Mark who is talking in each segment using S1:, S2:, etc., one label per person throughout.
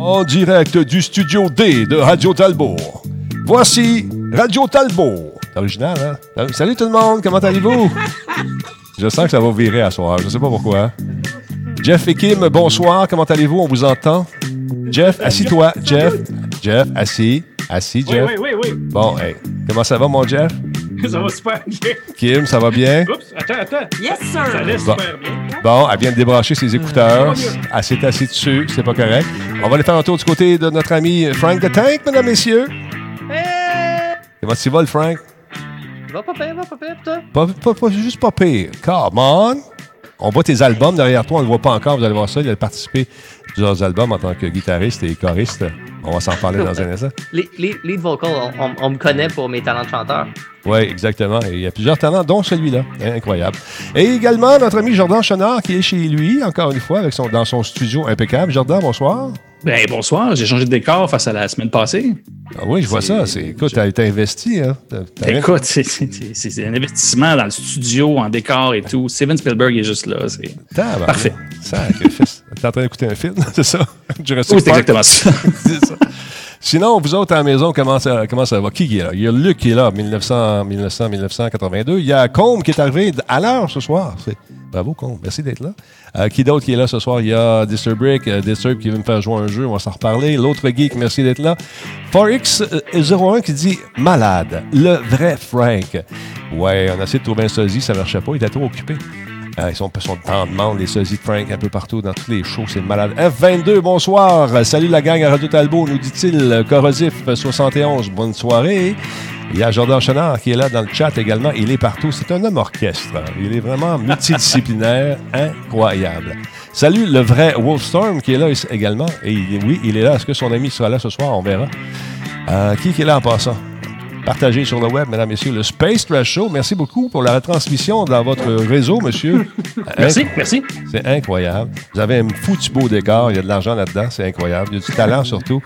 S1: En direct du studio D de Radio Talbot. Voici Radio Talbot. C'est original, hein? Salut tout le monde, comment allez-vous? Je sens que ça va virer à soir, je sais pas pourquoi. Jeff et Kim, bonsoir, comment allez-vous? On vous entend? Jeff, assis-toi. Jeff, Jeff, assis. Assis, Jeff.
S2: Oui, oui, oui, oui.
S1: Bon, hey, comment ça va, mon Jeff?
S2: Ça va super bien.
S1: Kim, ça va bien?
S2: Oups, attends, attends.
S3: Yes,
S2: Ça
S3: sir!
S2: allait
S1: Bon.
S2: super bien.
S1: Bon, elle vient de débrancher ses écouteurs. Elle s'est assise dessus, c'est pas correct. On va aller faire un tour du côté de notre ami Frank the Tank, mesdames, messieurs. Comment tu vas, le Frank?
S3: Va pas pire, va pas pire, putain.
S1: Pas, pas- pas- juste pas pire. Come on! On voit tes albums derrière toi, on ne le voit pas encore, vous allez voir ça. Il a participé plusieurs albums en tant que guitariste et choriste. On va s'en parler dans un instant.
S3: Les, les, lead vocal, on, on- on me connaît pour mes talents de chanteur.
S1: Oui, exactement. Et il y a plusieurs talents, dont celui-là. Incroyable. Et également, notre ami Jordan Chenard, qui est chez lui, encore une fois, avec son, dans son studio impeccable. Jordan, bonsoir.
S4: Ben, bonsoir, j'ai changé de décor face à la semaine passée.
S1: Ah oui, je vois ça. Écoute, t'as investi. Hein? Rien-
S4: Écoute, c'est- un investissement dans le studio, en décor et tout. Steven Spielberg est juste là. c'est-. Parfait.
S1: Sacrifice. T'es en train d'écouter un film, c'est ça?
S4: Oui, c'est exactement ça.
S1: C'est ça. Sinon, vous autres à la maison, comment ça, comment ça va? Qui est là? Il y a Luc qui est là, 1900, 1900, 1982. Il y a Combe qui est arrivé à l'heure ce soir. Bravo, Combe. Merci d'être là. Euh, qui d'autre qui est là ce soir? Il y a Disturbrick, euh, Disturb qui veut me faire jouer un jeu. On va s'en reparler. L'autre geek, merci d'être là. Forex01 qui dit Malade, le vrai Frank. Ouais, on a essayé de trouver un sosie, ça marchait pas. Il était trop occupé. Euh, ils sont, sont en demande, les sosies de Frank, un peu partout, dans tous les shows, c'est malade. F22, bonsoir. Salut la gang à Radio Talbot, nous dit-il. Corrosif 71, bonne soirée. Il y a Jordan Chenard qui est là dans le chat également. Il est partout. C'est un homme orchestre. Il est vraiment multidisciplinaire, incroyable. Salut le vrai Wolfstorm qui est là également. Et oui, il est là. Est-ce que son ami sera là ce soir? On verra. Euh, qui est là en passant? Partagez sur le web, mesdames, messieurs, le Space Trash Show. Merci beaucoup pour la retransmission dans votre réseau, monsieur.
S4: Merci, merci.
S1: C'est incroyable. Vous avez un foutu beau décor. Il y a de l'argent là-dedans. C'est incroyable. Il y a du talent surtout.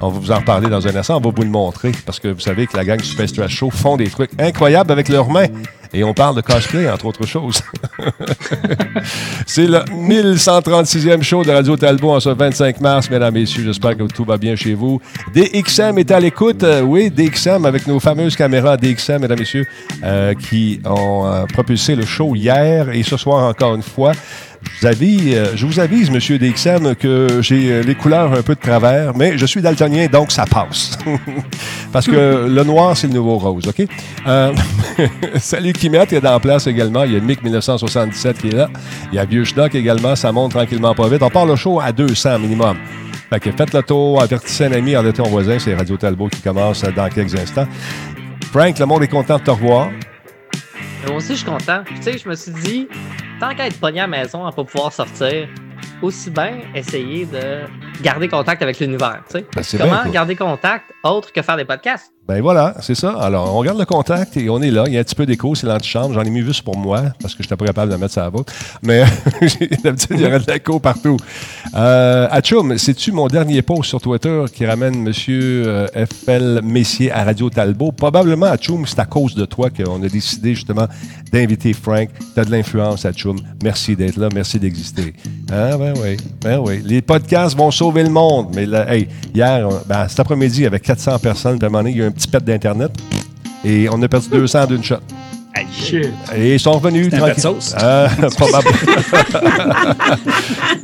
S1: On va vous en reparler dans un instant. On va vous le montrer parce que vous savez que la gang du Space Trash Show font des trucs incroyables avec leurs mains. Et on parle de cosplay, entre autres choses. C'est le 1136e show de Radio Talbot en ce 25 mars, mesdames messieurs. J'espère que tout va bien chez vous. DXM est à l'écoute. Euh, oui, DXM avec nos fameuses caméras DXM, mesdames messieurs, euh, qui ont euh, propulsé le show hier et ce soir encore une fois. Je vous avise, euh, je vous avise, monsieur DXM, que j'ai euh, les couleurs un peu de travers, mais je suis daltonien, donc ça passe. Parce que le noir, c'est le nouveau rose, OK? Euh, salut Kimet, est dans la place également. Il y a Mick 1977 qui est là. Il y a Vieux Schnock également. Ça monte tranquillement pas vite. On part le show à 200 minimum. Fait que faites le tour, avertissez un ami, avertissez ton voisin. C'est Radio Talbot qui commence dans quelques instants. Frank, le monde est content de te revoir.
S3: Moi aussi, je suis content. Tu sais, je me suis dit, tant qu'à être pogné à la maison à pas pouvoir sortir, aussi bien essayer de garder contact avec l'univers. tu sais.
S1: Ben, bien,
S3: Comment garder contact autre que faire des podcasts?
S1: Ben voilà, c'est ça. Alors, on regarde le contact et on est là. Il y a un petit peu d'écho, c'est l'antichambre. J'en ai mis juste pour moi parce que je n'étais pas capable de mettre ça à vôtre. Mais d'habitude, il y aurait de l'écho partout. Euh, c'est-tu mon dernier post sur Twitter qui ramène M. FL Messier à Radio Talbot? Probablement, Atchoum, c'est à cause de toi qu'on a décidé justement d'inviter Frank. Tu as de l'influence, Atchoum. Merci d'être là. Merci d'exister. Ah, ben oui. Ben oui. Les podcasts vont sauver le monde. Mais hey, hier, ben, cet après-midi, avait 400 personnes. Donné, il y a un petit pet d'Internet. Et on a perdu 200 d'une shot.
S4: Aïe.
S2: Shit.
S1: Et ils sont revenus. Probable-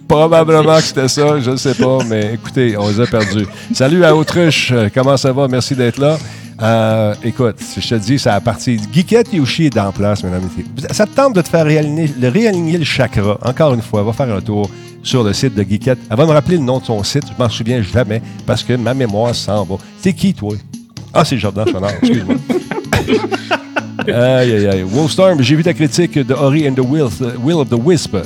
S1: Probablement que c'était ça, je ne sais pas, mais écoutez, on les a perdus. Salut à Autruche, euh, comment ça va? Merci d'être là. Euh, écoute, je te dis, ça a parti. Geekette Yoshi est en place, mesdames et messieurs. Ça te tente de te faire réaligner, le réaligner le chakra. Encore une fois, va faire un tour sur le site de Geekette. Elle va me rappeler le nom de son site, je m'en souviens jamais, parce que ma mémoire s'en va. C'est qui, toi? Ah, c'est Jordan Chenard, excuse-moi. Aïe, aïe, aïe. Wolfstorm, j'ai vu ta critique de Ori and the Will, Will of the Wisp.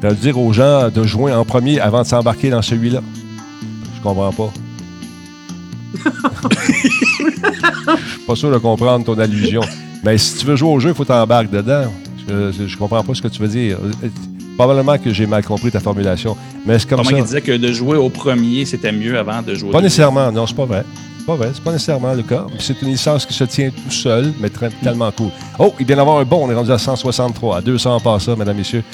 S1: T'as dû dire aux gens de jouer en premier avant de s'embarquer dans celui-là. Je comprends pas. Je suis pas sûr de comprendre ton allusion. Mais si tu veux jouer au jeu, il faut t'embarquer dedans. Je, je, je comprends pas ce que tu veux dire. Probablement que j'ai mal compris ta formulation. Mais c'est comme
S4: Comment
S1: ça.
S4: il disait que de jouer au premier, c'était mieux avant de jouer au
S1: Pas nécessairement, non, c'est pas vrai. C'est pas vrai, c'est pas nécessairement le cas. C'est une licence qui se tient tout seul, mais très- tellement cool. Oh, il vient d'avoir un bon, on est rendu à 163, à 200 pas ça, mesdames, messieurs.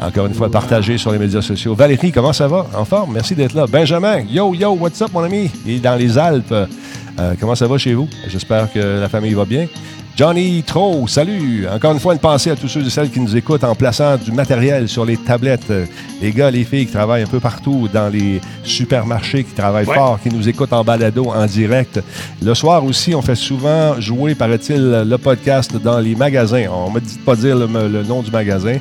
S1: Encore une fois, partagé sur les médias sociaux. Valérie, comment ça va? En forme? Merci d'être là. Benjamin, yo, yo, what's up, mon ami? Il est dans les Alpes. Euh, comment ça va chez vous? J'espère que la famille va bien. Johnny Tro, salut! Encore une fois, une pensée à tous ceux et celles qui nous écoutent en plaçant du matériel sur les tablettes. Les gars, les filles qui travaillent un peu partout dans les supermarchés, qui travaillent
S2: Ouais.
S1: fort, qui nous écoutent en balado, en direct. Le soir aussi, on fait souvent jouer, paraît-il, le podcast dans les magasins. On m'a dit de pas dire le, le nom du magasin,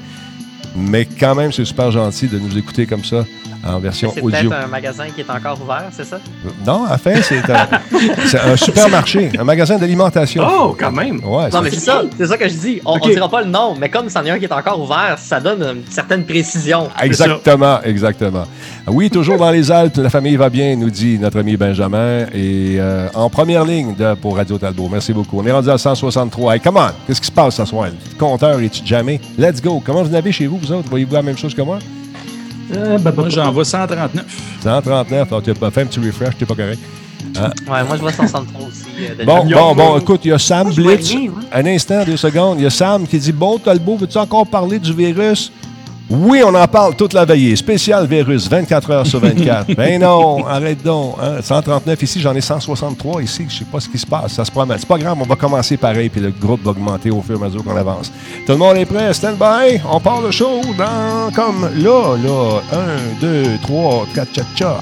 S1: mais quand même, c'est super gentil de nous écouter comme ça en version
S3: C'est
S1: audio.
S3: peut-être un magasin qui est encore ouvert, c'est ça?
S1: Non, en fait, c'est un, c'est un supermarché, un magasin d'alimentation.
S2: Oh, quand même.
S1: Ouais,
S3: Non, mais c'est ça, c'est ça que je dis. On, on dira pas le nom, mais comme c'en est un qui est encore ouvert, ça donne une certaine précision.
S1: Exactement, exactement. Oui, toujours dans les Alpes, la famille va bien, nous dit notre ami Benjamin. Et euh, en première ligne de- pour Radio Talbot. Merci beaucoup. On est rendu à 163. Hey, come on! Qu'est-ce qui se passe ce soir? Le compteur est-tu jamais? Let's go! Comment vous n'avez chez vous, vous autres? Voyez-vous la même chose que moi?
S2: Euh, bah, bah,
S4: Moi, j'en vois 139.
S1: 139, alors tu n'as pas fait un petit refresh, t'es pas correct.
S3: Ouais, moi je vois 163 aussi. euh, de
S1: Bon, bon, bon, écoute, il y a Sam Blitz.
S5: rien, moi.
S1: Un instant, deux secondes. Il y a Sam qui dit Bon, Talbot, veux-tu encore parler du virus? Oui, on en parle toute la veillée. Spécial virus, 24 heures sur 24. ben non, arrête donc. hein. 139 ici, j'en ai 163 ici. Je sais pas ce qui se passe. Ça se promène. C'est pas grave, on va commencer pareil, puis le groupe va augmenter au fur et à mesure qu'on avance. Tout le monde est prêt? Stand by. On part le show dans comme là, là. 1, 2, 3, 4, tcha tcha.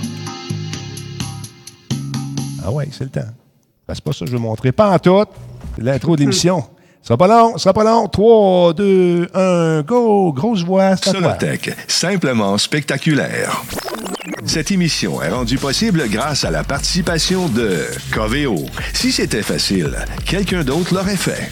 S1: Ah ouais, c'est le temps. Ben, c'est pas ça que je veux montrer. Pas en tout. L'intro de l'émission. Sera pas long, sera pas long. 3, 2, 1, go! Grosse voix.
S6: Solotech, simplement spectaculaire. Cette émission est rendue possible grâce à la participation de Coveo. Si c'était facile, quelqu'un d'autre l'aurait fait.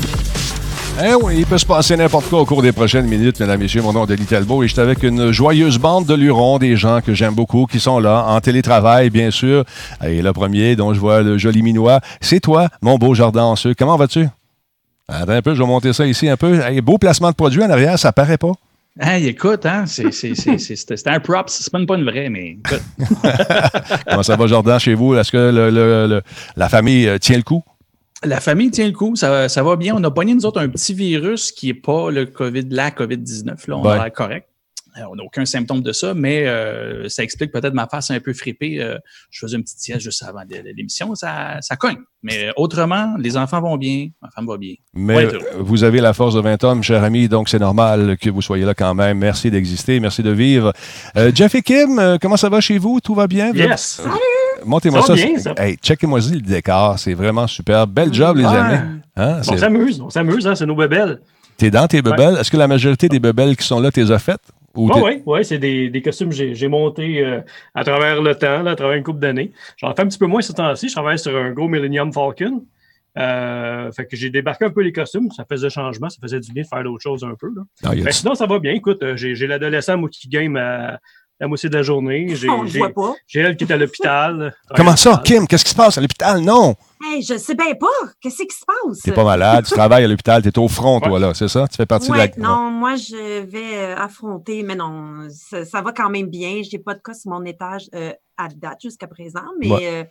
S1: Eh oui, il peut se passer n'importe quoi au cours des prochaines minutes, mesdames et messieurs. Mon nom est Denis Talbot et je suis avec une joyeuse bande de lurons, des gens que j'aime beaucoup, qui sont là, en télétravail, bien sûr. Et le premier, dont je vois le joli minois, c'est toi, mon beau jardin en ceux. Comment vas-tu? Attends un peu, je vais monter ça ici un peu. Hey, beau placement de produit en arrière, ça paraît pas.
S4: Hey, écoute, hein, c'est, un props, c'est même pas une vraie, mais écoute,
S1: Comment ça va, Jardin, chez vous? Est-ce que le- le- le- la famille tient le coup?
S4: La famille tient le coup, ça, ça va bien. On a pogné, nous autres, un petit virus qui n'est pas le COVID, la COVID-19. Là, on
S1: Ouais.
S4: a l'air correct. Euh, On n'a aucun symptôme de ça, mais euh, ça explique peut-être ma face un peu fripée. Euh, je faisais une petite sieste juste avant l'émission, ça, ça cogne. Mais euh, autrement, les enfants vont bien, ma femme va bien.
S1: Mais vous avez la force de 20 hommes, cher ami, donc c'est normal que vous soyez là quand même. Merci d'exister, merci de vivre. Euh, Jeff et Kim, comment ça va chez vous? Tout va bien?
S2: Yes.
S1: avez- Montez-moi ça.
S2: Ça va bien, ça.
S1: Hey, checkez-moi le décor, c'est vraiment super. Bel job, les
S2: Ouais.
S1: amis. Hein?
S2: On s'amuse, on s'amuse, hein, c'est nos bébelles.
S1: T'es dans tes bebelles. Est-ce que la majorité des bebelles qui sont là, t'es as faites? Ou
S2: Oui, oui, ouais, c'est des, des costumes que j'ai- montés euh, à travers le temps, là, à travers une couple d'années. J'en fais un petit peu moins ce temps-ci. Je travaille sur un gros Millennium Falcon. Euh, fait que j'ai débarqué un peu les costumes. Ça faisait changement, ça faisait du bien de faire d'autres choses un peu. Là.
S1: Ah, du-
S2: sinon, ça va bien. Écoute, euh, j'ai j'ai l'adolescent, moi, qui game à la moitié de la journée. J'ai
S5: On pas.
S2: j'ai elle qui est à l'hôpital.
S1: Comment ça, Kim? Qu'est-ce qui se passe à l'hôpital? Non!
S5: Hey, je sais bien pas. Qu'est-ce qui se passe?
S1: T'es pas malade, tu travailles à l'hôpital, t'es au front, toi, là, c'est ça? Tu fais partie
S5: Ouais,
S1: de la...
S5: non, moi, je vais euh, affronter, mais non, ça, ça va quand même bien. Je n'ai pas de cas sur mon étage euh, à date jusqu'à présent, mais
S1: Ouais.
S5: euh,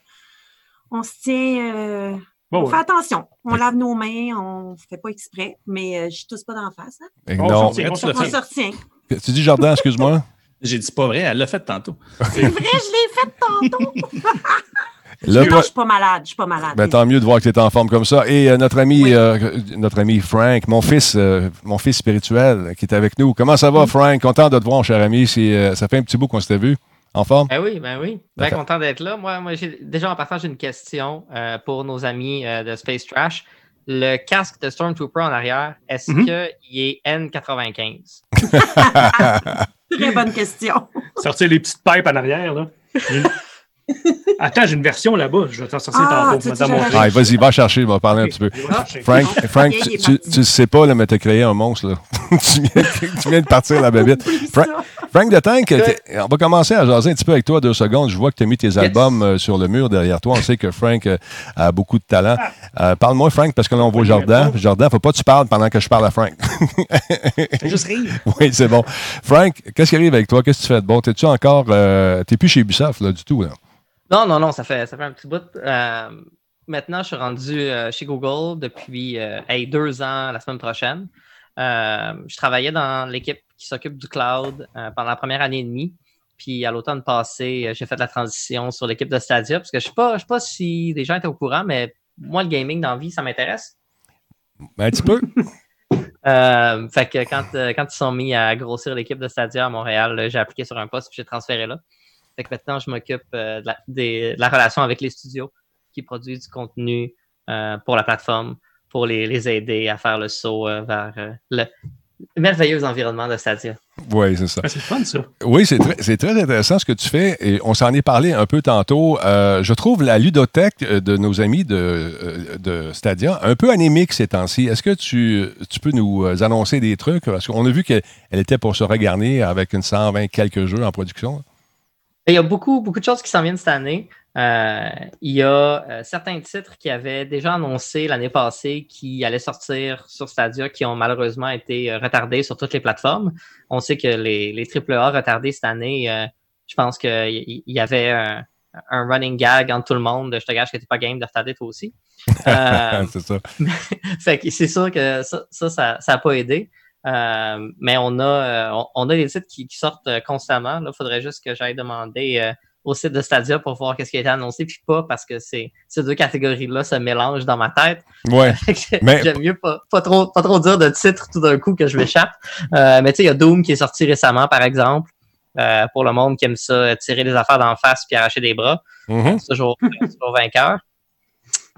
S5: on se tient. euh,
S2: Bon,
S5: on fait attention. On lave nos mains, on ne fait pas exprès, mais euh, je ne tousse pas d'en face. hein.
S2: On on
S5: se retient.
S1: Tu dis Jardin, excuse-moi?
S4: J'ai dit pas vrai, elle l'a fait tantôt.
S5: C'est vrai, je l'ai fait tantôt.
S1: Le
S5: non, je suis pas malade. Je suis pas malade.
S1: Ben, tant mieux de voir que tu es en forme comme ça. Et euh, notre ami
S5: Oui.
S1: euh, notre ami Frank, mon fils, euh, mon fils spirituel, qui est avec nous. Comment ça va, Frank? Content de te voir, mon cher ami. Euh, ça fait un petit bout qu'on s'était vu. En forme?
S3: Ben oui, ben oui. Bien content d'être là. Moi, moi j'ai déjà en partant, j'ai une question euh, pour nos amis euh, de Space Trash. Le casque de Stormtrooper en arrière, est-ce
S2: Mhm.
S3: qu'il est N95?
S5: Très bonne question.
S2: Sortir les petites pipes en arrière. Là. Attends, j'ai une version là-bas. Je vais t'en sortir
S5: Ah,
S2: tantôt.
S1: Ah, vas-y, va chercher, va parler un petit peu. Frank, Frank tu, tu,
S5: parti.
S1: tu le sais pas, là, mais tu as créé un monstre. Là. tu, viens, tu viens de partir la bébête.
S5: Oublie
S1: Fra-
S5: ça.
S1: Frank de Tank, on va commencer à jaser un petit peu avec toi deux secondes. Je vois que tu as mis tes albums euh, sur le mur derrière toi. On sait que Frank euh, a beaucoup de talent. Euh, Parle-moi, Frank, parce que là, on voit Jordan. Jordan, faut pas que tu parles pendant que je parle à Frank.
S4: Juste rire.
S1: oui, c'est bon. Frank, qu'est-ce qui arrive avec toi? Qu'est-ce que tu fais de bon? T'es-tu encore. Euh, T'es plus chez Ubisoft, là, du tout, là?
S3: Non, non, non, ça fait, ça fait un petit bout. Euh, maintenant, je suis rendu euh, chez Google depuis euh, hey, deux ans la semaine prochaine. Euh, je travaillais dans l'équipe qui s'occupe du cloud euh, pendant la première année et demie. Puis à l'automne passé, euh, j'ai fait la transition sur l'équipe de Stadia parce que je ne sais pas, je sais pas si les gens étaient au courant, mais moi, le gaming dans la vie, ça m'intéresse.
S1: Un petit peu.
S3: Euh, fait que quand, euh, quand ils sont mis à grossir l'équipe de Stadia à Montréal, j'ai appliqué sur un poste puis j'ai transféré là. Fait que maintenant, je m'occupe euh, de, la, des- de la relation avec les studios qui produisent du contenu pour la plateforme, pour les, les aider à faire le saut vers le merveilleux environnement de Stadia.
S1: Oui, c'est ça.
S2: Ah, c'est fun, ça.
S1: Oui, c'est très, c'est très intéressant ce que tu fais et on s'en est parlé un peu tantôt. Euh, je trouve la ludothèque euh, de nos amis de, euh, de Stadia un peu anémique ces temps-ci. Est-ce que tu, tu peux nous annoncer des trucs? Parce qu'on a vu qu'elle elle était pour se regarder avec une 120 quelques jeux en production.
S3: Il y a beaucoup, beaucoup de choses qui s'en viennent cette année. Euh, il y a euh, certains titres qui avaient déjà annoncé l'année passée qui allaient sortir sur Stadia qui ont malheureusement été euh, retardés sur toutes les plateformes. On sait que les, les AAA retardés cette année, je pense qu'il y, y avait un, un running gag entre tout le monde. Je te gage que tu pas game de retarder toi aussi.
S1: C'est ça.
S3: c'est sûr que ça, ça, ça n'a pas aidé. Mais on a, on, on a des titres qui, qui sortent constamment. Il faudrait juste que j'aille demander au site de Stadia pour voir qu'est-ce qui a été annoncé, puis pas parce que ces, ces deux catégories-là se mélangent dans ma tête.
S1: Ouais. Mais-
S3: J'aime mieux pas, pas, trop, pas trop dire de titres tout d'un coup que je m'échappe. Euh, mais tu sais, il y a Doom qui est sorti récemment, par exemple, euh, pour le monde qui aime ça, tirer des affaires d'en face puis arracher des bras. C'est toujours, c'est toujours vainqueur.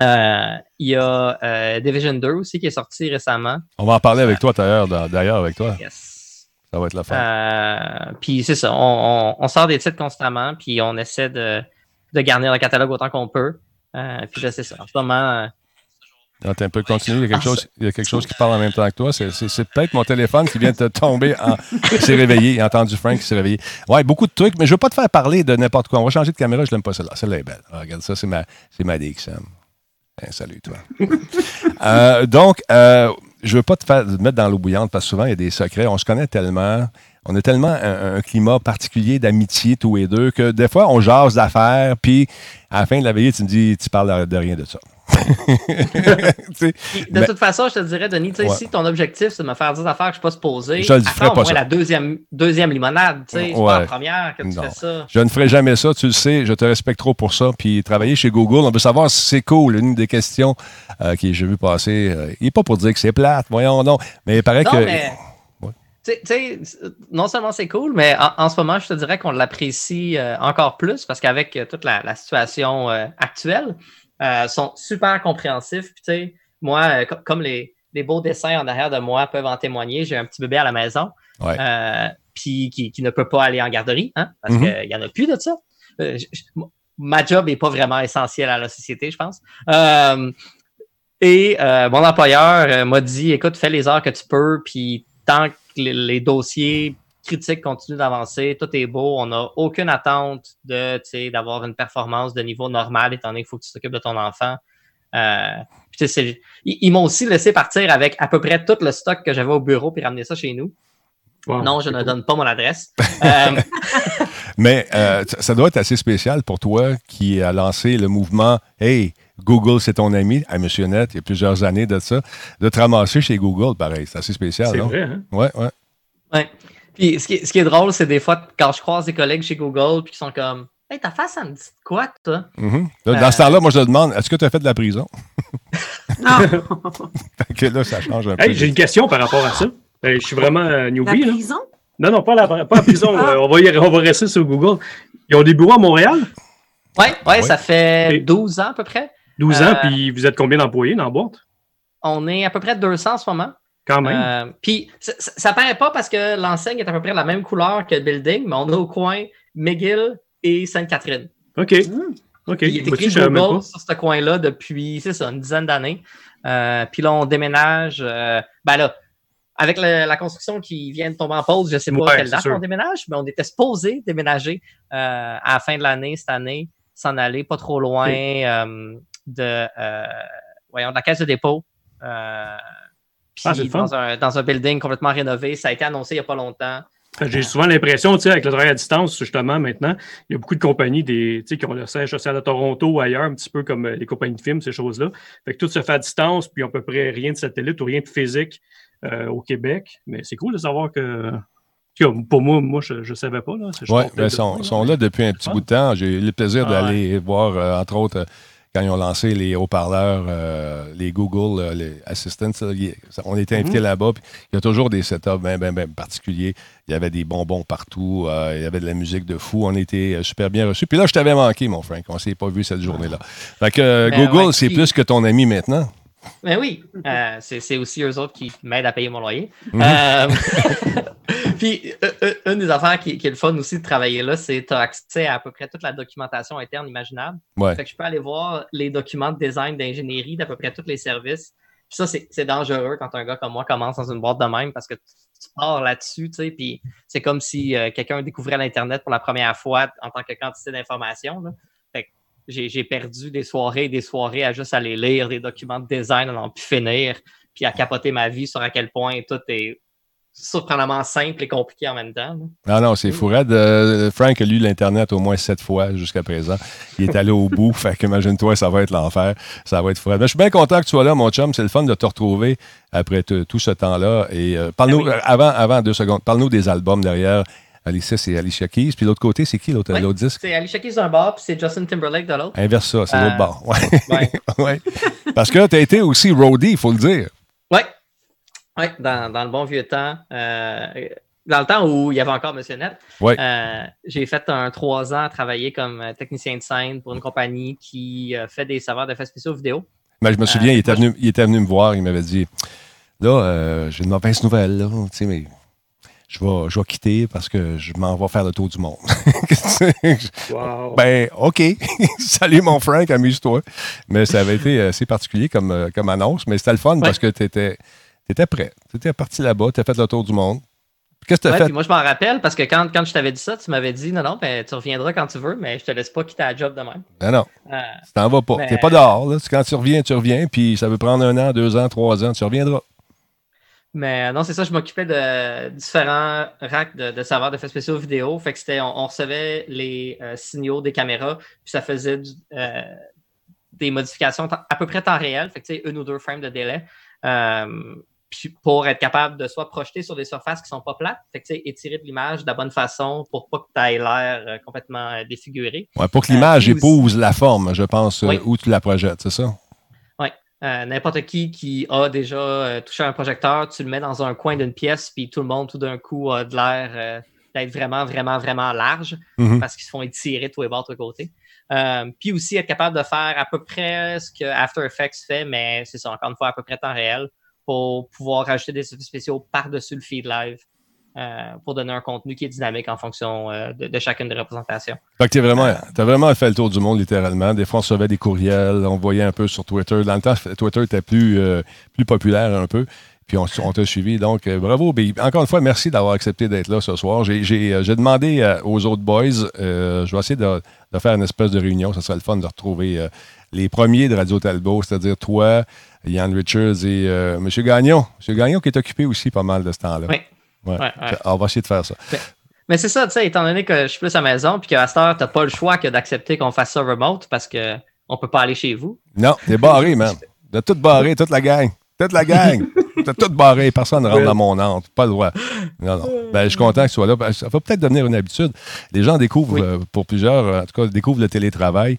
S3: Euh, Il y a euh, Division 2 aussi qui est sorti récemment.
S1: On va en parler avec toi d'ailleurs, d'ailleurs avec toi.
S3: Yes.
S1: Ça va être la fin.
S3: Euh, puis c'est ça, on, on- on sort des titres constamment, puis on essaie de, de garnir le catalogue autant qu'on peut. Euh, puis je sais ça. En ce moment, euh,
S1: Attends un peu, continue. Il y a quelque chose, il y a quelque chose qui parle en même temps que toi. C'est, c'est- c'est peut-être mon téléphone qui vient de te tomber. En... Il s'est réveillé. Il a entendu Frank qui s'est réveillé. Ouais, beaucoup de trucs, mais je veux pas te faire parler de n'importe quoi. On va changer de caméra. Je l'aime pas celle-là. Celle-là est belle. Ah, regarde ça, c'est ma, c'est ma DXM. Ben, salut, toi. Euh, donc, euh, je veux pas te faire mettre dans l'eau bouillante parce que souvent, il y a des secrets. On se connaît tellement. On a tellement un, un climat particulier d'amitié, tous les deux, que des fois, on jase d'affaires, puis à la fin de la veillée, tu me dis, tu parles de rien de ça.
S3: De toute façon, je te dirais, Denis,
S1: Ouais.
S3: si ton objectif, c'est de me faire dire des affaires que je ne suis pas supposé,
S1: Je le ferai pas, ça.
S3: la deuxième, deuxième limonade. Tu sais, c'est pas la première que tu
S1: Non.
S3: fais ça.
S1: Je ne ferai jamais ça, tu le sais, je te respecte trop pour ça. Puis travailler chez Google, on veut savoir si c'est cool. Une des questions euh, que j'ai vu passer, euh, il n'est pas pour dire que c'est plate, voyons non. Mais il paraît
S3: Non,
S1: que.
S3: mais. Non seulement c'est cool, mais en, en ce moment, je te dirais qu'on l'apprécie euh, encore plus parce qu'avec euh, toute la, la situation euh, actuelle, euh, sont super compréhensifs. Puis, tu sais, moi, euh, co- comme les, les beaux dessins en arrière de moi peuvent en témoigner, j'ai un petit bébé à la maison,
S1: Ouais.
S3: euh, puis qui, qui ne peut pas aller en garderie, hein, parce
S1: Mhm.
S3: qu'il n'y en a plus de ça. Euh, je- ma job n'est pas vraiment essentielle à la société, je pense. Et mon employeur m'a dit écoute, fais les heures que tu peux, puis tant que les, les dossiers critiques continuent d'avancer, tout est beau, on n'a aucune attente de tu sais, d'avoir une performance de niveau normal, étant donné qu'il faut que tu t'occupes de ton enfant. Euh, ils, ils m'ont aussi laissé partir avec à peu près tout le stock que j'avais au bureau puis ramener ça chez nous.
S2: Wow,
S3: non, je ne
S2: cool.
S3: donne pas mon adresse. Euh,
S1: Mais euh, ça- doit être assez spécial pour toi qui a lancé le mouvement Hey, Google, c'est ton ami, à Monsieur Net, il y a plusieurs années de ça, de te ramasser chez Google, pareil. C'est assez spécial,
S2: C'est
S1: non?
S2: vrai, hein?
S1: Ouais, ouais.
S3: Ouais. Puis ce qui, est, ce qui est drôle, c'est des fois quand je croise des collègues chez Google puis qui sont comme Hey, ta face, ça me dit quoi, toi?
S1: Mhm. Dans
S3: Euh,
S1: ce temps-là, moi, je te demande, est-ce que tu as fait de la prison?
S5: Non.
S1: Fait que là, ça change un peu.
S2: J'ai une question par rapport à ça. Euh, je suis vraiment euh,
S5: La
S2: newbie. Là.
S5: prison?
S2: Non, non, pas la, pas la prison. euh, on, va y- on va rester sur Google. Ils ont des bureaux à Montréal,
S3: Ouais, ouais,
S1: Ouais.
S3: ça fait
S2: Et-
S3: 12 ans à peu près.
S2: 12
S3: Euh,
S2: ans, puis vous êtes combien d'employés dans la boîte?
S3: On est à peu près 200 en ce moment.
S2: Quand même.
S3: Euh, puis ça, paraît pas parce que l'enseigne est à peu près la même couleur que le building, mais on a au coin McGill et Sainte-Catherine.
S2: OK. OK.
S3: Puis il est écrit Google
S2: pas.
S3: sur ce coin-là depuis, c'est ça, une dizaine d'années. Euh, puis là, on déménage. euh, ben là, avec le- la construction qui vient de tomber en pause, je sais pas
S2: Ouais,
S3: quelle date
S2: sûr.
S3: on déménage, mais on était supposé déménager euh, à la fin de l'année, cette année, s'en aller pas trop loin euh, de, euh, voyons, de la caisse de dépôt. Puis
S2: Ah,
S3: dans, un, dans un building complètement rénové. Ça a été annoncé il n'y a pas longtemps.
S2: J'ai souvent l'impression, tu sais, avec le travail à distance, justement, maintenant, il y a beaucoup de compagnies des, tu sais, qui ont leur siège social à Toronto ou ailleurs, un petit peu comme euh, les compagnies de films, ces choses-là. Fait que tout se fait à distance, puis à peu près rien de satellite ou rien de physique euh, au Québec. Mais c'est cool de savoir que, pour moi, moi, je ne savais pas. Là. Je
S1: ils
S2: ça,
S1: sont,
S2: là.
S1: sont là depuis un petit
S2: Ah.
S1: bout de temps. J'ai eu le plaisir
S2: Ah
S1: d'aller voir, euh, entre autres, euh, quand ils ont lancé les haut-parleurs, euh, les Google, euh, les Assistants. on était invités
S2: Mhm.
S1: là-bas. Il y a toujours des setups bien, bien, bien particuliers. Il y avait des bonbons partout. euh, il y avait de la musique de fou. On était super bien reçus. Puis là, je t'avais manqué, mon Frank. On ne s'est pas vu cette journée-là. Fait que euh,
S3: Ben
S1: Google,
S3: ouais,
S1: c'est plus que ton ami maintenant.
S3: Mais oui, euh, c'est aussi eux autres qui m'aident à payer mon loyer.
S1: Mhm.
S3: Euh, Puis, euh, une des affaires qui, qui est le fun aussi de travailler là, c'est que tu as accès à à peu près toute la documentation interne imaginable.
S1: Ouais.
S3: Fait que je peux aller voir les documents de design, d'ingénierie d'à peu près tous les services. Puis ça, c'est c'est dangereux quand un gars comme moi commence dans une boîte de même parce que tu, tu pars là-dessus, tu sais, puis c'est comme si euh, quelqu'un découvrait l'Internet pour la première fois en tant que quantité d'informations. J'ai perdu des soirées et des soirées à juste aller lire des documents de design à n'en plus finir, puis à capoter ma vie sur à quel point tout est surprenamment simple et compliqué en même temps.
S1: Ah non, c'est fou. raide. Euh, Frank a lu l'Internet au moins sept fois jusqu'à présent. Il est allé au bout. Fait qu'imagine-toi, ça va être l'enfer. Ça va être fou. Mais je suis bien content que tu sois là, mon chum. C'est le fun de te retrouver après tout ce temps-là. Et euh, parle-nous,
S3: Ah oui.
S1: euh, avant, avant deux secondes, parle-nous des albums derrière. Alicia, c'est Alicia Keys. Puis l'autre côté, c'est qui l'autre disque?
S3: C'est Alicia Keys d'un bord, puis c'est Justin Timberlake de l'autre.
S1: Inverse ça, c'est
S3: Euh,
S1: l'autre bord. Ouais.
S3: Ouais.
S1: ouais. Parce que tu as été aussi roadie, il faut le dire.
S3: Ouais. Ouais, dans, dans le bon vieux temps. euh, dans le temps où il y avait encore Monsieur Net,
S1: Ouais.
S3: euh, j'ai fait un trois ans à travailler comme euh, technicien de scène pour une compagnie qui euh, fait des serveurs d'effets spéciaux vidéo.
S1: Mais je me souviens,
S3: Euh,
S1: il, était venu, il était venu me voir, il m'avait dit Là, euh, j'ai une mauvaise nouvelle, là, tu sais, mais je vais, je vais quitter parce que je m'en vais faire le tour du monde.
S2: Wow.
S1: ben, OK. Salut, mon Frank, amuse-toi. Mais ça avait été assez particulier comme, euh, comme annonce, mais c'était le fun parce que tu étais, prêt. Tu étais parti là-bas, tu as fait le tour du monde. Qu'est-ce que tu as
S3: Ouais,
S1: fait?
S3: moi, je m'en rappelle parce que quand, quand je t'avais dit ça, tu m'avais dit non, non, ben, tu reviendras quand tu veux, mais je te laisse pas quitter la job de même.
S1: Non, non,
S3: Euh,
S1: tu t'en vas pas.
S3: Mais-
S1: Tu pas dehors. Là. Quand tu reviens, tu reviens, puis ça veut prendre un an, deux ans, trois ans, tu reviendras.
S3: Mais euh, non, c'est ça, je m'occupais de différents racks de, de serveurs d'effets spéciaux vidéo. Fait que c'était, on, on recevait les euh, signaux des caméras, puis ça faisait du- euh, des modifications à peu près temps réel, fait que une ou deux frames de délai. Euh, puis pour être capable de soit projeter sur des surfaces qui sont pas plates, fait que étirer de l'image de la bonne façon pour pas que tu aies l'air euh, complètement euh, défiguré.
S1: Ouais, pour que l'image
S3: aussi-
S1: épouse la forme, je pense,
S3: Oui.
S1: où tu la projettes, c'est ça?
S3: Euh, N'importe qui qui a déjà euh, touché un projecteur, tu le mets dans un coin d'une pièce, puis tout le monde, tout d'un coup, a de l'air euh, d'être vraiment, vraiment, vraiment large
S1: Mhm.
S3: parce qu'ils se font étirer tous les bords, de tous les côtés. Euh, puis aussi être capable de faire à peu près ce que After Effects fait, mais c'est ça, encore une fois, à peu près temps réel, pour pouvoir rajouter des effets spéciaux par-dessus le feed live euh, pour donner un contenu qui est dynamique en fonction euh, de, de chacune des représentations.
S1: Fait que t'es vraiment, t'as vraiment fait le tour du monde, littéralement. Des fois, on recevait des courriels, on voyait un peu sur Twitter. Dans le temps, Twitter était plus, euh, plus populaire un peu. Puis on, on t'a suivi. Donc, bravo. Encore une fois, merci d'avoir accepté d'être là ce soir. J'ai, demandé aux autres boys, je vais essayer de, de faire une espèce de réunion. Ce serait le fun de retrouver les premiers de Radio Talbot, c'est-à-dire toi, Yann Richards et M. Gagnon. M. Gagnon qui est occupé aussi pas mal de ce temps-là.
S3: Oui.
S1: Ouais.
S3: Ouais, ouais.
S1: On va essayer de faire ça.
S3: Mais c'est ça, tu sais, étant donné que je suis plus à la maison, puis qu'à cette heure, tu n'as pas le choix que d'accepter qu'on fasse ça remote parce qu'on ne peut pas aller chez vous.
S1: Non, t'es barré, man. T'as tout barré, toute la gang. Toute la gang. T'as tout barré. Personne ne rentre dans mon âme. Pas le droit. Non, non. Ben, je suis content que tu sois là. Ça va peut-être devenir une habitude. Les gens découvrent,
S3: Oui.
S1: euh, pour plusieurs, euh, en tout cas, découvrent le télétravail.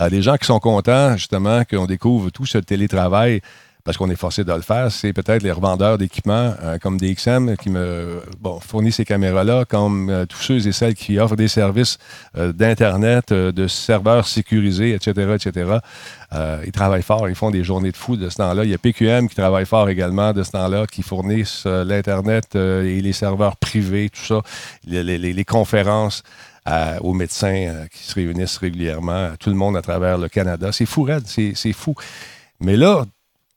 S1: Euh, les gens qui sont contents, justement, qu'on découvre tout ce télétravail parce qu'on est forcé de le faire, c'est peut-être les revendeurs d'équipements euh, comme DXM qui me bon, fournit ces caméras-là, comme euh, tous ceux et celles qui offrent des services euh, d'Internet, de serveurs sécurisés, etc., etc. Ils travaillent fort, ils font des journées de fou de ce temps-là. Il y a PQM qui travaille fort également de ce temps-là, qui fournissent l'Internet et les serveurs privés, tout ça, les, conférences aux médecins qui se réunissent régulièrement, tout le monde à travers le Canada. C'est fou, Red, c'est fou. Mais là,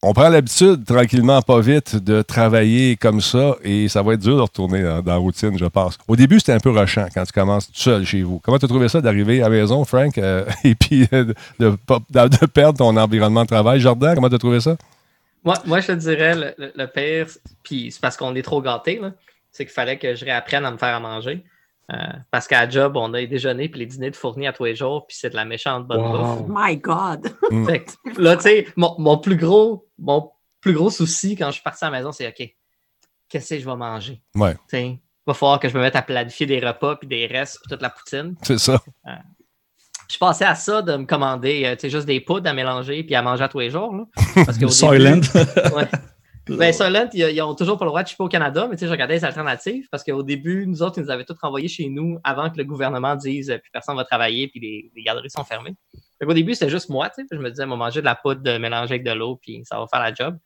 S1: on prend l'habitude, tranquillement, pas vite, de travailler comme ça et ça va être dur de retourner dans, la routine, je pense. Au début, c'était un peu rushant quand tu commences tout seul chez vous. Comment tu as trouvé ça d'arriver à la maison, Frank, euh, et puis euh, de, perdre ton environnement de travail? Jordan, comment tu as trouvé ça?
S3: Moi, moi, je te dirais, le, le- pire, puis c'est parce qu'on est trop gâtés, c'est qu'il fallait que je réapprenne à me faire à manger. Euh, parce qu'à la job, on a les déjeuners puis les dîners de fournis à tous les jours, puis c'est de la méchante bonne bouffe.
S5: Oh My God.
S3: Fait que là, tu sais, mon, mon plus gros, mon plus gros souci quand je suis parti à la maison, c'est OK, qu'est-ce que je vais manger?
S1: Ouais.
S3: Tu sais, il va falloir que je me mette à planifier des repas, puis des restes, puis toute la poutine.
S1: C'est ça.
S3: Je passais à ça de me commander, euh, tu sais, juste des poudres à mélanger, puis à manger à tous les jours. Là. Parce début- Ouais. Ben, Solent, ils, ils ont toujours pas le droit de chipper au Canada, mais tu sais, je regardais les alternatives parce qu'au début, nous autres, ils nous avaient tous renvoyés chez nous avant que le gouvernement dise euh, plus personne va travailler puis les, les garderies sont fermées. Fait qu'au début, c'était juste moi, tu sais, puis je me disais, on va manger de la poudre de mélanger avec de l'eau puis ça va faire la job.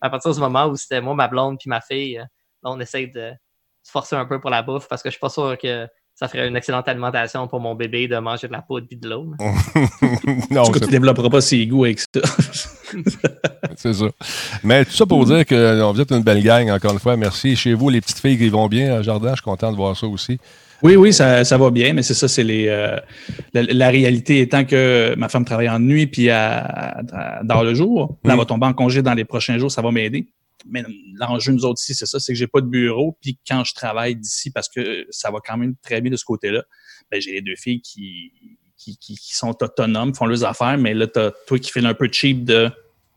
S3: À partir du moment où c'était moi, ma blonde puis ma fille, euh, là, on essaye de se forcer un peu pour la bouffe parce que je suis pas sûr que ça ferait une excellente alimentation pour mon bébé de manger de la poudre puis de l'eau.
S1: non,
S4: tu développeras pas ses goûts avec ça.
S1: c'est ça. Mais tout ça pour dire que on vous êtes une belle gang, encore une fois. Merci. Chez vous, les petites filles qui vont bien, euh, Jordan, je suis content de voir ça aussi.
S4: Oui, oui, ça, ça va bien, mais c'est ça, c'est les. euh, la, la réalité étant que ma femme travaille en nuit puis à, à- dans le jour. Là, elle
S1: Mm.
S4: va tomber en congé dans les prochains jours, ça va m'aider. Mais l'enjeu, nous autres ici, c'est ça, c'est que j'ai pas de bureau. Puis quand je travaille d'ici, parce que ça va quand même très bien de ce côté-là, ben, j'ai les deux filles qui, qui, sont autonomes, font leurs affaires, mais là, t'as toi qui fais un peu cheap de.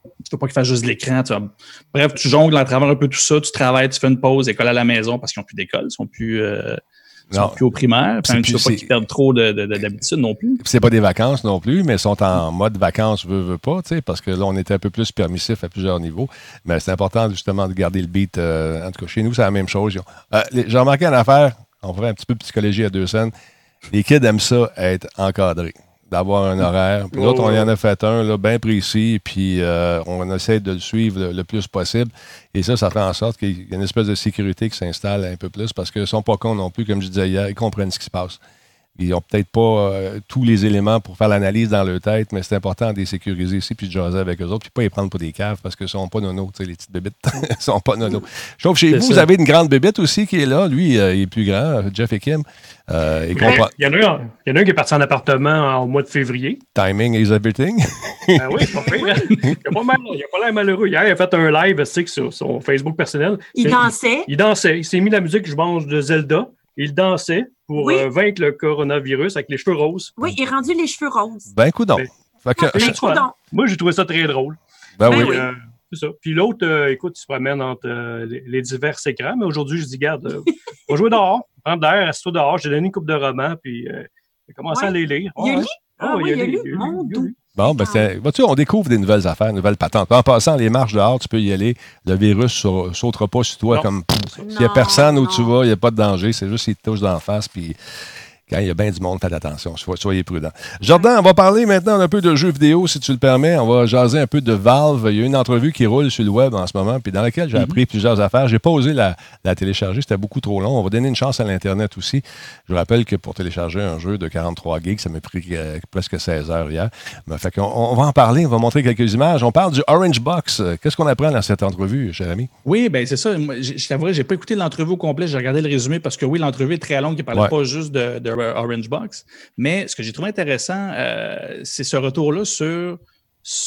S4: Tu veux pas qu'ils fassent juste l'écran. Bref, tu jongles à travers un peu tout ça, tu travailles, tu fais une pause, école à la maison parce qu'ils n'ont plus d'école, ils sont plus. euh, ils sont
S1: Non.
S4: plus au primaire. Puis
S1: plus-
S4: veux pas qu'ils perdent trop de- de- de- d'habitude non plus.
S1: C'est pas des vacances non plus, mais ils sont en mode vacances, veut, veut pas, tu sais, parce que là, on était un peu plus permissif à plusieurs niveaux. Mais c'est important, justement, de garder le beat. euh, en tout cas, chez nous, c'est la même chose. Euh, J'ai remarqué une affaire, on ferait un petit peu de psychologie à deux scènes. Les kids aiment ça, être encadrés, d'avoir un horaire. Puis l'autre, on y en a fait un, là, bien précis, puis euh, on essaie de le suivre le, le plus possible. Et ça, ça fait en sorte qu'il y a une espèce de sécurité qui s'installe un peu plus, parce qu'ils sont pas cons non plus, comme je disais hier, ils comprennent ce qui se passe. Ils n'ont peut-être pas euh, tous les éléments pour faire l'analyse dans leur tête, mais c'est important de les sécuriser ici, puis de jaser avec eux autres, puis pas les prendre pour des caves parce qu'ils ne sont pas nono, les petites bébites. Ils sont pas nono. Je trouve que chez vous,
S4: ça.
S1: vous avez une grande bébite aussi qui est là. Lui, euh, il est plus grand, Jeff et Kim. Euh, il
S2: y, en a un, il y en a un qui est parti en appartement au mois de février.
S1: Timing is everything.
S2: Ah oui, c'est pas hein? Il a pas mal- il a pas l'air malheureux. Hier, il a fait un live sur son Facebook personnel.
S5: Il dansait.
S2: Il dansait. Il s'est mis la musique Je mange de Zelda. Il dansait pour
S5: Oui.
S2: euh, vaincre le coronavirus avec les cheveux roses.
S5: Oui, il est rendu les cheveux roses.
S1: Ben, coudon.
S2: Ben,
S1: Fait que,
S2: ben. Moi, j'ai trouvé ça très drôle.
S1: ben oui.
S5: ben oui.
S2: Euh, c'est ça. Puis l'autre, euh, écoute, il se promène entre euh, les, les divers écrans. Mais aujourd'hui, je dis, garde, euh, on va jouer dehors, prendre l'air, assieds-toi dehors. J'ai donné une coupe de romans, puis euh, j'ai commencé
S5: Ouais.
S2: à les lire.
S5: Il a
S2: Ouais.
S5: lu? Ah
S2: Oh,
S5: oui, il a lu.
S2: il a
S5: Mon
S2: a
S5: doux.
S1: Bon, ben, vois-tu, on découvre des nouvelles affaires, des nouvelles patentes. En passant, les marches dehors, tu peux y aller. Le virus ne sautera pas sur toi
S2: Non.
S1: comme. S'il n'y a
S5: Non,
S1: personne où tu vas, il n'y a pas de danger. C'est juste qu'il te touche d'en face. Puis quand il y a bien du monde, faites attention. Soyez, prudents. Jordan, on va parler maintenant un peu de jeux vidéo, si tu le permets. On va jaser un peu de Valve. Il y a une entrevue qui roule sur le web en ce moment, puis dans laquelle j'ai appris plusieurs affaires. J'ai pas osé la, la télécharger, c'était beaucoup trop long. On va donner une chance à l'Internet aussi. Je vous rappelle que pour télécharger un jeu de 43 gigs, ça m'a pris euh, presque 16 heures hier. Mais fait qu'on- on, va en parler, on va montrer quelques images. On parle du Orange Box. Qu'est-ce qu'on apprend dans cette entrevue, cher ami?
S4: Oui, ben c'est ça. Moi, Je je t'avouerais, j'ai pas écouté l'entrevue au complet. J'ai regardé le résumé parce que oui, l'entrevue est très longue. Il parlait
S1: Ouais.
S4: pas juste de, de Orange Box. Mais ce que j'ai trouvé intéressant, euh, c'est ce retour-là sur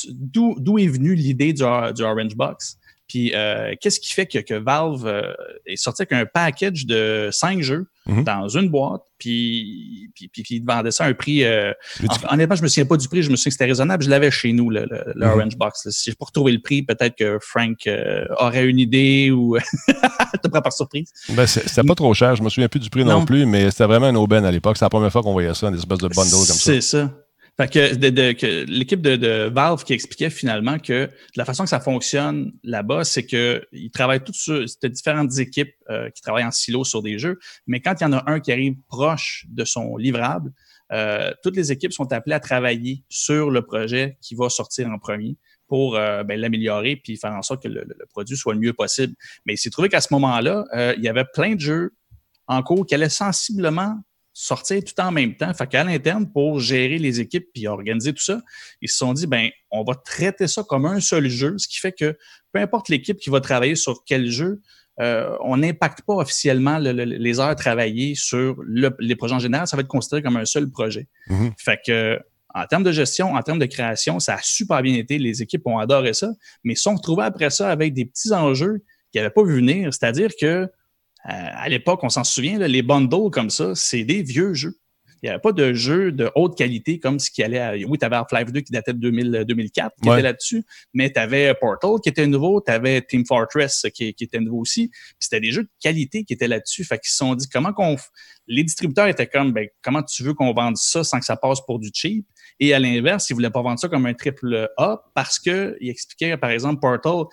S4: d'où est venue l'idée du, du Orange Box. Puis euh, qu'est-ce qui fait que, que Valve euh, est sorti avec un package de cinq jeux
S1: Mhm.
S4: dans une boîte, puis, puis, puis, puis ils vendait ça à un prix. euh, en- honnêtement, je me souviens pas du prix, je me souviens que c'était raisonnable. Je l'avais chez nous, le, le- le
S1: Mhm.
S4: Orange Box. là. Si j'ai pas retrouvé le prix, peut-être que Frank euh, aurait une idée ou te prend par surprise.
S1: Ben, c'était pas trop cher. Je me souviens plus du prix non,
S4: Non.
S1: plus, mais c'était vraiment une aubaine à l'époque. C'est la première fois qu'on voyait ça, une espèce de bundle comme ça.
S4: C'est ça. Fait que, de- de- que l'équipe de, de Valve qui expliquait finalement que la façon que ça fonctionne là-bas, c'est que ils travaillent toutes sur différentes équipes euh, qui travaillent en silo sur des jeux, mais quand il y en a un qui arrive proche de son livrable, euh, toutes les équipes sont appelées à travailler sur le projet qui va sortir en premier pour euh, ben, l'améliorer puis faire en sorte que le, le- le produit soit le mieux possible. Mais il s'est trouvé qu'à ce moment-là, euh, il y avait plein de jeux en cours qui allaient sensiblement sortir tout en même temps. Fait qu'à l'interne, pour gérer les équipes puis organiser tout ça, ils se sont dit, ben, on va traiter ça comme un seul jeu, ce qui fait que peu importe l'équipe qui va travailler sur quel jeu, euh, on n'impacte pas officiellement les heures travaillées sur les projets en général. Ça va être considéré comme un seul projet.
S1: Mhm.
S4: Fait que, en termes de gestion, en termes de création, ça a super bien été. Les équipes ont adoré ça, mais ils sont retrouvés après ça avec des petits enjeux qu'ils n'avaient pas vu venir. C'est-à-dire que à l'époque, on s'en souvient, les bundles comme ça, c'est des vieux jeux. Il n'y avait pas de jeu de haute qualité comme ce qui allait à... Oui, tu avais Half-Life 2 qui datait de 2004, qui était là-dessus, mais tu avais Portal qui était nouveau, tu avais Team Fortress qui, était nouveau aussi, puis c'était des jeux de qualité qui étaient là-dessus. Fait qu'ils se sont dit, comment qu'on... Les distributeurs étaient comme, ben, comment tu veux qu'on vende ça sans que ça passe pour du cheap? Et à l'inverse, ils voulaient pas vendre ça comme un triple A parce que ils expliquaient, par exemple, Portal,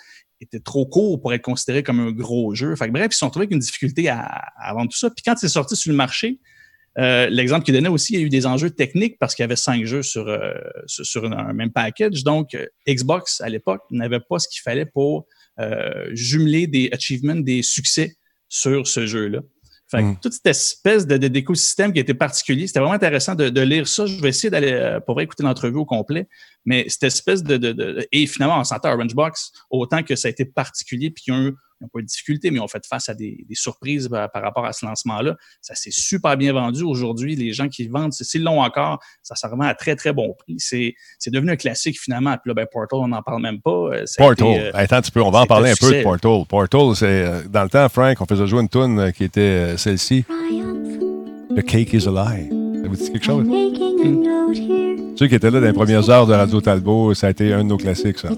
S4: était trop court pour être considéré comme un gros jeu. Bref, ils se sont trouvés avec une difficulté à, vendre tout ça. Puis quand c'est sorti sur le marché, euh, l'exemple qu'il donnait aussi, il y a eu des enjeux techniques parce qu'il y avait cinq jeux sur, euh, sur, un même package. Donc, euh, Xbox, à l'époque, n'avait pas ce qu'il fallait pour jumeler des achievements, des succès sur ce jeu-là. Fait mm. toute cette espèce de, d'écosystème qui était particulier, c'était vraiment intéressant de, lire ça. Je vais essayer d'aller euh, pour écouter l'entrevue au complet, mais cette espèce de, de, et finalement on sentait Orange Box autant que ça a été particulier puis qu'ils ont eu n'ont pas eu de difficulté, mais ont fait face à des, surprises par, rapport à ce lancement-là. Ça s'est super bien vendu aujourd'hui. Les gens qui vendent, s'ils l'ont encore, ça se revend à très, très bon prix. C'est, devenu un classique finalement. Puis là, ben, Portal, on n'en parle même pas.
S1: Euh, Portal. Euh, attends un petit peu, on va en parler un peu de Portal. Portal, c'est euh, dans le temps, Frank, on faisait jouer une tune qui était celle-ci. The cake is a lie. Ça vous dit quelque chose? Ceux qui étaient là dans les premières heures de Radio Talbot, ça a été un de nos classiques, ça.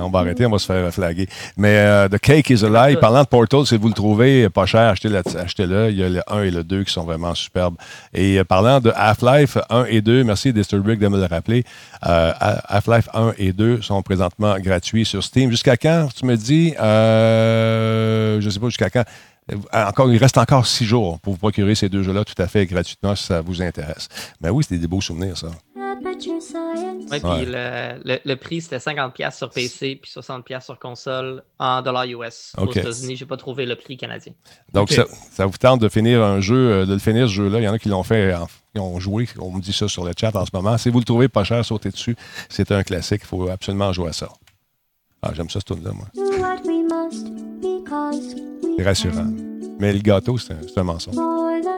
S1: On va arrêter, on va se faire flaguer. Mais euh, The Cake is Alive, parlant de Portal, si vous le trouvez pas cher, achetez-le. Il y a le 1 et le 2 qui sont vraiment superbes. Et euh, parlant de Half-Life 1 et 2, merci Disturbic de me le rappeler. Euh, Half-Life 1 et 2 sont présentement gratuits sur Steam. Jusqu'à quand, tu me dis? je ne sais pas jusqu'à quand. Encore, il reste encore six jours pour vous procurer ces deux jeux-là tout à fait gratuitement si ça vous intéresse. Mais oui, c'était des beaux souvenirs, ça.
S3: Oui, puis le, le, prix, c'était 50$ sur PC puis 60$ sur console en dollars US. Aux États-Unis, je n'ai pas trouvé le prix canadien.
S1: Donc, ça, ça, vous tente de finir un jeu, euh, de le finir ce jeu-là. Il y en a qui l'ont fait, qui ont joué. On me dit ça sur le chat en ce moment. Si vous le trouvez pas cher, sautez dessus. C'est un classique. Il faut absolument jouer à ça. Ah, j'aime ça, ce tune-là, moi. C'est rassurant. Mais le gâteau, c'est un, un, mensonge.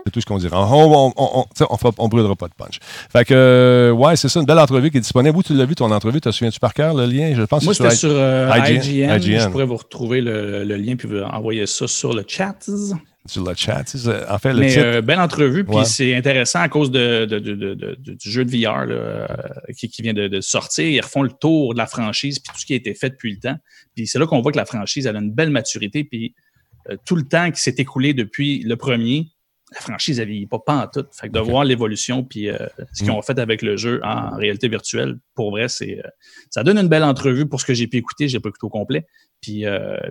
S1: C'est tout ce qu'on dira. On on, on, brûlera pas de punch. Fait que, euh, ouais, c'est ça, une belle entrevue qui est disponible. Où tu l'as vu, ton entrevue? Te souviens-tu par cœur, le lien? Je pense
S4: Moi, c'était sur, euh, IGN. Je pourrais vous retrouver le, lien puis vous envoyer ça sur le chat.
S1: Sur le chat. En fait, le
S4: Mais, euh, belle entrevue, puis c'est intéressant à cause de, du jeu de VR qui, qui, vient de, sortir. Ils refont le tour de la franchise puis tout ce qui a été fait depuis le temps. Puis c'est là qu'on voit que la franchise elle a une belle maturité. Puis euh, tout le temps qui s'est écoulé depuis le premier, la franchise n'a vieilli pas, pas en tout. Fait que de voir l'évolution puis euh, ce qu'ils mm. ont fait avec le jeu en réalité virtuelle, pour vrai, c'est euh, ça donne une belle entrevue pour ce que j'ai pu écouter. J'ai pas écouté au complet. Puis,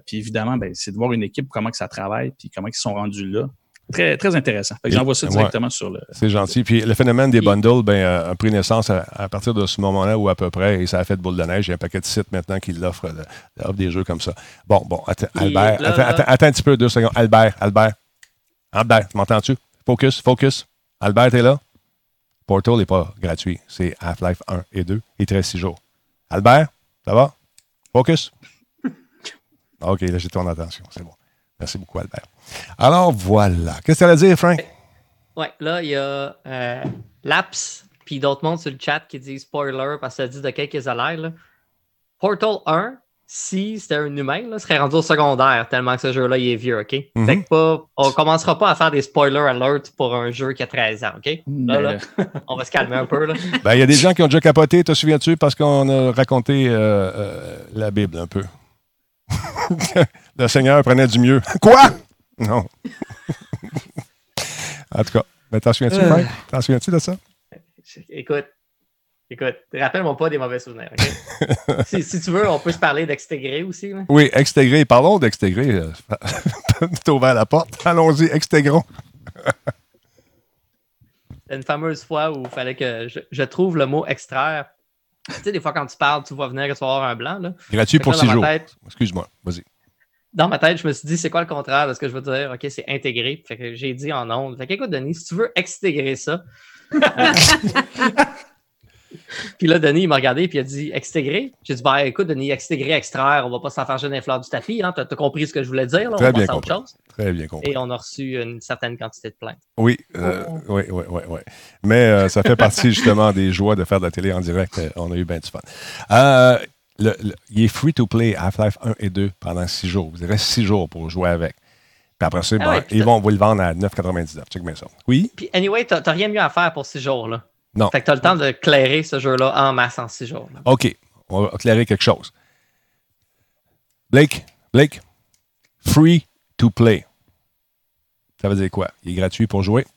S4: puis évidemment, ben, c'est de voir une équipe, comment que ça travaille, puis comment ils sont rendus là. Très, très intéressant. J'envoie ça directement sur le.
S1: C'est gentil. Puis le phénomène des bundles ben, a pris naissance à, partir de ce moment-là ou à peu près, et ça a fait de boule de neige. Il y a un paquet de sites maintenant qui l'offrent, des jeux comme ça. Bon, bon, attends, Albert, attends, attends, un petit peu, deux secondes. Albert, Albert. Albert, m'entends-tu? Focus, focus. Albert est là? Portal n'est pas gratuit. C'est Half-Life 1 et 2. Il te reste 6 jours. Albert, ça va? Focus. OK, là, j'ai ton attention. C'est bon. Merci beaucoup, Albert. Alors voilà. Qu'est-ce que tu as à dire, Frank?
S3: Ouais, là, il y a euh, Laps, puis d'autres mondes sur le chat qui disent spoiler parce que ça dit de quelques l'air. Portal 1, si c'était un humain, là, serait rendu au secondaire tellement que ce jeu-là est vieux, OK? Mm-hmm. Fait que pas, on commencera pas à faire des spoiler alerts pour un jeu qui a 13 ans, OK? Là, là, on va se calmer un peu.
S1: Ben, il y a des gens qui ont déjà capoté, te souviens-tu, parce qu'on a raconté euh, euh, la Bible un peu. le Seigneur prenait du mieux. Quoi? Non. en tout cas, ben, t'en souviens-tu, euh. Frank? T'en souviens-tu de ça?
S3: Écoute, écoute, rappelle-moi pas des mauvais souvenirs, OK? si, si, tu veux, on peut se parler d'extégré aussi.
S1: Oui, extégré. Parlons d'extégré. T'as ouvert la porte. Allons-y, extégrons.
S3: une fameuse fois où il fallait que je, trouve le mot extraire. Tu sais, des fois, quand tu parles, tu vois venir que tu vas avoir un blanc. Là.
S1: Gratuit pour six jours. Excuse-moi, vas-y.
S3: dans ma tête, je me suis dit, c'est quoi le contraire de ce que je veux dire? OK, c'est intégrer. Fait que j'ai dit en ondes. Fait que, écoute, Denis, si tu veux extégrer ça. puis là, Denis, il m'a regardé et il a dit extégrer. J'ai dit, ben écoute, Denis, extégrer, extraire, on va pas s'en faire jeune fleurs du tapis. Hein? Tu as, compris ce que je voulais dire? Là?
S1: Très
S3: on
S1: bien
S3: à autre chose.
S1: Très bien compris.
S3: Et on a reçu une certaine quantité de plaintes.
S1: Oui, euh, oui, oui, oui, oui. Mais euh, ça fait partie justement des joies de faire de la télé en direct. Euh, on a eu bien du fun. Euh, le, le, il est free to play Half-Life 1 et 2 pendant six jours. Vous avez six jours pour jouer avec. Puis après ça,
S3: Ah
S1: bon,
S3: ouais, puis
S1: ils vont vous le vendre à 9,99. Check bien ça. Oui?
S3: Puis, anyway, t'as rien mieux à faire pour six jours. Là.
S1: Non.
S3: Fait que t'as le temps de clairer ce jeu-là en masse en six jours. là.
S1: OK. On va éclairer quelque chose. Blake, Blake, free to play. Ça veut dire quoi? Il est gratuit pour jouer?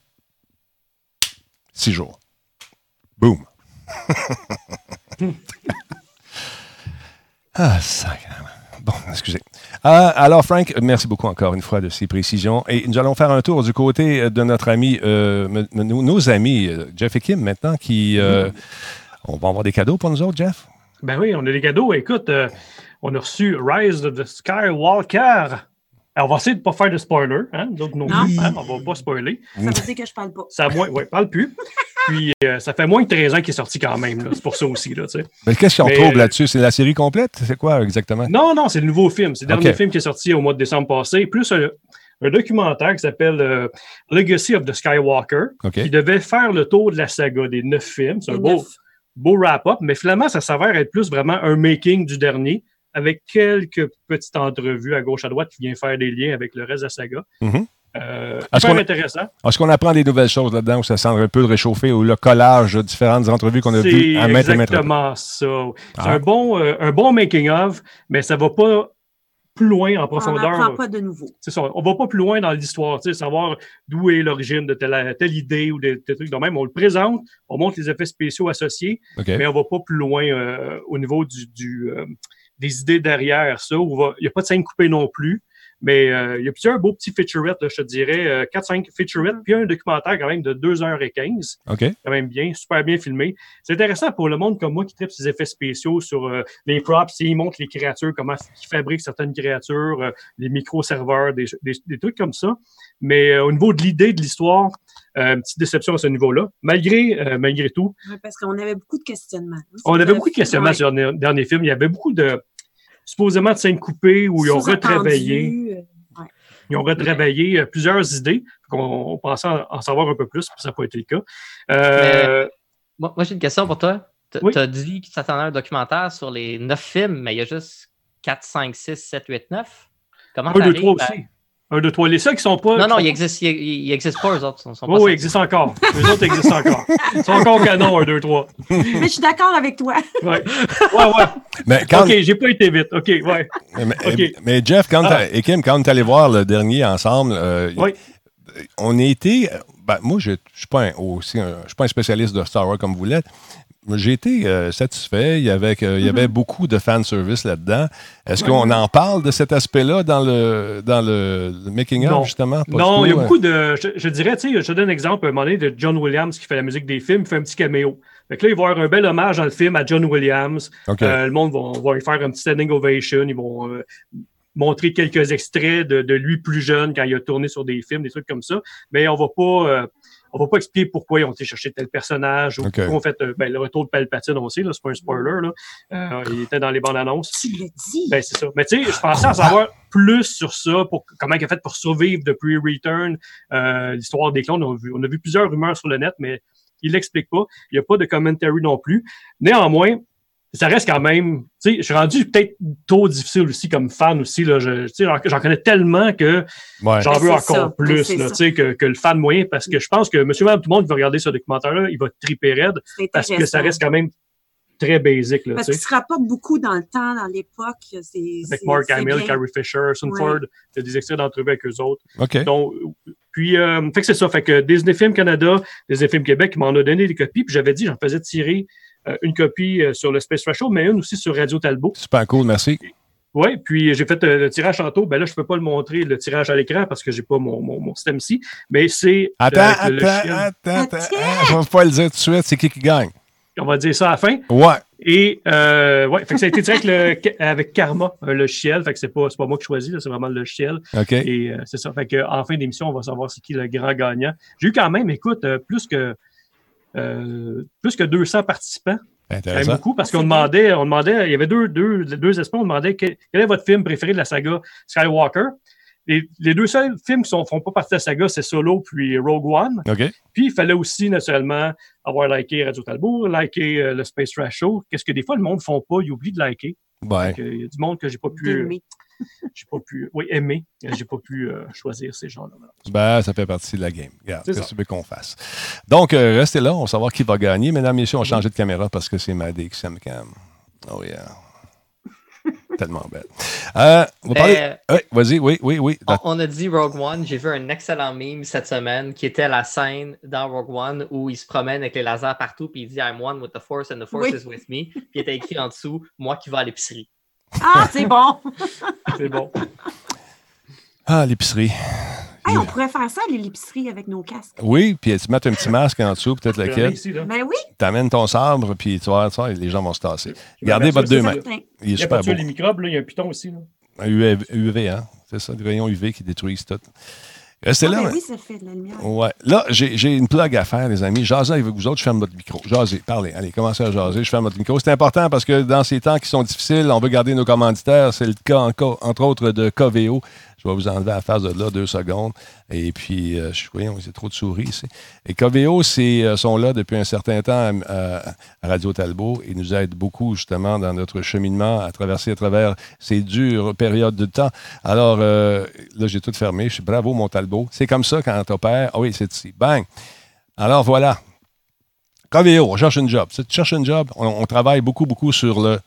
S1: Six jours. Boom. ah, sacrément. Bon, excusez. Ah, alors, Frank, merci beaucoup encore une fois de ces précisions. Et nous allons faire un tour du côté de notre ami, euh, nos, nos amis, euh, Jeff et Kim, maintenant, qui. euh, On va avoir des cadeaux pour nous autres, Jeff?
S2: Ben oui, on a des cadeaux. Écoute, euh, on a reçu Rise of the Skywalker. Alors, on va essayer de ne pas faire de spoiler. Hein? Donc, non, hein, on ne va pas spoiler.
S5: Ça veut dire que je parle pas.
S2: Ça moins, ouais, parle plus. Puis, euh, ça fait moins de 13 ans qu'il est sorti quand même. C'est pour ça aussi. Là, tu sais.
S1: Mais qu'est-ce qu'on
S2: Mais,
S1: trouve
S2: euh,
S1: là-dessus? C'est la série complète? C'est quoi exactement?
S2: non, non, c'est le nouveau film. C'est le dernier film qui est sorti au mois de décembre passé. Plus un, un documentaire qui s'appelle euh, Legacy of the Skywalker, qui devait faire le tour de la saga des neuf films. C'est un beau, beau wrap-up, mais finalement, ça s'avère être plus vraiment un making du dernier, avec quelques petites entrevues à gauche à droite qui vient faire des liens avec le reste de la saga.
S1: Mhm.
S2: Euh,
S1: Est-ce qu'on a-
S2: intéressant.
S1: Est-ce qu'on apprend des nouvelles choses là-dedans où ça semble un peu de réchauffer ou le collage de différentes entrevues qu'on a vues à maintes et maintes reprises?
S2: exactement ça. C'est
S1: Ah.
S2: un bon, euh, un bon making-of, mais ça va pas plus loin en
S5: On
S2: profondeur.
S5: n'apprend pas de nouveau.
S2: C'est ça. On va pas plus loin dans l'histoire, savoir d'où est l'origine de telle, telle idée ou des, des trucs de même. On le présente, on montre les effets spéciaux associés, mais on va pas plus loin euh, au niveau du, du, euh, des idées derrière ça. On va- Il n'y a pas de scène coupée non plus, mais euh, il y a plusieurs beaux petits featurettes, là, je te dirais, euh, 4-5 featurettes, puis un documentaire quand même de 2h15
S1: OK.
S2: quand même bien, super bien filmé. C'est intéressant pour le monde comme moi qui tripe ses effets spéciaux sur euh, les props, ils montrent les créatures, comment ils fabriquent certaines créatures, euh, les micro-serveurs, des, des, des trucs comme ça. Mais euh, au niveau de l'idée de l'histoire, euh, une petite déception à ce niveau-là. Malgré, euh, malgré tout,
S5: Ouais, Parce qu'on avait beaucoup de questionnements.
S2: on avait beaucoup de questionnements
S5: Ouais.
S2: sur le dernier film. Il y avait beaucoup de supposément de scènes coupées où ils ont retravaillé.
S5: Euh,
S2: Ils ont retravaillé euh, plusieurs idées. On, on pensait en, en savoir un peu plus, puis ça n'a pas été le cas. Euh,
S3: Moi, moi, j'ai une question pour toi. Tu
S2: Oui.
S3: as dit que tu attendais un documentaire sur les neuf films, mais il y a juste 4, 5, 6, 7, 8, 9. Comment
S2: un, deux,
S3: t'arrives
S2: trois
S3: à-
S2: aussi. Un, deux, trois. Les seuls qui sont pas.
S3: Non, non,
S2: sont
S3: il existe, il, il existe pas, eux autres. Ils sont, sont pas
S2: Oui, oui,
S3: sortis.
S2: il existe encore. Les autres existent encore. Ils sont encore canon, 1, 2, 3.
S5: Mais je suis d'accord avec toi.
S2: Ouais. Ouais, ouais.
S1: Mais, quand,
S2: OK, j'ai pas été vite. OK, ouais.
S1: mais,
S2: OK.
S1: mais Jeff, quand
S2: Ah.
S1: et Kim, quand tu allé voir le dernier ensemble, euh,
S2: Oui.
S1: on a été. ben, moi, je ne suis pas un, aussi un- je suis pas un spécialiste de Star Wars comme vous l'êtes. J'ai été euh, satisfait. Il y avait, que- il y avait beaucoup de fan service là-dedans. Est-ce qu'on en parle de cet aspect-là dans le, dans le, le making-of, justement? Pas
S2: Non, il y a
S1: tout,
S2: beaucoup de. Je, je dirais, tu sais, je te donne un exemple, à un moment donné, de John Williams qui fait la musique des films, il fait un petit caméo. Fait que là, il va y avoir un bel hommage dans le film à John Williams.
S1: euh.
S2: Euh, le monde va, va lui faire un petit standing ovation. Ils vont euh, montrer quelques extraits de, de lui plus jeune quand il a tourné sur des films, des trucs comme ça. Mais on va pas. On va pas expliquer pourquoi ils ont été chercher tel personnage ou
S1: OK.
S2: pourquoi on fait euh, ben, le retour de Palpatine, on sait, là, c'est pas un spoiler. Là. Euh, il était dans les bandes annonces.
S5: Tu l'as dit.
S2: Ben, c'est ça. Mais tu sais, je pensais en savoir plus sur ça, pour comment il a fait pour survivre depuis Return, euh, l'histoire des clones. On a, vu, on a vu plusieurs rumeurs sur le net, mais il l'explique pas. Il n'y a pas de commentary non plus. Néanmoins, ça reste quand même, tu sais, je suis rendu peut-être trop difficile aussi comme fan aussi, là. Je, tu sais, j'en- connais tellement que
S1: Ouais.
S2: j'en veux encore
S5: ça.
S2: Plus, là,
S5: ça.
S2: tu sais, que, que le fan moyen, parce que je pense que monsieur, madame, tout le monde qui va regarder ce documentaire-là, il va triper raide, parce que ça reste quand même très basic, là,
S5: Parce
S2: tu
S5: qu'il se rapporte beaucoup dans le temps, dans l'époque. C'est,
S2: Avec
S5: c'est-
S2: Mark Hamill. Carrie Fisher, Sunford, il y a des extraits d'entrevues avec eux autres.
S1: OK.
S2: Donc, puis, euh, fait que c'est ça. Fait que Disney Film Canada, Disney Film Québec ils m'en a donné des copies. Puis j'avais dit, j'en faisais tirer une copie euh, sur le Space Threshold, mais une aussi sur Radio Talbot.
S1: Super cool, merci.
S2: Oui, puis j'ai fait euh, le tirage tantôt. Ben là, je peux pas le montrer, le tirage à l'écran, parce que j'ai pas mon, mon, mon système ici. Mais c'est.
S1: Attends,
S2: avec le
S1: attends, attends, attends.
S5: Attends.
S1: Ah, je vais pas le dire tout de suite. C'est qui qui gagne?
S2: On va dire ça à la fin.
S1: Ouais.
S2: Et euh, ouais, fait que ça a été direct le- avec Karma, un logiciel. Fait que c'est pas, c'est pas moi qui choisis, c'est vraiment le logiciel.
S1: OK.
S2: Et euh, c'est ça. Fait que en fin d'émission, on va savoir c'est qui le grand gagnant. J'ai eu quand même, écoute, euh, plus que euh, plus que 200 participants.
S1: Intéressant.
S2: beaucoup, parce
S5: Ah,
S2: qu'on demandait, on demandait, il y avait deux, deux, deux esprits, on demandait quel, quel est votre film préféré de la saga Skywalker. Les, les deux seuls films qui ne font pas partie de la saga, c'est Solo puis Rogue One.
S1: OK.
S2: Puis il fallait aussi, naturellement, avoir liké Radio Talbot, liker euh, le Space Trash Show. Qu'est-ce que des fois, le monde ne font pas, ils oublient de liker.
S1: Ouais.
S2: Euh, Il y a du monde que j'ai pas pu. J'ai pas pu, oui, aimer. J'ai pas pu euh, choisir ces gens-là.
S1: Ben, ça fait partie de la game. Regarde,
S2: C'est
S1: qu'est-ce
S2: ça.
S1: que tu veux qu'on fasse? Donc, euh, restez là, on va savoir qui va gagner. Mesdames, messieurs, on va changer de caméra parce que c'est ma DXM Cam. Oh yeah. Tellement belle. Euh, on va parler...
S3: Euh,
S1: Ouais, vas-y, oui, oui, oui.
S3: on, on a dit Rogue One. J'ai vu un excellent meme cette semaine qui était la scène dans Rogue One où il se promène avec les lasers partout puis il dit I'm one with the Force and the Force
S5: Oui.
S3: is with me. Puis il était écrit en dessous Moi qui vais à l'épicerie.
S5: Ah, c'est bon.
S2: C'est bon.
S1: Ah, l'épicerie.
S5: Hey, on pourrait faire ça à l'épicerie avec nos casques.
S1: Oui, puis tu mets un petit masque en dessous, peut-être lequel.
S5: Ben oui.
S1: T'amènes ton sabre, puis tu vas ça, les gens vont se tasser. Gardez votre deux mains. Il est
S2: Il y a
S1: super
S2: pas
S1: beau.
S2: les microbes, là, il y a un piton aussi. Là.
S1: Un UV, UV, hein? C'est ça, des rayons UV qui détruisent tout. Restez
S5: Ah,
S1: là.
S5: ben oui, ça fait de la lumière.
S1: Ouais. Là, j'ai une plug à faire, les amis. Jasez avec vous autres, je ferme votre micro. Jasez, parlez. Allez, commencez à jaser, je ferme votre micro. C'est important parce que dans ces temps qui sont difficiles, on veut garder nos commanditaires. C'est le cas, entre autres, de Coveo. Je vais vous enlever la face de là deux secondes. Et puis, euh, je voyons, c'est trop de souris ici. Et Coveo, c'est, euh, sont là depuis un certain temps à, à- Radio Talbot et nous aident beaucoup, justement, dans notre cheminement à traverser à travers ces dures périodes de temps. Alors, euh, là, j'ai tout fermé. Je suis bravo, mon Talbot. C'est comme ça quand t'opères. Ah oui, c'est ici. Bang! Alors, voilà. Coveo, on cherche une job. Tu cherches une job, on travaille beaucoup, beaucoup sur le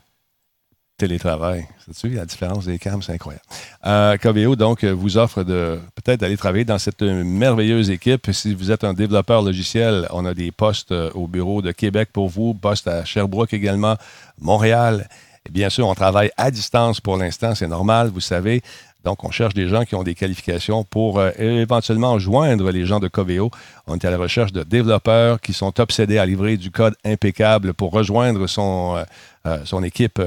S1: télétravail. Sais-tu, la différence des cams, c'est incroyable. Euh, Coveo, donc, vous offre de peut-être d'aller travailler dans cette merveilleuse équipe. Si vous êtes un développeur logiciel, on a des postes euh, au bureau de Québec pour vous, postes à Sherbrooke également, Montréal. Et bien sûr, on travaille à distance pour l'instant, c'est normal, vous savez. Donc, on cherche des gens qui ont des qualifications pour euh, éventuellement joindre les gens de Coveo. On est à la recherche de développeurs qui sont obsédés à livrer du code impeccable pour rejoindre son, euh, son équipe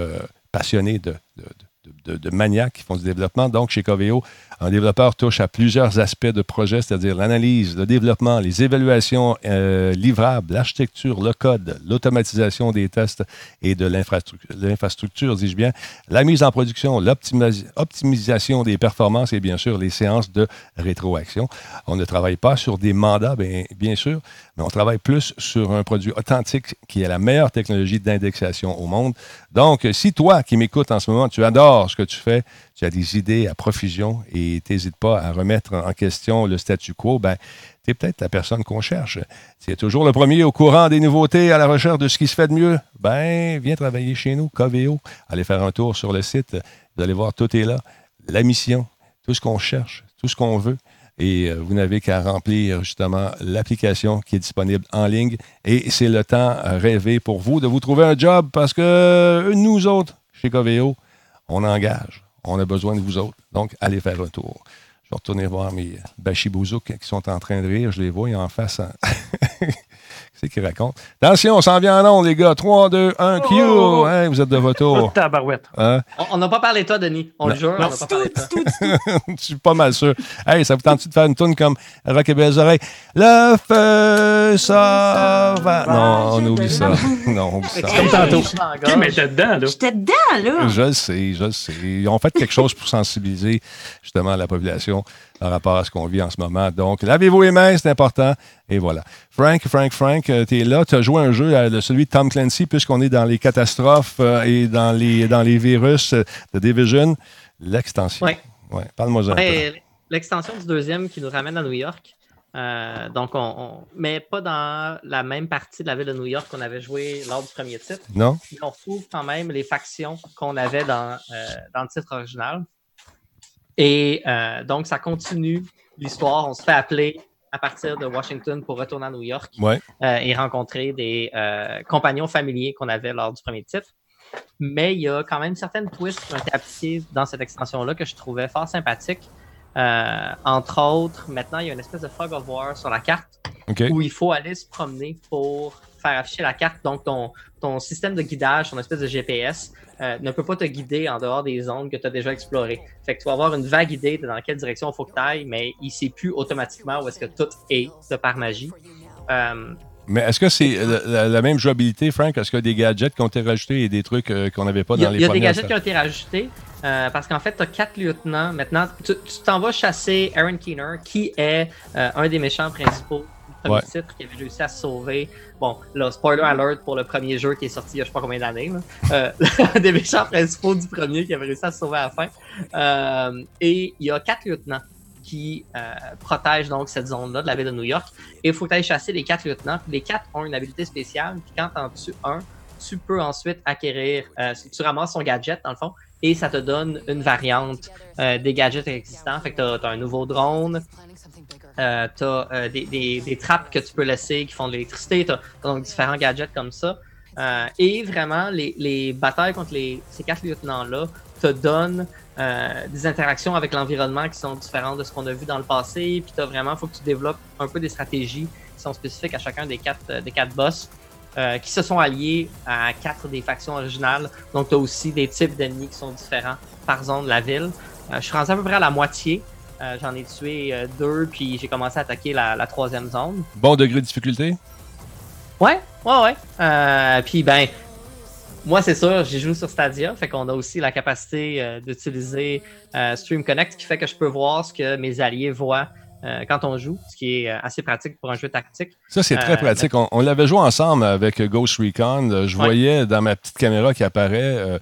S1: passionnée de, de, de- de- de maniaques qui font du développement. Donc, chez Coveo, un développeur touche à plusieurs aspects de projet, c'est-à-dire l'analyse, le développement, les évaluations euh, livrables, l'architecture, le code, l'automatisation des tests et de l'infrastructure, dis-je bien, la mise en production, l'optimisa- l'optimisation des performances et bien sûr les séances de rétroaction. On ne travaille pas sur des mandats, bien, bien sûr, mais on travaille plus sur un produit authentique qui est la meilleure technologie d'indexation au monde. Donc, si toi qui m'écoutes en ce moment, tu adores ce que tu fais, tu as des idées à profusion et t'hésites pas à remettre en question le statu quo, ben, tu es peut-être la personne qu'on cherche. Tu es toujours le premier au courant des nouveautés, à la recherche de ce qui se fait de mieux. Ben, viens travailler chez nous, Coveo. Allez faire un tour sur le site. Vous allez voir, tout est là. La mission, tout ce qu'on cherche, tout ce qu'on veut. Et euh, vous n'avez qu'à remplir justement l'application qui est disponible en ligne. Et c'est le temps rêvé pour vous de vous trouver un job parce que nous autres, chez Coveo, on engage. On a besoin de vous autres. Donc, allez faire un tour. Je vais retourner voir mes bachibouzouks qui sont en train de rire. Je les vois en face. en- C'est qu'ils racontent. Attention, on s'en vient en ondes, les gars. 3, 2, 1, Q.
S2: Oh!
S1: Hein, vous êtes de
S2: Oh,
S1: retour.
S2: tabarouette.
S1: Hein?
S3: On- n'a pas parlé de toi, Denis. On le jure, on n'a pas parlé de toi.
S1: Je suis pas mal sûr. Hey, ça vous tente de faire une tune comme Rock et Belles Oreilles? Le feu sauvage. Non, on oublie ça. Non, on oublie ça.
S2: Comme tantôt.
S3: Gorge.
S2: était dedans, là?
S5: J'étais dedans, là.
S1: Je le sais, je le sais. Ils ont fait quelque chose pour sensibiliser justement la population par rapport à ce qu'on vit en ce moment. Donc, lavez-vous les mains, c'est important. Et voilà. Frank, Frank, Frank, tu es là. Tu as joué un jeu, euh, celui de Tom Clancy, puisqu'on est dans les catastrophes euh, et dans les, dans les virus euh, de Division. L'extension.
S3: Ouais,
S1: Parle-moi un peu.
S3: Ouais, L'extension du deuxième qui nous ramène à New York. Euh, donc, on, on- mais pas dans la même partie de la ville de New York qu'on avait joué lors du premier titre.
S1: Non?
S3: Mais on retrouve quand même les factions qu'on avait dans, euh, dans le titre original. Et euh, donc, ça continue l'histoire. On se fait appeler à partir de Washington pour retourner à New York
S1: Ouais.
S3: euh, et rencontrer des euh, compagnons familiers qu'on avait lors du premier titre. Mais il y a quand même certaines twists qui ont été appliquées dans cette extension-là que je trouvais fort sympathiques. Euh, entre autres, maintenant, il y a une espèce de fog of war sur la carte où il faut aller se promener pour faire afficher la carte. Donc, ton, ton système de guidage, ton espèce de GPS, euh, ne peut pas te guider en dehors des zones que tu as déjà explorées. Fait que tu vas avoir une vague idée de dans quelle direction il faut que tu ailles, mais il ne sait plus automatiquement où est-ce que tout est de par magie. Euh,
S1: mais est-ce que c'est la, même jouabilité, Frank? Est-ce qu'il y a des gadgets qui ont été rajoutés et des trucs euh, qu'on n'avait pas dans les
S3: Il y a des gadgets qui ont été rajoutés parce qu'en fait, tu as quatre lieutenants. Maintenant, tu t'en vas chasser Aaron Keener, qui est un des méchants principaux premier titre qui avait réussi à se sauver. Bon, là, spoiler alert pour le premier jeu qui est sorti il y a je sais pas combien d'années. Euh, des méchants principaux du premier qui avait réussi à se sauver à la fin. Euh, et il y a quatre lieutenants qui euh, protègent donc cette zone-là de la ville de New York. Et il faut que tu ailles chasser les quatre lieutenants. les quatre ont une habilité spéciale. Puis quand tu en tues un, tu peux ensuite acquérir, euh, tu ramasses son gadget dans le fond, et ça te donne une variante euh, des gadgets existants. Fait que tu as, un nouveau drone, euh, tu as euh, des, des, des, trappes que tu peux laisser qui font de l'électricité, tu as, donc différents gadgets comme ça. Euh, et vraiment, les, les, batailles contre les, ces quatre lieutenants-là te donnent euh, des interactions avec l'environnement qui sont différentes de ce qu'on a vu dans le passé. Puis tu vraiment, faut que tu développes un peu des stratégies qui sont spécifiques à chacun des quatre, des quatre boss. Qui se sont alliés à quatre des factions originales. Donc, tu as aussi des types d'ennemis qui sont différents par zone de la ville. je suis rendu à peu près à la moitié. Euh, j'en ai tué euh, deux, puis j'ai commencé à attaquer la, troisième zone.
S1: Bon degré de difficulté?
S3: Ouais, ouais, ouais. Euh, puis ben, moi c'est sûr, j'ai joué sur Stadia, fait qu'on a aussi la capacité d'utiliser Stream Connect, qui fait que je peux voir ce que mes alliés voient quand on joue, ce qui est assez pratique pour un jeu tactique.
S1: Ça, c'est très pratique. On, l'avait joué ensemble avec Ghost Recon. Je voyais dans ma petite caméra qui apparaît euh,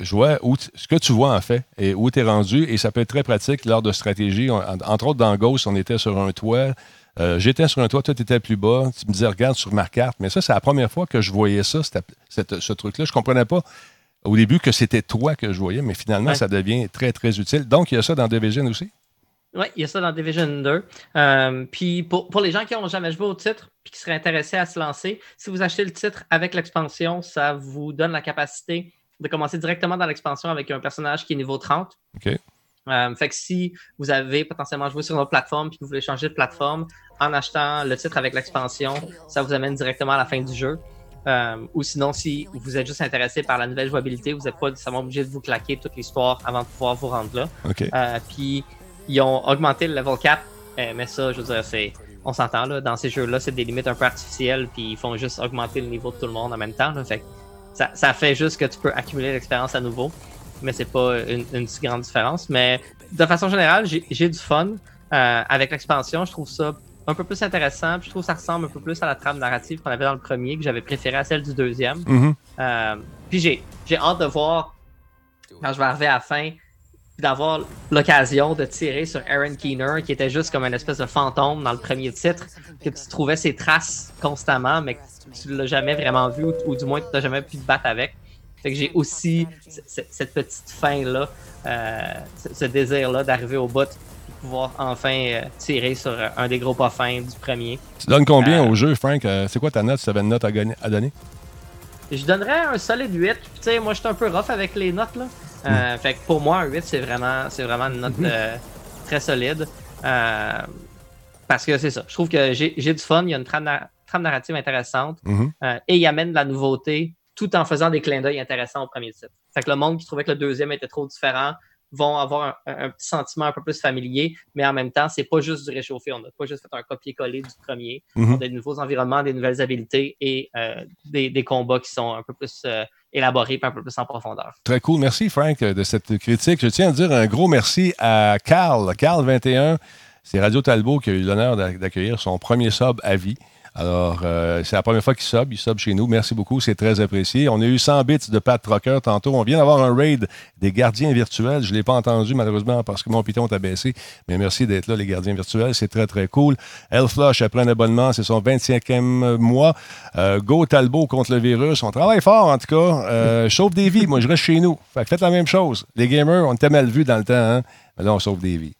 S1: je vois où ce que tu vois en fait et où tu es rendu et ça peut être très pratique lors de stratégie. entre autres, dans Ghost, on était sur un toit. Euh, j'étais sur un toit, toi, tu étais plus bas. Tu me disais, regarde sur ma carte. Mais ça, c'est la première fois que je voyais ça, ce truc-là. Je comprenais pas au début que c'était toi que je voyais, mais finalement, ça devient très, très utile. Donc, il y a ça dans Division aussi?
S3: Oui, il y a ça dans Division 2. Euh, puis pour, pour, les gens qui n'ont jamais joué au titre et qui seraient intéressés à se lancer, si vous achetez le titre avec l'expansion, ça vous donne la capacité de commencer directement dans l'expansion avec un personnage qui est niveau 30.
S1: OK.
S3: Euh, fait que si vous avez potentiellement joué sur une autre plateforme et que vous voulez changer de plateforme en achetant le titre avec l'expansion, ça vous amène directement à la fin du jeu. Euh, ou sinon, si vous êtes juste intéressé par la nouvelle jouabilité, vous n'êtes pas nécessairement obligé de vous claquer toute l'histoire avant de pouvoir vous rendre là. Euh, puis ils ont augmenté le level cap, mais ça, je veux dire, c'est on s'entend là, dans ces jeux-là, c'est des limites un peu artificielles, puis ils font juste augmenter le niveau de tout le monde en même temps. Là, fait ça, fait juste que tu peux accumuler l'expérience à nouveau, mais c'est pas une, si grande différence. Mais de façon générale, j'ai du fun euh, avec l'expansion. Je trouve ça un peu plus intéressant. Puis je trouve que ça ressemble un peu plus à la trame narrative qu'on avait dans le premier, que j'avais préféré à celle du deuxième.
S1: Mm-hmm.
S3: Euh, puis j'ai hâte de voir quand je vais arriver à la fin d'avoir l'occasion de tirer sur Aaron Keener, qui était juste comme une espèce de fantôme dans le premier titre, que tu trouvais ses traces constamment, mais tu l'as jamais vraiment vu, ou, du moins tu n'as jamais pu te battre avec. Fait que j'ai aussi cette petite fin-là, euh, ce désir-là d'arriver au bout et pouvoir enfin euh, tirer sur un des gros pas fins du premier.
S1: Tu donnes combien euh, au jeu, Frank? c'est quoi ta note si tu avais une note à, donner?
S3: Je donnerais un solide 8. Tu sais, moi, je suis un peu rough avec les notes, là. Hmm. Fait que pour moi, un 8, c'est vraiment, vraiment une note hmm. très solide. parce que c'est ça. Je trouve que j'ai du fun. Il y a une trame, narrative intéressante
S1: mhm.
S3: euh, et il amène de la nouveauté tout en faisant des clins d'œil intéressants au premier titre. Fait que le monde qui trouvait que le deuxième était trop différent vont avoir un, petit sentiment un peu plus familier, mais en même temps, c'est pas juste du réchauffé. On n'a pas juste fait un copier-coller du premier.
S1: Mhm.
S3: On a des nouveaux environnements, des nouvelles habiletés et euh, des, combats qui sont un peu plus euh, élaborés et un peu plus en profondeur.
S1: Très cool. Merci, Frank, de cette critique. Je tiens à dire un gros merci à Carl. Carl21, c'est Radio Talbot qui a eu l'honneur d'accueillir son premier sub à vie. Alors, euh, c'est la première fois qu'il sub. Il sub chez nous. Merci beaucoup. C'est très apprécié. On a eu 100 bits de Pat Trucker tantôt. On vient d'avoir un raid des gardiens virtuels. Je ne l'ai pas entendu, malheureusement, parce que mon piton t'a baissé. Mais merci d'être là, les gardiens virtuels. C'est très, très cool. Elflush, après un abonnement, c'est son 25e mois. Euh, Go Talbot contre le virus. On travaille fort, en tout cas. Euh, sauve des vies. Moi, je reste chez nous. Fait faites la même chose. Les gamers, on était mal vus dans le temps. Hein? Mais là, on sauve des vies.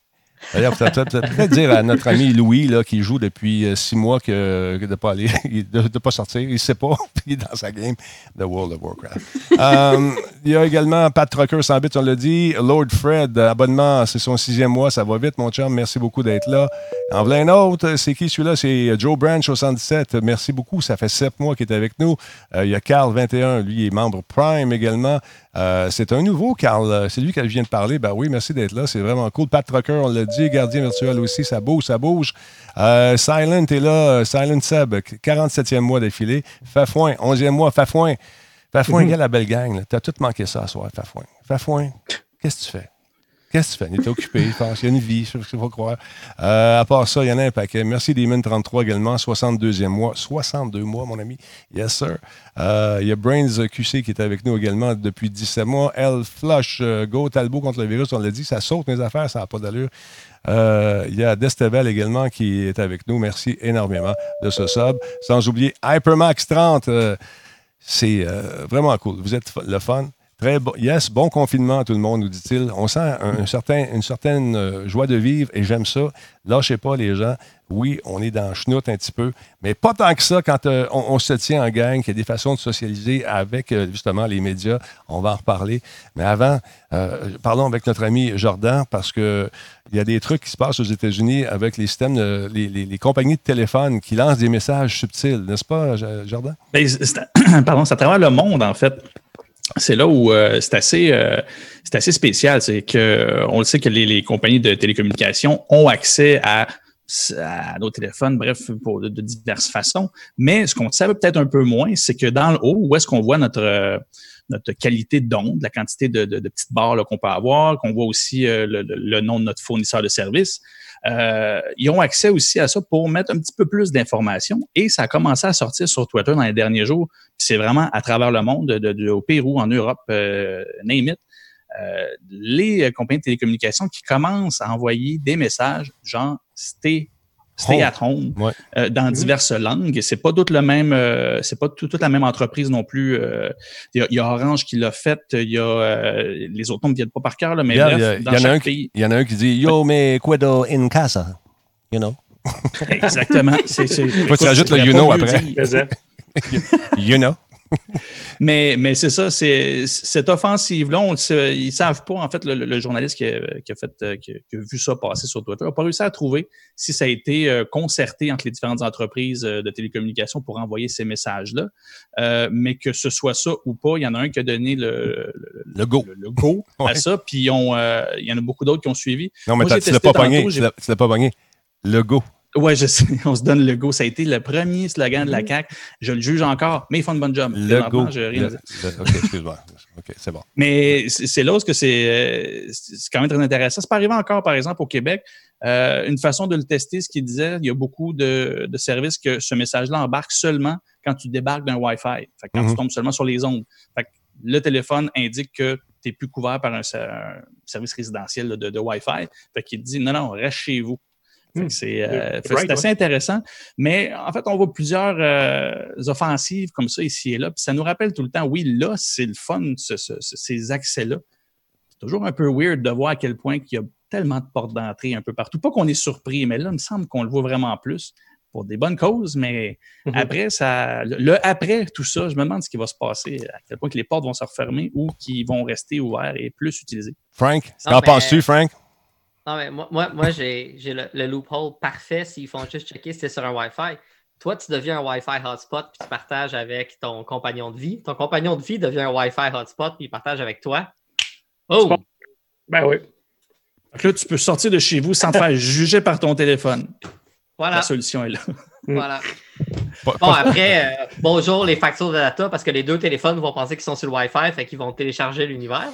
S1: D'ailleurs, peut-être dire à notre ami Louis, là, qui joue depuis euh, six mois que, de ne pas aller, de, pas sortir. Il ne sait pas, puis il est dans sa game de World of Warcraft. Euh, il y a également Pat Trucker 100 bits, on l'a dit. Lord Fred, abonnement, c'est son sixième mois, ça va vite, mon chum. Merci beaucoup d'être là. En voilà un autre, c'est qui celui-là? C'est Joe Branch 77. Merci beaucoup, ça fait sept mois qu'il est avec nous. Euh, il y a Carl 21, lui est membre Prime également. Euh, c'est un nouveau, Carl. C'est lui qui vient de parler. Ben oui, merci d'être là. C'est vraiment cool. Pat Trucker, on l'a dit. Gardien virtuel aussi. Ça bouge, ça bouge. Euh, Silent est là. Silent Seb, 47e mois d'affilée. Fafouin, 11e mois. Fafouin. Fafouin, mm la belle gang. T'as tout manqué ça à soir, Fafouin. Fafouin, qu'est-ce que tu fais? Qu'est-ce que tu fais? Il est occupé, il pense. Il y a une vie, je ne sais pas croire. Euh, à part ça, il y en a un paquet. Merci Demon33 également, 62e mois. 62 mois, mon ami. Yes, sir. Euh, il y a Brains QC qui est avec nous également depuis 17 mois. L Flush, euh, Go Talbot contre le virus, on l'a dit, ça saute mes affaires, ça n'a pas d'allure. il y a Destevel également qui est avec nous. Merci énormément de ce sub. Sans oublier Hypermax 30. c'est vraiment cool. Vous êtes le fun. Très bon. Yes, bon confinement à tout le monde, nous dit-il. On sent une certaine euh, joie de vivre et j'aime ça. Lâchez pas les gens. Oui, on est dans chenoute un petit peu, mais pas tant que ça quand euh, on, se tient en gang, qu'il y a des façons de socialiser avec euh, justement les médias. On va en reparler. Mais avant, parlons avec notre ami Jordan parce que il y a des trucs qui se passent aux États-Unis avec les systèmes, les, compagnies de téléphone qui lancent des messages subtils, n'est-ce pas, Jordan?
S4: Ben, pardon, ça travers le monde, en fait c'est là où euh, c'est assez, euh, c'est assez spécial. C'est que euh, on le sait que les, compagnies de télécommunications ont accès à, nos téléphones, bref, de, diverses façons. Mais ce qu'on savait peut-être un peu moins, c'est que dans le haut, où est-ce qu'on voit notre notre qualité d'onde, la quantité de, petites barres qu'on peut avoir, qu'on voit aussi le, nom de notre fournisseur de service. Euh, ils ont accès aussi à ça pour mettre un petit peu plus d'informations. Et ça a commencé à sortir sur Twitter dans les derniers jours. C'est vraiment à travers le monde, de, au Pérou, en Europe, euh, name it. Euh, les compagnies de télécommunications qui commencent à envoyer des messages genre stay stay at home euh, dans mhm. diverses langues. C'est pas toute le même, euh, c'est pas toute la même entreprise non plus. Euh, il y, a Orange qui l'a fait. Il y a les autres noms ne viennent pas par cœur, là, mais bref, dans chaque pays.
S1: Il y en a un qui dit Yo me quedo in casa, you know?
S4: Exactement.
S1: C'est, Faut que tu rajoutes le you know après. you know?
S4: mais mais c'est ça, c'est cette offensive-là, ils ne savent pas, en fait, le, journaliste qui a, fait, euh, qui a, vu ça passer sur Twitter n'a pas réussi à trouver si ça a été euh, concerté entre les différentes entreprises euh, de télécommunications pour envoyer ces messages-là. mais que ce soit ça ou pas, il y en a un qui a donné le,
S1: le, go,
S4: le, go à ça, puis il y en a beaucoup d'autres qui ont suivi.
S1: Non, mais tu ne l'as pas pogné. Tu l'as pas pogné. Le go.
S4: Oui, je sais, on se donne le go. Ça a été le premier slogan de la CAQ. Mm-hmm. Je le juge encore, mais ils font une bonne job.
S1: Le go. OK, excuse-moi. OK, c'est bon.
S4: Mais c'est là que c'est quand même très intéressant. C'est pas arrivé encore, par exemple, au Québec. Euh, une façon de le tester, ce qu'il disait, il y a beaucoup de, de services que ce message-là embarque seulement quand tu débarques d'un Wi-Fi. Fait quand tu mm-hmm. tombes seulement sur les ondes. Fait le téléphone indique que tu n'es plus couvert par un, service résidentiel de, de Wi-Fi. Fait qu'il dit non, non, reste chez vous. Hmm. Euh, c'est assez intéressant. Mais en fait, on voit plusieurs euh, offensives comme ça ici et là. Puis ça nous rappelle tout le temps, oui, là, c'est le fun, ces accès-là. C'est toujours un peu weird de voir à quel point il y a tellement de portes d'entrée un peu partout. Pas qu'on est surpris, mais là, il me semble qu'on le voit vraiment plus pour des bonnes causes, mais mm-hmm. après, ça, le après tout ça, je me demande ce qui va se passer, à quel point que les portes vont se refermer ou qui vont rester ouvertes et plus utilisées.
S1: Frank, qu'en penses-tu, Frank?
S3: Non, mais moi, moi, moi j'ai le, loophole parfait s'ils font juste checker si c'est sur un Wi-Fi. Toi, tu deviens un Wi-Fi hotspot puis tu partages avec ton compagnon de vie. Ton compagnon de vie devient un Wi-Fi hotspot puis il partage avec toi.
S2: Oh! Ben oui.
S4: Donc là, tu peux sortir de chez vous sans te faire juger par ton téléphone. Voilà. La solution est là.
S3: Voilà. Bon, après, euh, bonjour les factures de data parce que les deux téléphones vont penser qu'ils sont sur le Wi-Fi, fait qu'ils vont télécharger l'univers.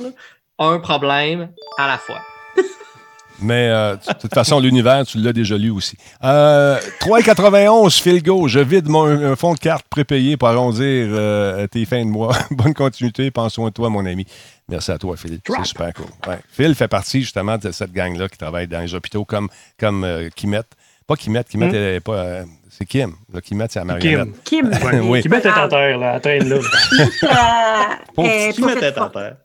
S3: Un problème à la fois.
S1: Mais euh, de toute façon, l'univers, tu l'as déjà lu aussi. Euh, 3,91, Philgo. Je vide mon fond de carte prépayé pour arrondir euh, tes fins de mois. Bonne continuité. Pensons à toi, mon ami. Merci à toi, Phil. C'est super cool. Phil fait partie justement de cette gang-là qui travaille dans les hôpitaux comme, comme euh, Kimet. Pas Kimet. Kimet,
S2: Hmm?
S1: elle est pas. euh, c'est Kim. Là, Kimet, c'est la marionnette.
S2: Kim.
S5: Kim.
S2: Ouais.
S1: Oui.
S2: Qui met tête en terre, là, elle traîne là.
S5: Euh, elle est
S4: Qui
S5: pas
S4: mettait
S5: faite
S4: en terre?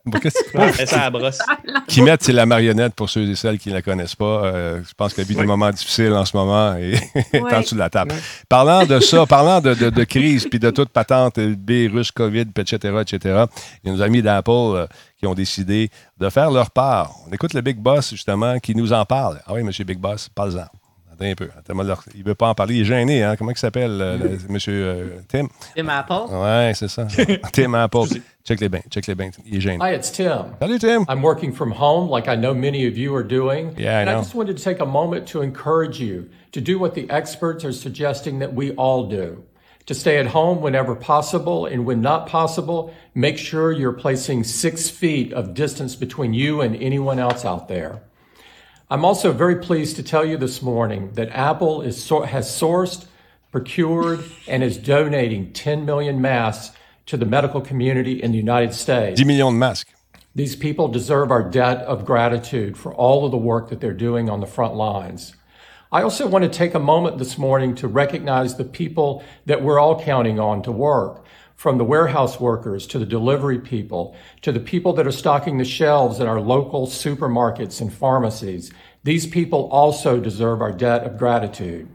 S4: La brosse.
S1: Kimet, c'est la marionnette pour ceux et celles qui ne la connaissent pas. Euh, je pense qu'elle vit des
S2: Oui.
S1: moments difficiles en ce moment et est en dessous de la table. Parlant de ça, parlant de, de, de crise puis de toute patente, euh, virus, COVID, puis etc., etc., il y a nos amis d'Apple euh, qui ont décidé de faire leur part. On écoute le Big Boss, justement, qui nous en parle. Ah oui, monsieur Big Boss, parle-en. Attends un peu. Attends-moi Il ne veut pas en parler. Il est gêné, hein? Comment il s'appelle, euh, monsieur euh, Tim?
S3: Tim Apple.
S1: Ouais, c'est ça. Tim Apple. Check les bains, check les bains. Il est gêné.
S7: Hi, it's Tim.
S1: Salut, Tim.
S7: I'm working from home like I know many of you are doing.
S1: Yeah, I
S7: and
S1: know.
S7: I just wanted to take a moment to encourage you to do what the experts are suggesting that we all do. To stay at home whenever possible, and when not possible, make sure you're placing six feet of distance between you and anyone else out there. I'm also very pleased to tell you this morning that Apple is, has sourced, procured, and is donating 10 million masks to the medical community in the United States.
S1: 10 millions de masques.
S7: These people deserve our debt of gratitude for all of the work that they're doing on the front lines. I also want to take a moment this morning to recognize the people that we're all counting on to work, from the warehouse workers to the delivery people to the people that are stocking the shelves at our local supermarkets and pharmacies. These people also deserve our debt of gratitude.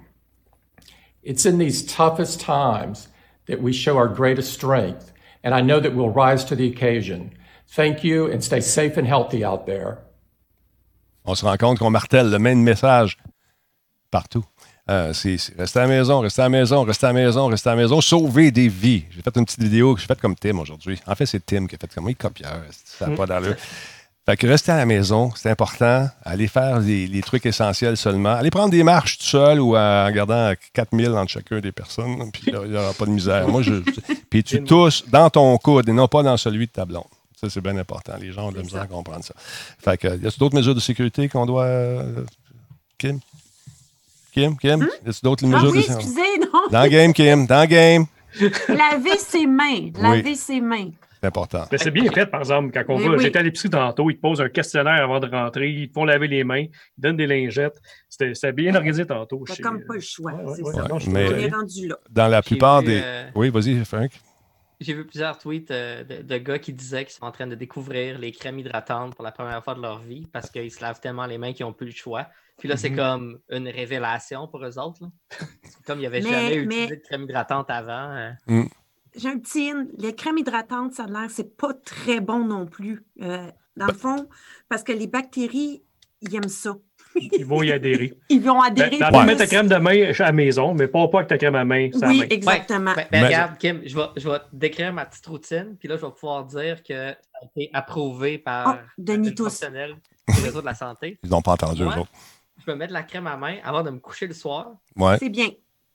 S7: It's in these toughest times that we show our greatest strength, and I know that we'll rise to the occasion. Thank you and stay safe and healthy out there.
S1: on se rend compte qu'on martèle le même message partout. Euh, c'est restez à la maison, restez à la maison, restez à la maison, restez à la maison, sauvez des vies. J'ai fait une petite vidéo que j'ai faite comme Tim aujourd'hui. En fait, c'est Tim qui a fait comme il copieur. Ça n'a pas d'allure? Fait que restez à la maison, c'est important. Allez faire les, les trucs essentiels seulement. Allez prendre des marches tout seul ou en gardant 4000 entre chacun des personnes. Puis il n'y aura pas de misère. Moi, je, puis tu tousses dans ton coude et non pas dans celui de ta blonde. Ça, c'est bien important. Les gens ont de la misère à comprendre ça. Fait que, y a d'autres mesures de sécurité qu'on doit. euh, Kim? Kim? Kim? A d'autres
S5: Ah
S1: mesures
S5: oui, excusez, non.
S1: Dans le game, Kim. Dans le game.
S5: Laver ses mains. Laver ses mains.
S1: C'est important.
S2: Mais c'est bien fait, par exemple, quand on va.
S5: oui.
S2: J'étais à l'épicerie tantôt, ils te posent un questionnaire avant de rentrer, ils te font laver les mains, ils donnent des lingettes. C'était c'était bien organisé tantôt.
S5: T'as
S2: chez-
S5: comme pas le choix.
S2: Ouais,
S5: c'est
S2: ouais,
S5: ça.
S2: non, je suis
S1: Mais-
S5: On
S2: désolé.
S5: est rendu là.
S1: Dans la plupart
S3: vu,
S1: des.
S3: euh,
S1: Oui, vas-y, Frank.
S3: J'ai vu plusieurs tweets euh, de, de gars qui disaient qu'ils sont en train de découvrir les crèmes hydratantes pour la première fois de leur vie parce qu'ils se lavent tellement les mains qu'ils n'ont plus le choix. Puis là, c'est
S2: Mhm.
S3: comme une révélation pour eux autres. là. Comme ils n'avaient
S5: Mais-
S3: jamais
S5: mais-
S3: utilisé de crème hydratante avant. euh.
S5: J'ai un petit in. Les crèmes hydratantes, ça a l'air, c'est pas très bon non plus. Euh, dans
S1: Ben
S5: le fond, parce que les bactéries, ils aiment ça.
S2: Ils vont y adhérer.
S5: Ils vont
S2: Ben,
S5: adhérer.
S2: le
S5: plus.
S2: fond, mettre ta crème de main à la maison, mais pas, pas avec ta crème à main.
S5: Oui,
S2: main.
S5: exactement.
S3: Ben, ben,
S1: Mais-
S3: regarde, Kim, je vais, je vais décrire ma petite routine, puis là, je vais pouvoir dire que ça a été approuvé par
S5: Oh, Denis
S3: un
S5: Tous.
S3: professionnel du réseau de la santé.
S1: Ils n'ont pas entendu,
S3: Ouais.
S1: eux autres.
S3: Je me mets de la crème à main avant de me coucher le soir.
S1: Ouais.
S5: C'est bien.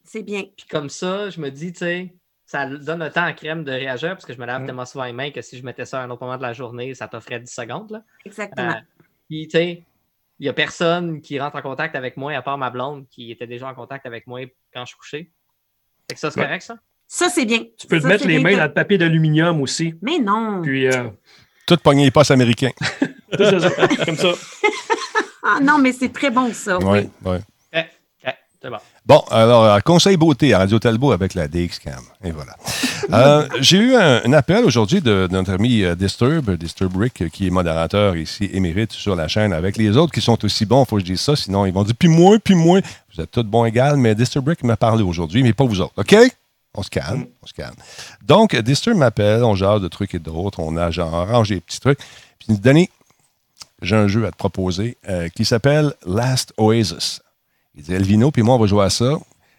S5: C'est bien.
S3: Puis comme ça, je me dis, tu sais, ça donne le temps à crème de réagir parce que je me lave
S2: Mm.
S3: tellement souvent les mains que si je mettais ça à un autre moment de la journée, ça t'offrait 10 secondes. Là.
S5: Exactement.
S3: Euh, Puis, tu sais, il n'y a personne qui rentre en contact avec moi à part ma blonde qui était déjà en contact avec moi quand je couché. Fait que ça, c'est
S2: Ouais.
S3: correct, ça?
S5: Ça, c'est bien.
S2: Tu peux te mettre les mains dans le papier d'aluminium aussi.
S5: Mais non.
S2: Puis, euh,
S1: Tout pogné les postes américains.
S2: tout c'est ça, comme ça.
S5: Ah, non, mais c'est très bon, ça.
S1: Oui,
S5: Oui.
S3: Eh, eh, c'est bon.
S1: Bon, alors, conseil beauté à Radio Talbot avec la DXCAM. Et voilà. Euh, J'ai eu un, un appel aujourd'hui de, de notre ami euh, Disturb, Disturb Rick, euh, qui est modérateur ici, émérite sur la chaîne, avec les autres qui sont aussi bons, il faut que je dise ça, sinon ils vont dire, puis moi, puis moi. Vous êtes tous bons égal, mais Disturb Rick m'a parlé aujourd'hui, mais pas vous autres, OK? On se calme, on se calme. Donc, Disturb m'appelle, on jase de trucs et d'autres, on a genre, arrange des petits trucs. Puis il me dit, Denis, j'ai un jeu à te proposer euh, qui s'appelle Last Oasis. Il dit Elvino, puis moi, on va jouer à ça.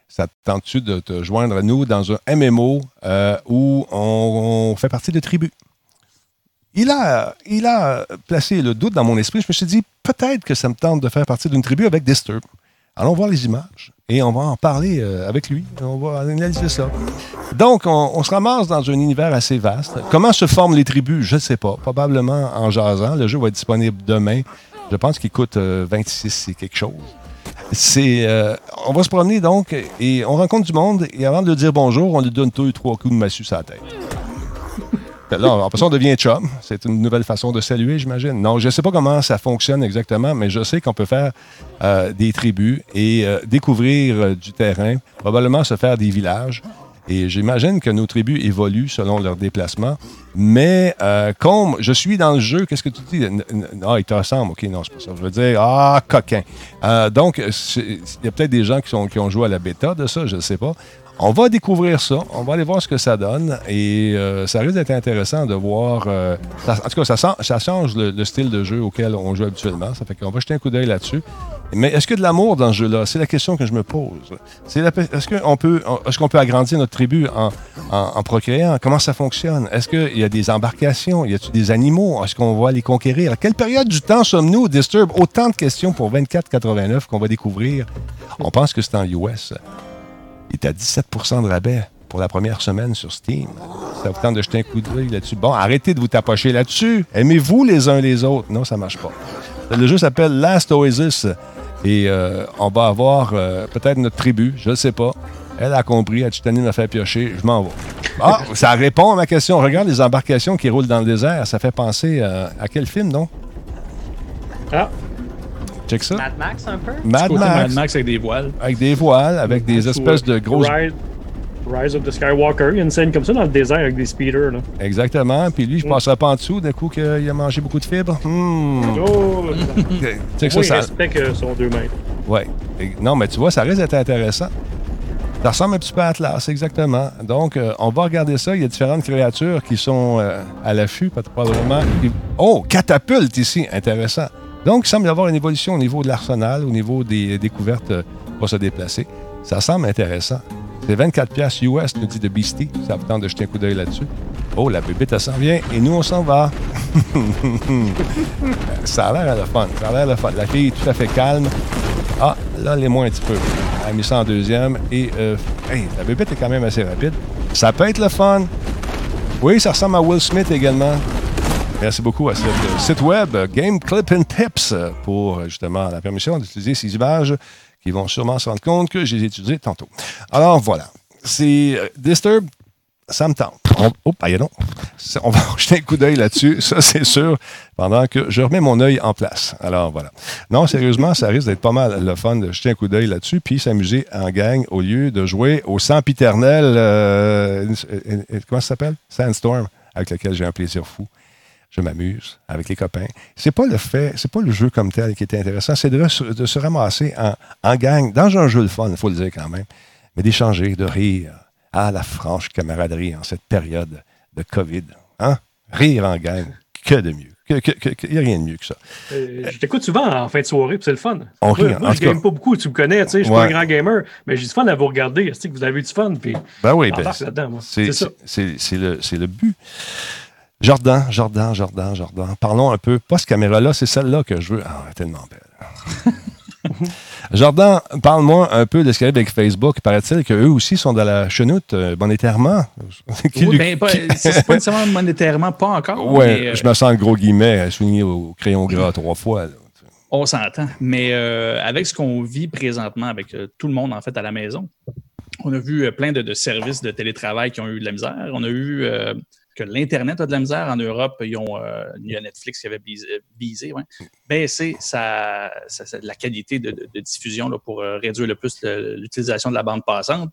S1: Ça te tente-tu de te joindre à nous dans un MMO euh, où on, on fait partie de tribus? Il a, il a placé le doute dans mon esprit. Je me suis dit, peut-être que ça me tente de faire partie d'une tribu avec Disturb. Allons voir les images et on va en parler euh, avec lui. On va analyser ça. Donc, on, se ramasse dans un univers assez vaste. Comment se forment les tribus? Je ne sais pas. Probablement en jasant. Le jeu va être disponible demain. Je pense qu'il coûte euh, 26 et quelque chose. Euh, on va se promener donc et on rencontre du monde et avant de dire bonjour, on lui donne deux, trois coups de massue sur la tête. Là, en passant, on devient chum. C'est une nouvelle façon de saluer, j'imagine. Non, je ne sais pas comment ça fonctionne exactement, mais je sais qu'on peut faire euh, des tribus et euh, découvrir euh, du terrain, probablement se faire des villages. Et j'imagine que nos tribus évoluent selon leur déplacement. Mais comme je suis dans le jeu, qu'est-ce que tu dis? Ah, il te ressemble. OK, non, c'est pas ça. Je veux dire, ah, coquin. Donc, il y a peut-être des gens qui ont joué à la bêta de ça, je ne sais pas. On va découvrir ça. On va aller voir ce que ça donne. Et euh, ça risque d'être intéressant de voir. euh, ça- en tout cas, ça, change le, le style de jeu auquel on joue habituellement. Ça fait qu'on va jeter un coup d'œil là-dessus. Mais est-ce qu'il de l'amour dans ce jeu-là? C'est la question que je me pose. Est-ce qu'on peut, agrandir notre tribu en procréant? Comment ça fonctionne? Est-ce qu'il y a des embarcations? Y a-t-il des animaux? Est-ce qu'on va les conquérir? À quelle période du temps sommes-nous, Disturb? Autant de questions pour 24,89 qu'on va découvrir. On pense que c'est en US. Il est à 17% de rabais pour la première semaine sur Steam. Ça vous tente de jeter un coup d'œil là-dessus. Bon, arrêtez de vous tapocher là-dessus. Aimez-vous les uns les autres? Non, ça marche pas. Le jeu s'appelle Last Oasis. Et euh, on va avoir euh, peut-être notre tribu, je ne sais pas. Elle a compris, elle a m'a fait piocher, je m'en vais. Ah, ça répond à ma question. Regarde les embarcations qui roulent dans le désert. Ça fait penser euh, à quel film, non?
S2: Ah,
S1: Check ça.
S3: Mad Max un peu?
S1: Mad Max,
S4: Mad Max avec des voiles.
S1: avec des voiles, avec des espèces de grosses
S2: Rise, Rise of the Skywalker. Il y a une scène comme ça dans le désert avec des speeders. Là.
S1: Exactement. Puis lui, je ne passerai pas en dessous d'un coup qu'il a mangé beaucoup de fibres. Hmm.
S2: Oh,
S1: Tu sais que
S2: moi,
S1: ça,
S2: il
S1: ça-
S2: respecte son deux mètres.
S1: Ouais. Et- Non, mais tu vois, ça risque d'être intéressant. Ça ressemble un petit peu à Atlas, exactement. Donc, euh, on va regarder ça. Il y a différentes créatures qui sont euh, à l'affût, pas- probablement. Oh, catapulte ici, intéressant. Donc, il semble y avoir une évolution au niveau de l'arsenal, au niveau des découvertes euh, pour se déplacer. Ça semble intéressant. C'est 24 pièces US, nous dit de Beastie. Ça vous tente de jeter un coup d'œil là-dessus. Oh, la bébête, elle s'en vient et nous, on s'en va. ça a l'air le fun. Ça a l'air le fun. La fille est tout à fait calme. Ah, là, les moins un petit peu. Elle a mis ça en deuxième. Et, euh, la bébête est quand même assez rapide. Ça peut être le fun. Oui, ça ressemble à Will Smith également. Merci beaucoup à ce euh, site web euh, Game Clip and Tips euh, pour justement la permission d'utiliser ces images qui vont sûrement se rendre compte que je les ai utilisées tantôt. Alors voilà. C'est Disturb, ça me tente. On, oh. C'est- On va jeter un coup d'œil là-dessus, ça c'est sûr, pendant que je remets mon œil en place. Alors voilà. Non, sérieusement, ça risque d'être pas mal le fun de jeter un coup d'œil là-dessus, puis s'amuser en gang au lieu de jouer au sempiternel, comment ça s'appelle? Sandstorm, avec lequel j'ai un plaisir fou. Je m'amuse avec les copains. C'est pas le fait, c'est pas le jeu comme tel qui est intéressant, c'est de, se ramasser en, en gang, dans un jeu de fun, il faut le dire quand même, mais d'échanger, de rire à la franche camaraderie en cette période de COVID. Hein? Rire en gang, que de mieux. Il n'y a rien de mieux que ça.
S2: Euh, je t'écoute souvent en fin de soirée, puis c'est le fun.
S1: On rit,
S2: Moi,
S1: en
S2: moi, je
S1: cas.
S2: game pas beaucoup, tu me connais, tu sais, je suis
S1: Ouais.
S2: pas un grand gamer, mais j'ai du fun à vous regarder. Que vous avez du fun? Puis,
S1: Ben oui, ben, c'est
S2: ça.
S1: le, c'est le but. Jordan, Jordan, Jordan, Jordan. Parlons un peu. Pas cette caméra-là, c'est celle-là que je veux. Ah, elle est tellement belle. Jordan, parle-moi un peu de ce qu'il y a avec Facebook. Paraît-il qu'eux aussi sont dans la chenoute euh, monétairement. Qui
S4: Oui, ben, pas- c'est pas nécessairement monétairement, pas encore. Mais, euh,
S1: je me sens le gros guillemet souligné au crayon gras trois fois. là.
S4: On s'entend. Mais euh, avec ce qu'on vit présentement, avec euh, tout le monde en fait à la maison, on a vu euh, plein de, de services de télétravail qui ont eu de la misère. On a euh, que l'Internet a de la misère en Europe. Euh, il y a Netflix qui avait bisé, bisé, ouais, baissé la qualité de, diffusion là, pour euh, réduire le plus l'utilisation de la bande passante.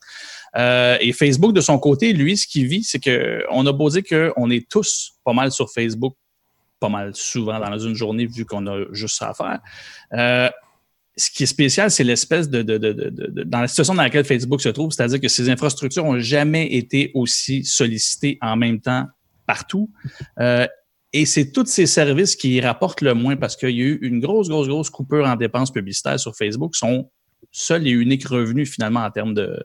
S4: Euh, et Facebook, de son côté, lui, ce qu'il vit, c'est qu'on a beau dire qu'on est tous pas mal sur Facebook pas mal souvent dans une journée vu qu'on a juste ça à faire. Ce qui est spécial, c'est l'espèce de, de, de, de, dans la situation dans laquelle Facebook se trouve, c'est-à-dire que ces infrastructures ont jamais été aussi sollicitées en même temps partout. Euh, et c'est tous ces services qui rapportent le moins parce qu'il y a eu une grosse, grosse, grosse coupure en dépenses publicitaires sur Facebook, sont seuls et uniques revenus finalement en termes de,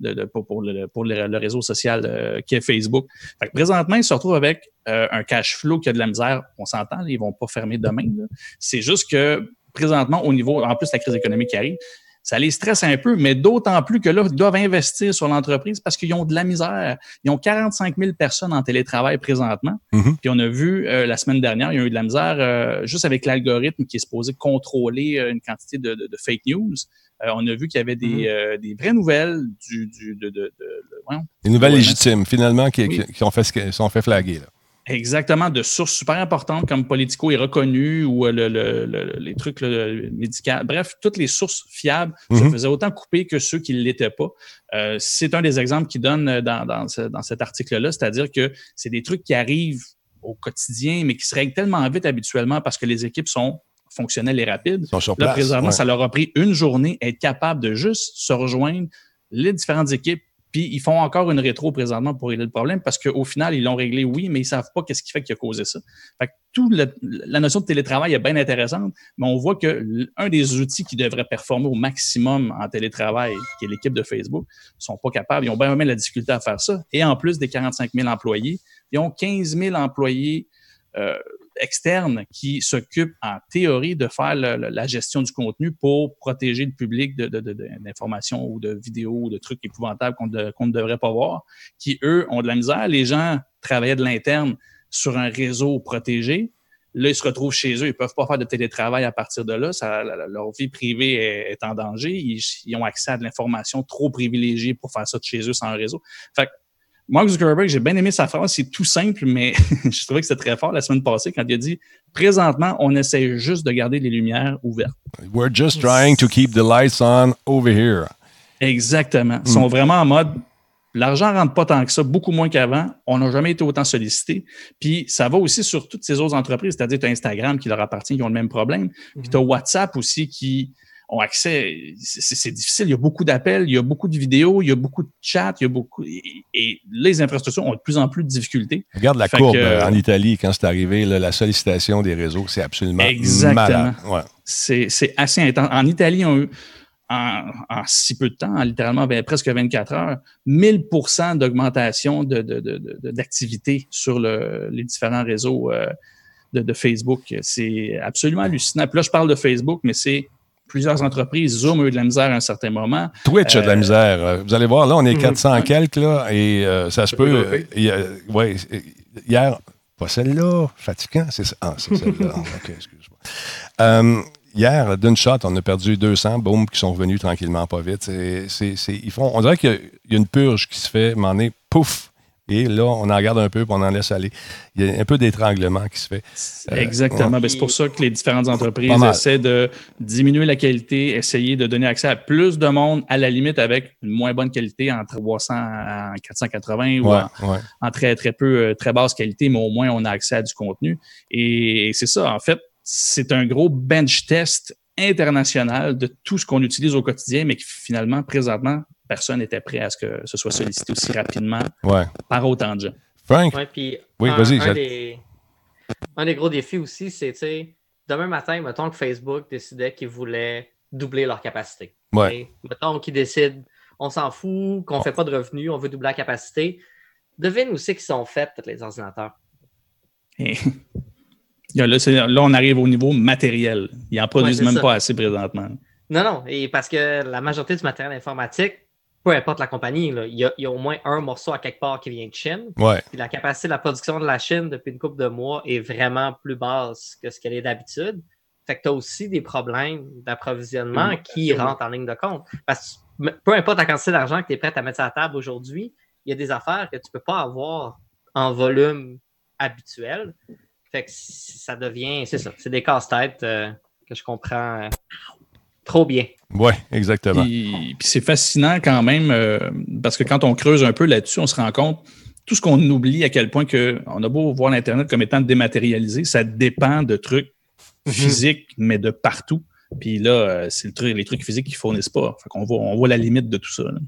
S4: de, de- pour, le, pour le, réseau social euh, qui est Facebook. Fait que présentement, ils se retrouvent avec euh, un cash flow qui a de la misère. On s'entend, ils vont pas fermer demain. C'est juste que présentement, au niveau, en plus la crise économique qui arrive, ça les stresse un peu, mais d'autant plus que là, ils doivent investir sur l'entreprise parce qu'ils ont de la misère. Ils ont 45 000 personnes en télétravail présentement.
S1: Mhm.
S4: Puis on a vu euh, la semaine dernière, il y a eu de la misère euh, juste avec l'algorithme qui est supposé contrôler euh, une quantité de, de- de fake news. On a vu qu'il y avait des,
S2: Mhm.
S4: des vraies nouvelles du, du, de, de, de- de- voyons,
S1: Les nouvelles
S4: Ouais,
S1: légitimes, finalement, qui,
S4: Oui.
S1: qui, qui ont fait, sont fait flaguer. Là.
S4: Exactement, de sources super importantes comme Politico est reconnu ou euh, le, le, le, les trucs médicaux. Bref, toutes les sources fiables se
S1: Mhm.
S4: faisaient autant couper que ceux qui ne l'étaient pas. Euh, c'est un des exemples qu'il donne euh, dans, dans, ce- dans cet article-là, c'est-à-dire que c'est des trucs qui arrivent au quotidien, mais qui se règlent tellement vite habituellement parce que les équipes sont fonctionnelles et rapides.
S1: Ils sont sur
S4: Là,
S1: place.
S4: présentement,
S1: ouais.
S4: ça leur a pris une journée être capable de juste se rejoindre les différentes équipes. Puis ils font encore une rétro présentement pour régler le problème parce qu'au final, ils l'ont réglé, oui, mais ils savent pas qu'est-ce qui fait qui a causé ça. Fait que tout le- la notion de télétravail est bien intéressante, mais on voit que un des outils qui devrait performer au maximum en télétravail, qui est l'équipe de Facebook, sont pas capables. Ils ont bien même la difficulté à faire ça. Et en plus des 45 000 employés, ils ont 15 000 employés euh, externes qui s'occupent en théorie de faire la gestion du contenu pour protéger le public de- de- d'informations ou de vidéos ou de trucs épouvantables qu'on ne devrait pas voir, qui, eux, ont de la misère. Les gens travaillaient de l'interne sur un réseau protégé. Là, ils se retrouvent chez eux. Ils peuvent pas faire de télétravail à partir de là. Leur vie privée est, en danger. Ils, ils ont accès à de l'information trop privilégiée pour faire ça de chez eux sans un réseau. Fait que Mark Zuckerberg, j'ai bien aimé sa phrase. C'est tout simple, mais je trouvais que c'était très fort la semaine passée quand il a dit présentement, on essaie juste de garder les lumières ouvertes.
S1: We're just trying to keep the lights on over here.
S4: Exactement. Ils sont vraiment en mode l'argent rentre pas tant que ça, beaucoup moins qu'avant. On n'a jamais été autant sollicité. Puis ça va aussi sur toutes ces autres entreprises, c'est-à-dire tu as Instagram qui leur appartient, qui ont le même problème. Puis tu as WhatsApp aussi qui ont accès. C'est difficile. Il y a beaucoup d'appels, il y a beaucoup de vidéos, il y a beaucoup de chats, il y a beaucoup. Et, et les infrastructures ont de plus en plus de difficultés.
S1: Regarde la
S4: Fait
S1: courbe
S4: que-
S1: euh, en Italie quand c'est arrivé, là, la sollicitation des réseaux, c'est absolument
S4: Exactement.
S1: Ouais.
S4: C'est assez intense. En Italie, on a eu, en, en si peu de temps, en littéralement ben, presque 24 heures, 1000% d'augmentation de, de, de, de- d'activité sur le, les différents réseaux euh, de, de Facebook. C'est absolument hallucinant. Puis là, je parle de Facebook, mais c'est plusieurs entreprises. Zoom a eu de la misère à un certain moment.
S1: Twitch a de la
S4: Euh,
S1: misère. Euh, Vous allez voir, là, on est
S2: Mhm.
S1: 400 quelques, là, et euh, ça se peut. euh, euh, hier, pas celle-là, fatigant, c'est ça. Ah, c'est celle-là. OK, excuse-moi. Euh, hier, d'une shot, on a perdu 200, boum, qui sont revenus tranquillement, pas vite. C'est, c'est- c'est- ils font, on dirait qu'il y a- il y a une purge qui se fait, m'en est pouf. Et là, on en garde un peu, puis on en laisse aller. Il y a un peu d'étranglement qui se fait. Euh,
S4: Exactement.
S3: ouais.
S4: Ben, c'est pour ça que les différentes entreprises essaient de diminuer la qualité, essayer de donner accès à plus de monde, à la limite avec une moins bonne qualité en 300 à 480 ou
S1: Ouais,
S4: en,
S1: ouais.
S4: en très, très peu, euh, très basse qualité, mais au moins on a accès à du contenu. Et, c'est ça, en fait, c'est un gros bench test international de tout ce qu'on utilise au quotidien, mais qui finalement, présentement, personne n'était prêt à ce que ce soit sollicité aussi rapidement
S1: ouais.
S4: par autant de gens.
S1: Frank,
S3: Ouais, puis
S1: Oui,
S3: un,
S1: vas-y,
S3: un des, un des gros défis aussi, c'est, tu sais, demain matin, mettons que Facebook décidait qu'ils voulaient doubler leur capacité.
S1: Ouais.
S3: Et Mettons qu'ils décident, on s'en fout, qu'on ne fait pas de revenus, on veut doubler la capacité. Devine où c'est qu'ils sont faits, tous les ordinateurs.
S4: Et là, on arrive au niveau matériel. Ils en produisent même
S3: ça.
S4: pas assez présentement.
S3: Non, non, et parce que la majorité du matériel informatique, peu importe la compagnie, là, il, y a, il y a au moins un morceau à quelque part qui vient de Chine.
S1: ouais.
S3: Puis la capacité de la production de la Chine depuis une couple de mois est vraiment plus basse que ce qu'elle est d'habitude. Fait que tu as aussi des problèmes d'approvisionnement qui rentrent en ligne de compte. Parce que peu importe la quantité d'argent que tu es prêt à mettre sur la table aujourd'hui, il y a des affaires que tu ne peux pas avoir en volume habituel. Fait que ça devient, c'est ça, c'est des casse-têtes euh, que je comprends euh, trop bien.
S1: Ouais, exactement.
S4: Puis, puis c'est fascinant quand même, euh, parce que quand on creuse un peu là-dessus, on se rend compte tout ce qu'on oublie à quel point que on a beau voir l'Internet comme étant dématérialisé, ça dépend de trucs physiques, mais de partout. Puis là, euh, c'est le truc, les trucs physiques qu'ils fournissent pas. Fait qu'on voit, on voit la limite de tout ça. là.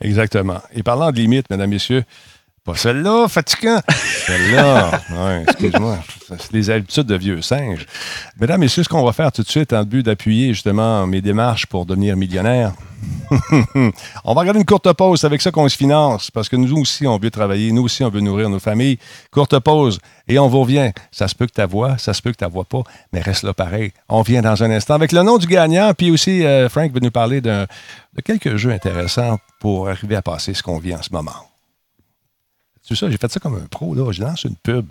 S1: Exactement. Et parlant de limites, mesdames, messieurs, pas celle-là, fatigant. Celle-là. Ouais, excuse-moi. C'est des habitudes de vieux singes. Mesdames, messieurs, ce qu'on va faire tout de suite en but d'appuyer justement mes démarches pour devenir millionnaire. on va regarder une courte pause. C'est avec ça qu'on se finance parce que nous aussi, on veut travailler. Nous aussi, on veut nourrir nos familles. Courte pause et on vous revient. Ça se peut que ta voix, ça se peut que ta voix pas, mais reste là pareil. On vient dans un instant avec le nom du gagnant. Puis aussi, euh, Frank va nous parler de quelques jeux intéressants pour arriver à passer ce qu'on vit en ce moment. Ça, j'ai fait ça comme un pro, là. Je lance une pub.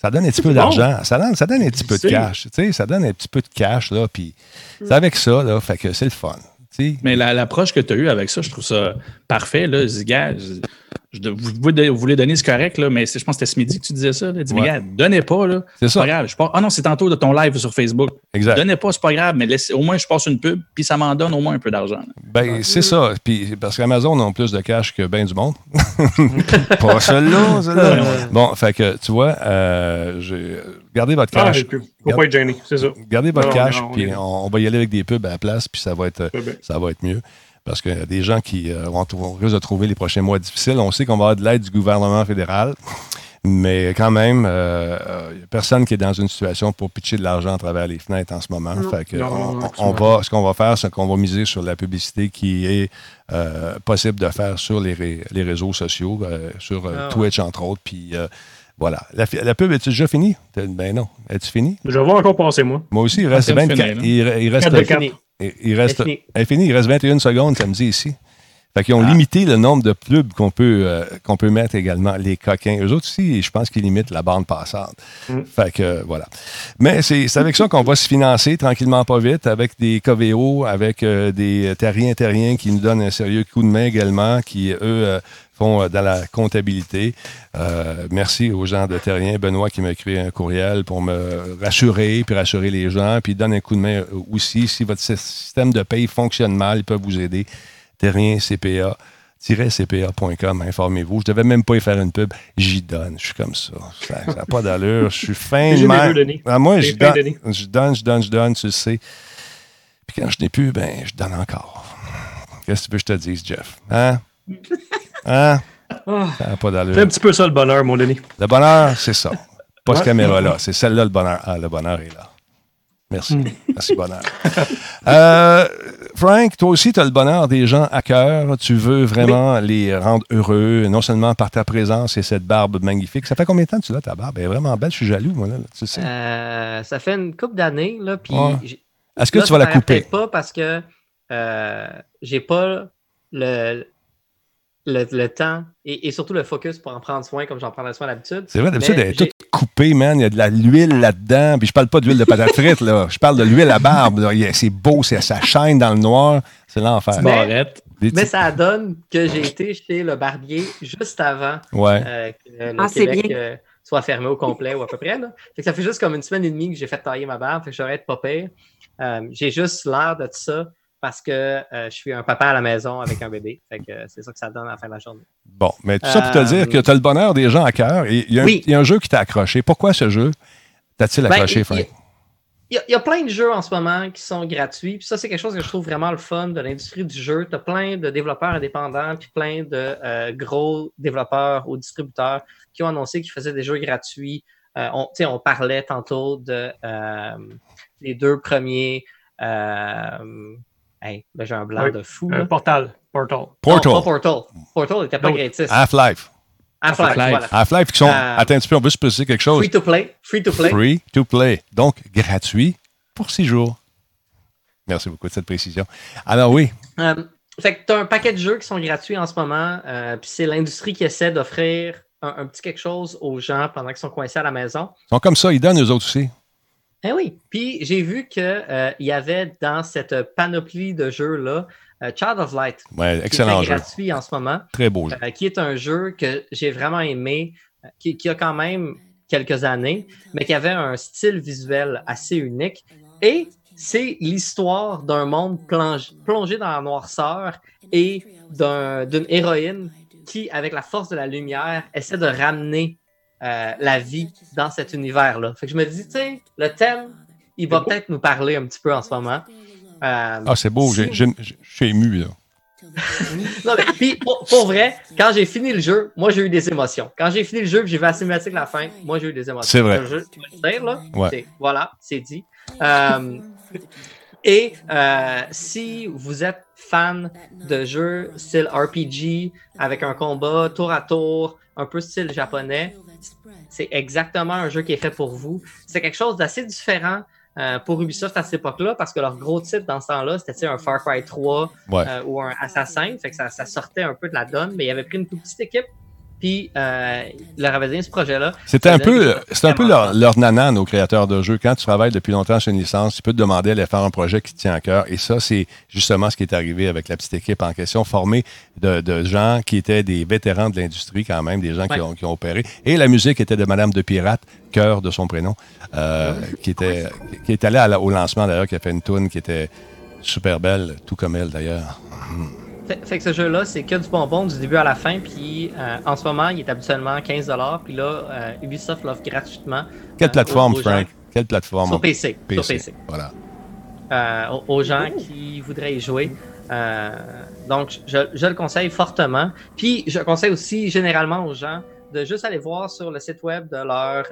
S1: Ça donne un petit peu
S2: bon.
S1: d'argent. Ça donne, ça donne un petit peu de cash. Tu sais, ça donne un petit peu de cash, là. Puis c'est avec ça, là. Fait que c'est le fun. Tu sais.
S4: Mais la- l'approche que tu as eue avec ça, je trouve ça parfait. Là. Gars, je- vous, voulez donner, c'est correct, là, mais je pense que c'était ce midi que tu disais ça. Là. Dis,
S1: Ouais.
S4: regarde, donnez pas, là.
S1: C'est ça.
S4: pas grave. Je pars- ah non, c'est tantôt de ton live sur Facebook.
S1: Exact.
S4: Donnez pas, c'est pas grave, mais laissez- au moins je passe une pub, puis ça m'en donne au moins un peu d'argent.
S1: Ben, c'est ça. Puis, parce qu'Amazon ont plus de cash que bien du monde. Pas celle-là, celle-là. Bon, fait que, tu vois, euh, j'ai- gardez votre
S2: Ah,
S1: cash.
S2: Faut pas être gêné, c'est ça.
S1: Gardez votre
S2: Non,
S1: cash,
S2: non,
S1: puis on, on va y aller avec des pubs à la place, puis ça va être, ça va être mieux. Parce qu'il y a des gens qui euh, vont de trouver les prochains mois difficiles. On sait qu'on va avoir de l'aide du gouvernement fédéral, mais quand même, euh, euh, il y a personne qui est dans une situation pour pitcher de l'argent à travers les fenêtres en ce moment.
S5: Non.
S1: Fait que
S2: Non,
S1: on,
S2: non,
S1: on
S2: absolument.
S1: va, ce qu'on va faire, c'est qu'on va miser sur la publicité qui est euh, possible de faire sur les, ré- les réseaux sociaux, euh, sur euh,
S3: Ah ouais.
S1: Twitch, entre autres. Puis euh, voilà. La, pub, est-tu déjà finie? Ben non. Es-tu fini?
S2: Je vais encore passer, moi.
S1: Moi aussi, il reste
S4: train de
S1: 24.
S4: finir, là.
S1: Il, il reste,
S2: Quatre de.
S1: Il reste, elle est finie, il reste 21 secondes, ça me dit ici. Fait qu'ils ont
S3: Ah.
S1: limité le nombre de pubs qu'on peut, euh, qu'on peut mettre également. Les coquins. Eux autres aussi, je pense qu'ils limitent la bande passante.
S2: Mm.
S1: Fait que, euh, voilà. Mais c'est c'est avec ça qu'on va se financer tranquillement, pas vite, avec des KVO, avec euh, des terriens terriens qui nous donnent un sérieux coup de main également, qui, eux, euh, font euh, dans la comptabilité. Euh, merci aux gens de Terrien. Benoît qui m'a écrit un courriel pour me rassurer, puis rassurer les gens, puis donne un coup de main aussi. Si votre système de paye fonctionne mal, ils peuvent vous aider. Terrien CPA. cpa.com, informez-vous. Je devais même pas y faire une pub. J'y donne. Je suis comme ça. Ça n'a pas d'allure. Je suis fin de.
S2: Denis.
S1: Ah, moi, je donne, je donne, je donne, je donne, tu le sais. Puis quand je n'ai plus, ben, je donne encore. Qu'est-ce que tu veux que je te dise, Jeff? Hein? Hein?
S2: Ah,
S1: Ça n'a pas
S2: C'est un
S1: d'allure.
S2: petit peu ça le bonheur, mon Denis.
S1: Le bonheur, c'est ça. Pas cette caméra-là. C'est celle-là, le bonheur. Ah, le bonheur est là. Merci.
S2: Hmm.
S1: Merci, bonheur. Euh, Frank, toi aussi, tu as le bonheur des gens à cœur. Tu veux vraiment les rendre heureux, non seulement par ta présence et cette barbe magnifique. Ça fait combien de temps que tu l'as, ta barbe? Elle est vraiment belle. Je suis jaloux, moi, là. Tu sais.
S3: Euh, ça fait une couple d'années, là, puis
S1: Est-ce que
S3: là,
S1: tu vas la couper?
S3: paraît peut-être pas parce que euh, j'ai pas le, le, le temps et, et surtout le focus pour en prendre soin comme j'en prendrais soin d'habitude.
S1: C'est vrai, d'habitude, elle est toute coupée, man. Il y a de la- l'huile là-dedans. Puis je parle pas d'huile de patate frite, là. Je parle de l'huile à barbe. là. Il y a- C'est beau, c'est- ça shine dans le noir. C'est l'enfer.
S3: Mais- Mais ça donne que j'ai été chez le barbier juste avant
S1: Ouais.
S3: euh, que le
S5: Ah,
S3: Québec euh, soit fermé au complet ou à peu près. Là. Fait que ça fait juste comme une semaine et demie que j'ai fait tailler ma barbe. Fait que j'aurais être pas pire. Euh, j'ai juste l'air de ça parce que euh, je suis un papa à la maison avec un bébé. Fait que euh, c'est ça que ça donne à la fin de la journée.
S1: Bon, mais tout ça pour te
S3: Euh,
S1: dire que tu as le bonheur des gens à cœur. Il y, a un-
S3: Oui.
S1: il y a un jeu qui t'a accroché. Pourquoi ce jeu t'a-t-il
S3: Ben,
S1: accroché, Frank?
S3: Il y, a, il y a plein de jeux en ce moment qui sont gratuits. Puis ça, c'est quelque chose que je trouve vraiment le fun de l'industrie du jeu. Tu as plein de développeurs indépendants, puis plein de euh, gros développeurs ou distributeurs qui ont annoncé qu'ils faisaient des jeux gratuits. Euh, on, on parlait tantôt de euh, les deux premiers. Euh, hey, là, j'ai un blanc
S2: Oui.
S3: de fou.
S2: Un
S3: là.
S2: portal. Portal.
S1: Portal.
S3: Non, pas Portal. Portal n'était pas gratis.
S1: Half-Life.
S3: Half-Life,
S4: Half-Life.
S3: voilà.
S1: Half-Life qui sont.
S3: Euh,
S1: attends un petit peu, on veut se préciser quelque chose.
S3: Free to play. Free to play.
S1: Free to play. Donc, gratuit pour six jours. Merci beaucoup de cette précision. Alors, oui.
S3: Euh, fait que tu as un paquet de jeux qui sont gratuits en ce moment, euh, puis c'est l'industrie qui essaie d'offrir un, un petit quelque chose aux gens pendant qu'ils sont coincés à la maison.
S1: Ils sont comme ça, ils donnent eux autres aussi.
S3: Eh oui, puis j'ai vu qu'il y avait dans cette panoplie de jeux-là euh, Child of Light,
S1: Ouais,
S3: qui
S1: excellent jeu.
S3: gratuit en ce moment,
S1: Très beau jeu.
S3: euh, qui est un jeu que j'ai vraiment aimé, euh, qui, qui a quand même quelques années, mais qui avait un style visuel assez unique. Et c'est l'histoire d'un monde plongé dans la noirceur et d'un- d'une héroïne qui, avec la force de la lumière, essaie de ramener euh, la vie dans cet univers-là. Fait que je me dis, tu sais, le thème, il va peut-être nous parler un petit peu en ce moment. Euh,
S1: Ah, c'est beau.
S3: si
S1: Je suis ému, là.
S3: non, mais puis, pour, pour vrai, quand j'ai fini le jeu, moi, j'ai eu des émotions. Quand j'ai fini le jeu j'ai vu la cinématique à la fin, moi, j'ai eu des émotions.
S1: C'est vrai.
S3: Je dire, là.
S1: Ouais.
S3: Voilà, c'est dit. Euh, et euh, si vous êtes fan de jeux style RPG avec un combat tour à tour, un peu style japonais, c'est exactement un jeu qui est fait pour vous. C'est quelque chose d'assez différent euh, pour Ubisoft à cette époque-là parce que leur gros titre dans ce temps-là, c'était un Far Cry 3
S1: Ouais.
S3: euh, ou un Assassin? Fait que ça, ça sortait un peu de la donne, mais il avait pris une toute petite équipe Puis, euh, avait donné ce projet-là.
S1: C'était un peu,
S3: de
S1: c'était un peu leur, leur nanan aux créateurs de jeux. Quand tu travailles depuis longtemps sur une licence, tu peux te demander d'aller faire un projet qui te tient à cœur. Et ça, c'est justement ce qui est arrivé avec la petite équipe en question, formée de, de gens qui étaient des vétérans de l'industrie quand même, des gens qui, ont, qui ont opéré. Et la musique était de Madame de Pirate, cœur de son prénom, euh, qui était, qui est allée la- au lancement d'ailleurs, qui a fait une tune qui était super belle, tout comme elle d'ailleurs.
S3: Fait, fait que ce jeu-là, c'est que du bonbon du début à la fin. Puis euh, en ce moment, il est habituellement 15 Puis là, euh, Ubisoft l'offre gratuitement.
S1: Quelle
S3: euh,
S1: plateforme,
S3: aux- aux gens-
S1: Frank? Quelle plateforme?
S3: Sur PC. Sur PC.
S1: Voilà.
S3: aux, aux gens qui voudraient y jouer. Donc, je, je le conseille fortement. Puis, je conseille aussi généralement aux gens de juste aller voir sur le site web de leur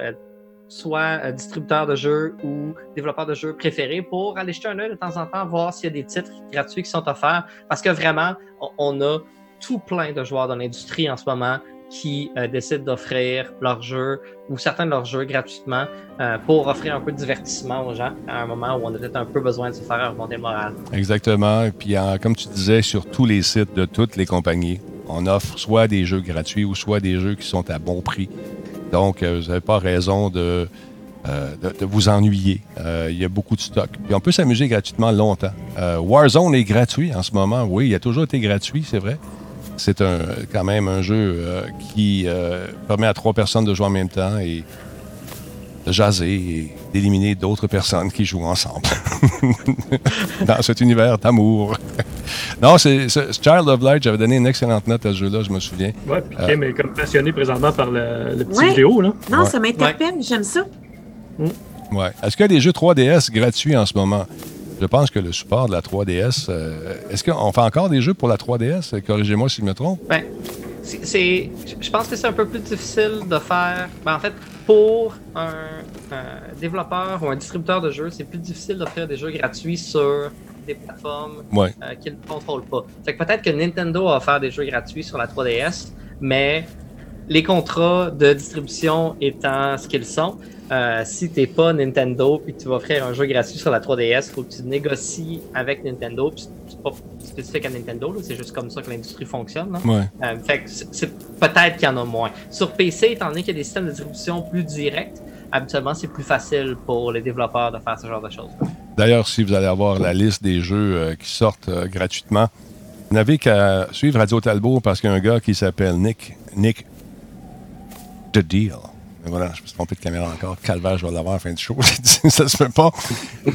S3: soit euh, distributeur de jeux ou développeur de jeux préféré pour aller jeter un œil de temps en temps, voir s'il y a des titres gratuits qui sont offerts. Parce que vraiment, on, a tout plein de joueurs dans l'industrie en ce moment qui euh, décident d'offrir leurs jeux ou certains de leurs jeux gratuitement euh, pour offrir un peu de divertissement aux gens à un moment où on a peut-être un peu besoin de se faire remonter le moral.
S1: Exactement. Et puis, comme tu disais, sur tous les sites de toutes les compagnies, on offre soit des jeux gratuits ou soit des jeux qui sont à bon prix. Donc, euh, vous n'avez pas raison de, euh, vous ennuyer. Euh, il y a beaucoup de stock. Puis, on peut s'amuser gratuitement longtemps. Warzone est gratuit en ce moment. Oui, il a toujours été gratuit, c'est vrai. C'est quand même un jeu qui permet à trois personnes de jouer en même temps et de jaser et d'éliminer d'autres personnes qui jouent ensemble dans cet univers d'amour. non, c'est Child of Light, j'avais donné une excellente note à ce jeu-là, je me souviens.
S2: Ouais, puis
S1: Euh.
S2: Kim est comme passionné présentement par le, le petit
S5: Ouais.
S2: vidéo, là.
S5: Non,
S1: Ouais.
S5: ça m'interpelle, j'aime ça.
S1: Ouais. Est-ce qu'il y a des jeux 3DS gratuits en ce moment? Je pense que le support de la 3DS. euh, Est-ce qu'on fait encore des jeux pour la 3DS? Corrigez-moi si je me trompe.
S3: Ben, c'est, je pense que c'est un peu plus difficile de faire. Ben, en fait, pour un, un développeur ou un distributeur de jeux, c'est plus difficile d'offrir des jeux gratuits sur des plateformes
S1: Ouais.
S3: euh, qu'ils ne contrôlent pas. Fait que peut-être que Nintendo a offert des jeux gratuits sur la 3DS, mais les contrats de distribution étant ce qu'ils sont, euh, si t'es pas Nintendo puis tu vas offrir un jeu gratuit sur la 3DS, faut que tu négocies avec Nintendo. C'est pas spécifique à Nintendo, c'est juste comme ça que l'industrie fonctionne. là.
S1: Ouais.
S3: Euh, fait que c'est- peut-être qu'il y en a moins. Sur PC, étant donné qu'il y a des systèmes de distribution plus directs, habituellement c'est plus facile pour les développeurs de faire ce genre de choses.
S1: D'ailleurs, si vous allez avoir la liste des jeux euh, qui sortent euh, gratuitement, vous n'avez qu'à suivre Radio Talbot parce qu'il y a un gars qui s'appelle Nick, Nick The Deal. Mais voilà, je me suis trompé de caméra encore. Calvaire, je vais l'avoir à la fin du show. ça se fait pas.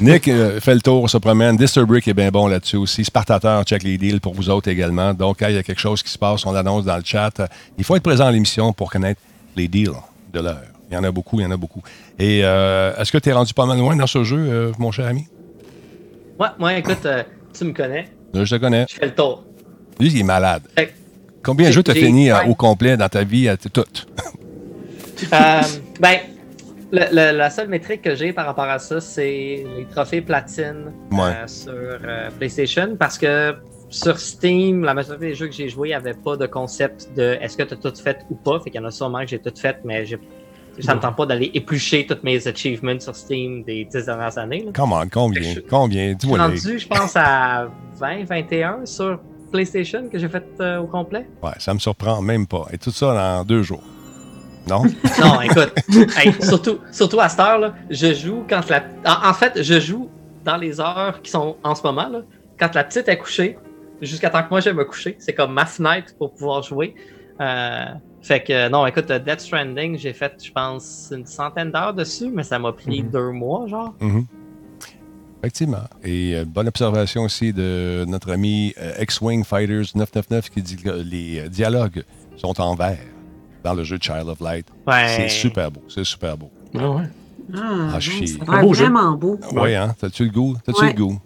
S1: Nick euh, fait le tour, se promène. Disturbrick est bien bon là-dessus aussi. Spartateur check les deals pour vous autres également. Donc, quand il y a quelque chose qui se passe, on l'annonce dans le chat. Il faut être présent à l'émission pour connaître les deals de l'heure. Il y en a beaucoup, il y en a beaucoup. Et euh, est-ce que tu es rendu pas mal loin dans ce jeu, euh, mon cher ami?
S3: Moi, moi écoute, tu me connais,
S1: Là, je te connais.
S3: je fais le tour.
S1: Lui, il est malade. Combien de jeux t'as fini
S3: ouais.
S1: au complet dans ta vie, toutes?
S3: Euh, ben, le- le- la seule métrique que j'ai par rapport à ça, c'est les trophées platine euh, sur euh, PlayStation parce que sur Steam, la majorité des jeux que j'ai joués n'avaient pas de concept de est-ce que tu as tout fait ou pas. Fait qu'il y en a sûrement que j'ai tout fait, mais j'ai- ça ne me tente pas d'aller éplucher tous mes achievements sur Steam des dix dernières années. là.
S1: Comment? Combien?
S3: Je-
S1: Combien?
S3: Je suis
S1: Dis-moi. les-
S3: rendu, je pense, à 20, 21 sur PlayStation que j'ai fait euh, au complet.
S1: Ouais, ça me surprend même pas. Et tout ça dans deux jours. Non?
S3: Non, écoute, hey, surtout, surtout à cette heure, là, je joue quand la. En, fait, je joue dans les heures qui sont en ce moment, là, quand la petite est couchée, jusqu'à temps que moi je me coucher. C'est comme ma fenêtre pour pouvoir jouer. Euh, fait que, non, écoute, Death Stranding, j'ai fait, je pense, une centaine d'heures dessus, mais ça m'a pris
S1: Mhm.
S3: deux mois, genre.
S1: Mhm. Effectivement. Et euh, bonne observation aussi de notre ami euh, X-Wing Fighters 999 qui dit que les dialogues sont en vert dans le jeu Child of Light.
S3: Ouais.
S1: C'est super beau. C'est super beau.
S2: Ah ouais.
S5: Ah,
S1: Ah, je suis-
S5: ça a
S2: Un
S5: l'air
S2: beau jeu.
S5: vraiment beau.
S1: Oui, hein? T'as-tu le goût? T'as-tu
S5: Ouais.
S1: le goût?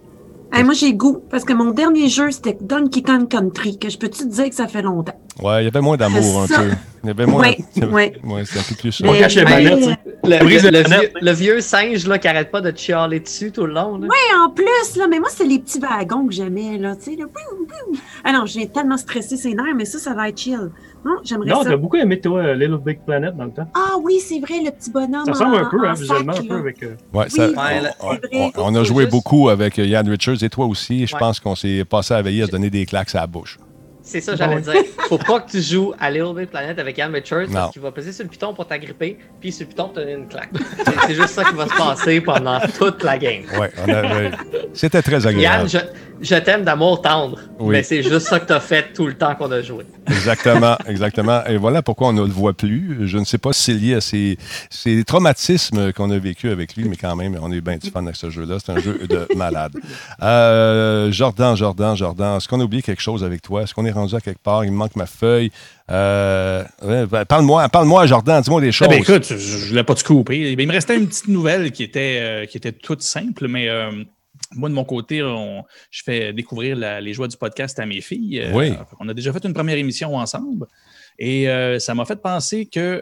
S5: Hey, moi, j'ai goût, parce que mon dernier jeu, c'était Donkey Kong Country, que je peux-tu te dire que ça fait longtemps?
S1: Ouais, il y avait moins d'amour un peu. Il y avait moins.
S5: Ouais, ouais.
S1: Ouais, c'est un peu plus ça.
S2: On cache les manettes.
S3: Le, le- vieux, le vieux singe là, qui arrête pas de chialer dessus tout le long. Là.
S5: Et en plus, là, mais moi, c'est les petits wagons que j'aimais, là, tu sais, là. Boum, boum. Ah non, j'ai tellement stressé ses nerfs, mais ça, ça va être chill. Non, j'aimerais
S2: Non,
S5: ça.
S2: t'as beaucoup aimé, toi, euh, Little Big Planet dans le temps.
S5: Ah oui, c'est vrai, le petit bonhomme.
S2: Ça ressemble un peu, hein, visuellement,
S5: sac,
S2: un peu avec. euh,
S1: Ouais, ça-
S5: Oui,
S1: on,
S5: c'est vrai.
S1: on- on a joué
S3: juste-
S1: beaucoup avec euh, Yann Richards et toi aussi. Je
S3: Ouais.
S1: pense qu'on s'est passé à veiller à se donner des claques à la bouche.
S3: C'est ça, j'allais dire. Faut pas que tu joues à Little Big Planet avec Ian Richards parce qu'il va peser sur le piton pour t'agripper, puis sur le piton te donner une claque. C'est- C'est juste ça qui va se passer pendant toute la game.
S1: Ouais, on avait- C'était très agréable.
S3: Yann, je, je t'aime d'amour tendre,
S1: Oui.
S3: mais c'est juste ça que t'as fait tout le temps qu'on a joué.
S1: Exactement, exactement. Et voilà pourquoi on ne le voit plus. Je ne sais pas si c'est lié à ces, ces traumatismes qu'on a vécu avec lui, mais quand même, on est bien du fan avec ce jeu-là. C'est un jeu de malade. Euh, Jordan, Jordan, Jordan, est-ce qu'on a oublié quelque chose avec toi? Est-ce qu'on est rendu à quelque part? Il me manque ma feuille. Euh, ouais, ben, parle-moi, parle-moi, Jordan, dis-moi des choses.
S4: ben écoute, je je voulais pas te couper. Il me restait une petite nouvelle qui était, euh, qui était toute simple, mais euh, moi, de mon côté, on- je fais découvrir la- les joies du podcast à mes filles.
S1: Oui.
S4: On a déjà fait une première émission ensemble et ça m'a fait penser que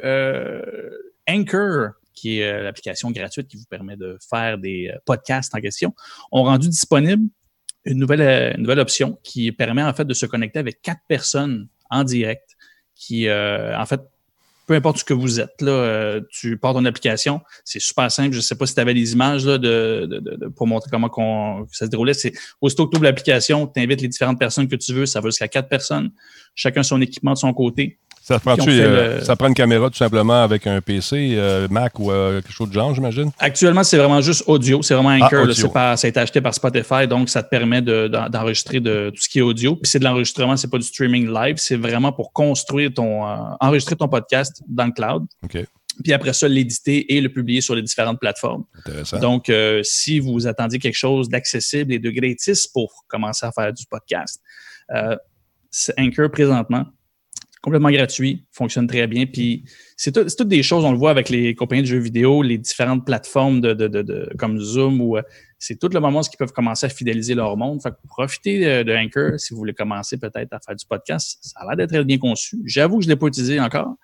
S4: Anchor, qui est l'application gratuite qui vous permet de faire des podcasts en question, ont rendu disponible une nouvelle, euh, nouvelle option qui permet en fait de se connecter avec quatre personnes en direct qui, euh, en fait, peu importe ce que vous êtes, là, euh, tu pars ton application, c'est super simple. Je ne sais pas si tu avais les images là, de- de- de- pour montrer comment qu'on- ça se déroulait. C'est aussitôt que tu ouvres l'application, tu invites les différentes personnes que tu veux, ça va jusqu'à quatre personnes, chacun son équipement de son côté.
S1: Ça, prend
S4: le-
S1: ça prend une caméra tout simplement avec un PC, euh, Mac ou euh, quelque chose de genre, j'imagine?
S4: Actuellement, c'est vraiment juste audio. C'est vraiment Anchor.
S1: Ah,
S4: pas, ça a été acheté par Spotify, donc ça te permet de- d'en- d'enregistrer de, tout ce qui est audio. Puis c'est de l'enregistrement, c'est pas du streaming live. C'est vraiment pour construire ton, euh, enregistrer ton podcast dans le cloud.
S1: OK,
S4: Puis après ça, l'éditer et le publier sur les différentes plateformes.
S1: intéressant.
S4: Donc, euh, si vous attendiez quelque chose d'accessible et de gratis pour commencer à faire du podcast, euh, c'est Anchor présentement, complètement gratuit, fonctionne très bien. Puis c'est tout- toutes des choses, on le voit avec les compagnies de jeux vidéo, les différentes plateformes de, de- de- comme Zoom, ou euh, c'est tout le moment où ils peuvent commencer à fidéliser leur monde. Fait que profitez de, Anchor si vous voulez commencer peut-être à faire du podcast. Ça a l'air d'être très bien conçu. J'avoue que je ne l'ai pas utilisé encore.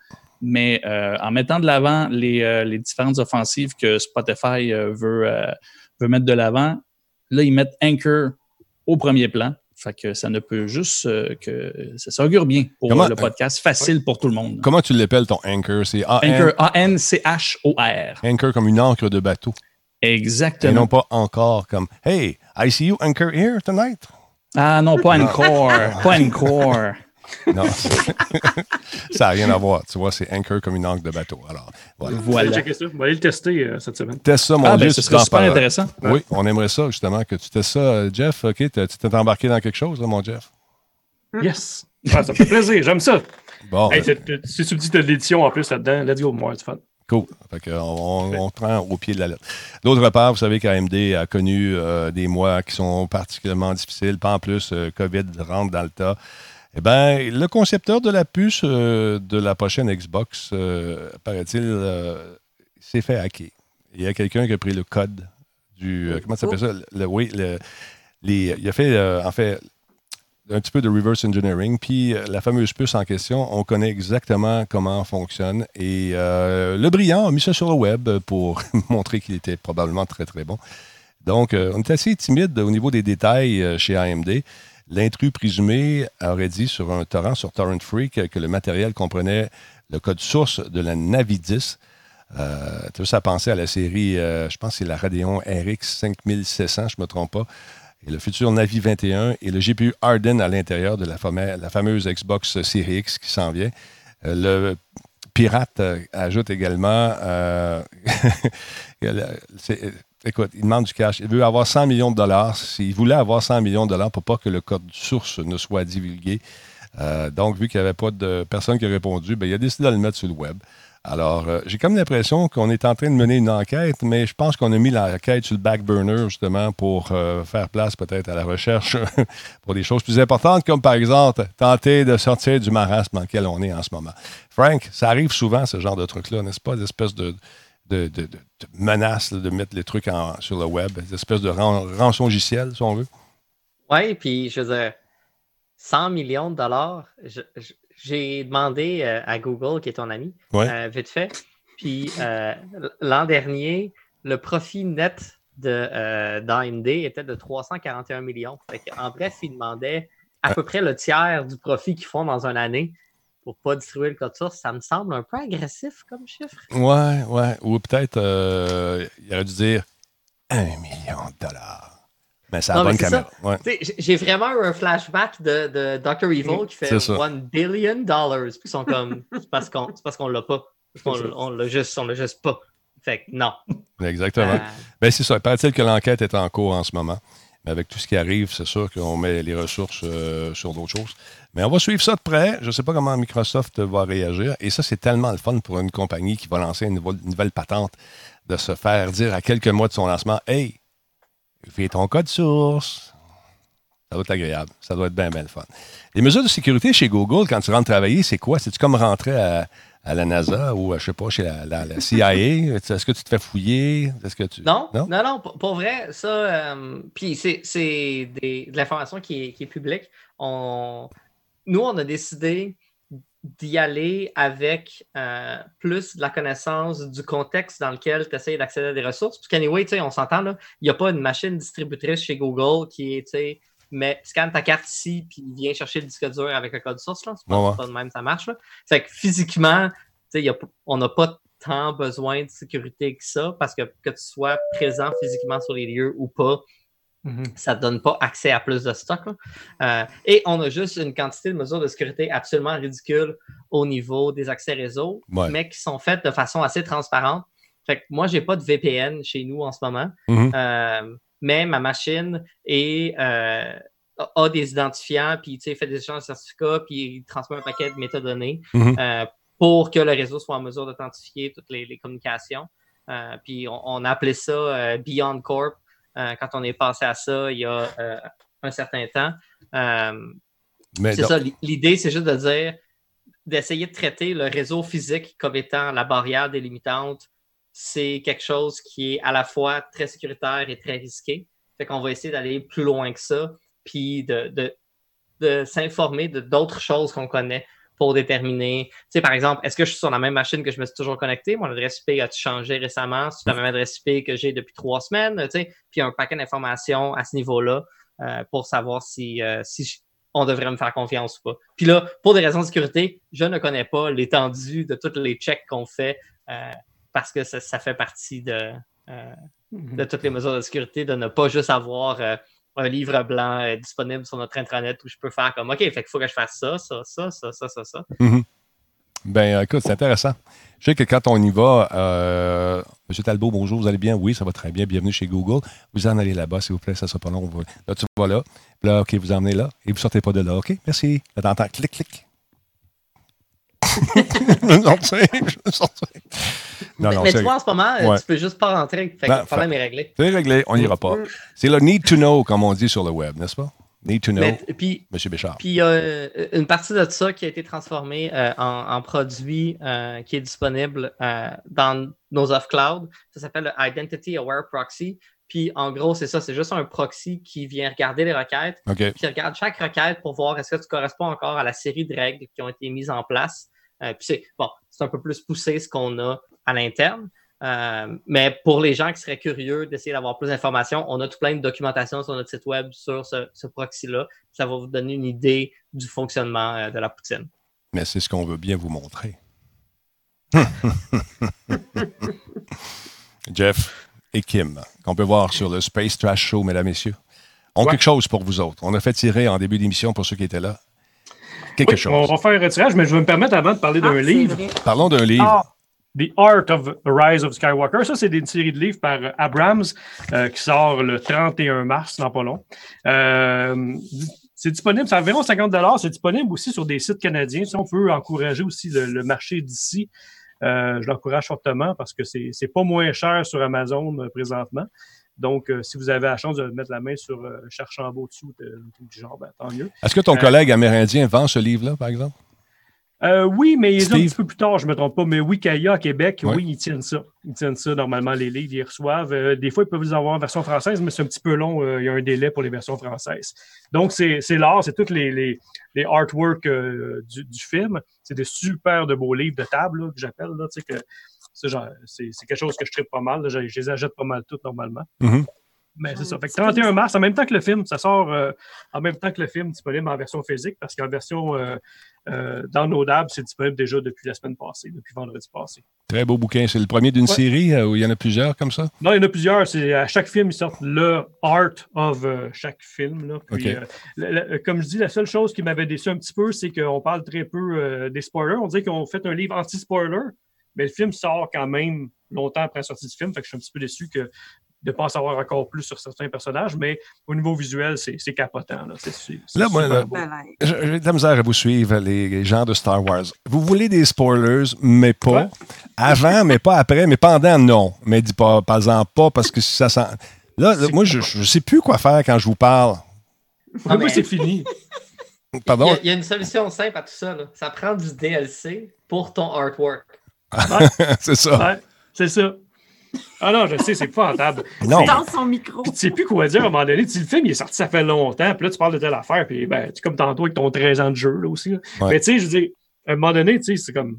S4: Mais euh, en mettant de l'avant les, euh, les différentes offensives que Spotify veut, veut mettre de l'avant, là, ils mettent Anchor au premier plan. Fait que ça ne peut juste euh, que ça s'augure bien pour
S1: Comment-
S4: le podcast, facile pour tout le monde.
S1: Comment tu l'appelles ton Anchor? C'est A-N-
S4: Anchor, A-N-C-H-O-R.
S1: Anchor comme une encre de bateau. Et
S4: Exactement.
S1: non pas encore comme Hey, I see you anchor here tonight.
S4: Ah non, pas encore. pas encore.
S1: Non, ça n'a rien à voir. Tu vois, c'est anchor comme une encre de bateau. Alors, voilà.
S4: Voilà.
S2: checker ça. On va aller le tester euh, cette semaine.
S1: Teste ça, mon
S4: Ah,
S1: Dieu.
S4: ben, ce serait super
S1: parles.
S4: intéressant.
S1: Oui, on aimerait ça, justement, que tu testes ça. Euh, Jeff, OK, tu t'es embarqué dans quelque chose, là, mon Jeff?
S2: Yes. Ah, ça me fait plaisir. J'aime ça.
S1: Bon,
S2: Hey,
S1: ben,
S2: c'est- si tu me dis que tu as de l'édition en plus là-dedans, let's go, moi, c'est fun.
S1: cool. Fait on, on- on prend au pied de la lettre. D'autre part, vous savez qu'AMD a connu euh, des mois qui sont particulièrement difficiles. Pas en plus, euh, COVID rentre dans le tas. Eh bien, le concepteur de la puce euh, de la prochaine Xbox, euh, paraît-il, euh, s'est fait hacker. Il y a quelqu'un qui a pris le code du. comment ça s'appelle ça? Le- oui, le- les, il a fait, en fait, un petit peu de reverse engineering. Puis la fameuse puce en question, on connaît exactement comment fonctionne. Et le brillant a mis ça sur le web pour montrer qu'il était probablement très, très bon. Donc, on est assez timide au niveau des détails chez AMD. L'intrus présumé aurait dit sur un torrent, sur Torrent Freak, que le matériel comprenait le code source de la Navi 10. Euh, tu ça penser à la série, euh, je pense que c'est la Radeon RX 5700, je ne me trompe pas, et le futur Navi 21 et le GPU Arden à l'intérieur de la, fame- la fameuse Xbox Series X qui s'en vient. Euh, le Pirate euh, ajoute également, écoute, il demande du cash. Il veut avoir 100 millions de dollars. S'il voulait avoir 100 millions de dollars pour pas que le code source ne soit divulgué. Euh, donc, vu qu'il n'y avait pas de personne qui a répondu, ben, il a décidé de le mettre sur le web. Alors, euh, j'ai comme l'impression qu'on est en train de mener une enquête, mais je pense qu'on a mis l'enquête sur le back burner justement pour euh, faire place peut-être à la recherche pour des choses plus importantes, comme par exemple tenter de sortir du marasme dans lequel on est en ce moment. Frank, ça arrive souvent ce genre de truc-là, n'est-ce pas? Des espèces de, de, de- de- là, de mettre les trucs en- sur le web, des espèces de ran- rançongiciel, si on veut.
S3: Oui, puis je veux dire, 100 millions de dollars, j'ai demandé euh, à Google, qui est ton ami,
S1: Ouais.
S3: euh, vite fait. Puis euh, l'an dernier, le profit net d'AMD était de 341 millions. En bref, ils demandaient à peu près le tiers du profit qu'ils font dans une année pour pas distribuer le code source. Ça me semble un peu agressif comme chiffre.
S1: Ouais, ouais. Ou peut-être, euh, il aurait dû dire un million de dollars. Mais c'est la bonne caméra. Ouais.
S3: J'ai- vraiment eu un flashback de, de Dr. Evil qui fait
S1: C'est ça.
S3: one billion dollars. Puis ils sont comme, c'est parce qu'on l'a pas. Qu'on on l'a juste, on l'a juste pas. Fait que non.
S1: Exactement.
S3: Euh,
S1: Ben, c'est ça. Il paraît-il que l'enquête est en cours en ce moment. Mais avec tout ce qui arrive, c'est sûr qu'on met les ressources euh, sur d'autres choses. Mais on va suivre ça de près. Je ne sais pas comment Microsoft va réagir. Et ça, c'est tellement le fun pour une compagnie qui va lancer une nouvelle, une nouvelle patente de se faire dire à quelques mois de son lancement Hey, fais ton code source. Ça doit être agréable. Ça doit être bien, bien le fun. Les mesures de sécurité chez Google, quand tu rentres travailler, c'est quoi? C'est-tu comme rentrer à, à la NASA ou, euh, je sais pas, chez la, la- la CIA? Est-ce que tu te fais fouiller? Est-ce que tu...
S3: Non,
S1: Non?
S3: non, non, pour, pour vrai, ça, euh, puis c'est de l'information qui est, qui est publique. On, nous, on a décidé d'y aller avec euh, plus de la connaissance du contexte dans lequel tu essaies d'accéder à des ressources. Parce qu'anyway, tu sais, on s'entend, là, il n'y a pas une machine distributrice chez Google qui est, mais scanne ta carte ici, puis viens chercher le disque dur avec le code source. là. C'est pas,
S1: Ouais,
S3: de même, ça marche. Là. Fait que physiquement, tu sais, il y a on n'a pas tant besoin de sécurité que ça, parce que que tu sois présent physiquement sur les lieux ou pas, ça ne donne pas accès à plus de stock. là. Euh, et on a juste une quantité de mesures de sécurité absolument ridicule au niveau des accès réseau,
S1: Ouais.
S3: mais qui sont faites de façon assez transparente. Fait que moi, j'ai pas de VPN chez nous en ce moment,
S1: Mhm.
S3: euh, mais ma machine est, euh, a- des identifiants, puis tu sais, fait des échanges de certificats, puis il transmet un paquet de métadonnées
S1: Mhm.
S3: euh, pour que le réseau soit en mesure d'authentifier toutes les, les communications. Euh, puis on, on a appelé ça Beyond Corp quand on est passé à ça il y a un certain temps. C'est ça, l'idée, c'est juste de dire, d'essayer de traiter le réseau physique comme étant la barrière délimitante. C'est quelque chose qui est à la fois très sécuritaire et très risqué. Fait qu'on va essayer d'aller plus loin que ça, puis de, de, de s'informer de d'autres choses qu'on connaît pour déterminer. Tu sais, par exemple, est-ce que je suis sur la même machine que je me suis toujours connecté? Mon adresse IP a-t-il changé récemment? C'est la même adresse IP que j'ai depuis trois semaines? Tu sais, puis un paquet d'informations à ce niveau-là euh, pour savoir si, euh, si je- on devrait me faire confiance ou pas. Puis là, pour des raisons de sécurité, je ne connais pas l'étendue de tous les checks qu'on fait euh, parce que ça, ça fait partie de, euh, de toutes les mesures de sécurité, de ne pas juste avoir euh, un livre blanc euh, disponible sur notre intranet où je peux faire comme OK, fait qu'il faut que je fasse ça, ça, ça, ça, ça, ça, ça.
S1: Ben, euh, écoute, c'est intéressant. Je sais que quand on y va, euh, M. Talbot, bonjour, vous allez bien? Oui, ça va très bien. Bienvenue chez Google. Vous en allez là-bas, s'il vous plaît, ça sera pas long. Là, tu vas là. Là, OK, vous emmenez là. Et vous sortez pas de là. OK, merci. Là, t'entends clic, clic. je vais sortir, je vais sortir. Non, non,
S3: mais tu vois, en ce moment,
S1: Ouais.
S3: tu peux juste pas rentrer. Fait que
S1: Ben,
S3: le problème est réglé.
S1: c'est réglé, on n'ira pas. C'est le need to know, comme on dit sur le web, n'est-ce pas? Need to know,
S3: Mais- puis,
S1: M. Béchard.
S3: Puis il y a euh, une partie de ça qui a été transformée euh, en, en produit euh, qui est disponible euh, dans nos off-cloud. Ça s'appelle le Identity Aware Proxy. Puis en gros, c'est ça, c'est juste un proxy qui vient regarder les requêtes,
S1: OK.
S3: puis regarde chaque requête pour voir est-ce que tu corresponds encore à la série de règles qui ont été mises en place. Euh, puis c'est bon, c'est un peu plus poussé ce qu'on a à l'interne. Euh, mais pour les gens qui seraient curieux d'essayer d'avoir plus d'informations, on a tout plein de documentation sur notre site web sur ce, ce proxy-là. Ça va vous donner une idée du fonctionnement euh, de la poutine.
S1: Mais c'est ce qu'on veut bien vous montrer. Jeff et Kim, qu'on peut voir sur le Space Trash Show, mesdames, messieurs, ont
S2: Ouais.
S1: quelque chose pour vous autres. On a fait tirer en début d'émission pour ceux qui étaient là. Quelque
S2: Oui,
S1: chose.
S2: On va faire un tirage, mais je vais me permettre avant de parler d'un
S5: Ah,
S2: livre.
S5: vrai.
S1: Parlons d'un livre.
S2: Ah, The Art of the Rise of Skywalker. Ça, c'est une série de livres par Abrams euh, qui sort le 31 mars, dans pas long. Euh, c'est disponible, c'est environ 50 C'est disponible aussi sur des sites canadiens. Si on peut encourager aussi le, le marché d'ici, euh, je l'encourage fortement parce que c'est pas moins cher sur Amazon euh, présentement. Donc, euh, si vous avez la chance de mettre la main sur euh, Cherchambault dessous, de, du genre, ben, tant mieux.
S1: Est-ce que ton
S2: euh,
S1: collègue amérindien vend ce livre-là, par exemple?
S2: Euh, oui, mais ils ont un petit peu plus tard, je ne me trompe pas. Mais Wikaya à Québec,
S1: Ouais.
S2: oui, ils tiennent ça. Ils tiennent ça normalement, les livres, ils reçoivent. Euh, des fois, ils peuvent les avoir en version française, mais c'est un petit peu long. euh, il y a un délai pour les versions françaises. Donc, c'est l'art, c'est tous les, les, les artworks du, du film. C'est des super de beaux livres de table là, que j'appelle. là, tu sais, que C'est c'est quelque chose que je tripe pas mal. là. Je, je les achète pas mal toutes normalement.
S1: Mhm.
S2: Mais c'est ça. Fait que
S5: c'est
S2: 31
S5: bizarre.
S2: mars, en même temps que le film, ça sort euh, en même temps que le film disponible en version physique, parce qu'en version euh, euh, downloadable, c'est disponible déjà depuis la semaine passée, depuis vendredi passé.
S1: Très beau bouquin. C'est le premier d'une
S2: Ouais.
S1: série euh, où il y en a plusieurs comme ça?
S2: Non, il y en a plusieurs. C'est à chaque film, ils sortent le art of euh, chaque film. Là. Puis, euh, comme je dis, la seule chose qui m'avait déçu un petit peu, c'est qu'on parle très peu euh, des spoilers. On dirait qu'on fait un livre anti-spoiler, mais le film sort quand même longtemps après la sortie du film. Fait que je suis un petit peu déçu que de ne pas en savoir encore plus sur certains personnages, mais au niveau visuel, c'est capotant. Là, C'est- c'est- c'est
S1: Là, moi, J'ai de la misère à vous suivre, les gens de Star Wars. Vous voulez des spoilers, mais pas.
S2: Ouais.
S1: Avant, mais pas après, mais pendant, non. Mais dis pas, pas pas, parce que ça sent. Là, là, moi, je ne sais plus quoi faire quand je vous parle.
S3: Ah, mais-
S2: c'est fini.
S3: Il y,
S1: Pardon?
S3: a, il y a une solution simple à tout ça. là. Ça prend du DLC pour ton artwork.
S1: C'est ça.
S2: Ouais, c'est ça. Ah non, je sais, c'est épouvantable.
S1: Non.
S5: dans son micro.
S2: Puis tu sais plus quoi dire à un moment donné. Tu le film il est sorti, ça fait longtemps. Puis là, tu parles de telle affaire. Puis ben, tu comme tantôt avec ton 13 ans de jeu là aussi. là.
S1: Ouais.
S2: Mais tu sais, je veux dire, à un moment donné, tu sais, c'est comme.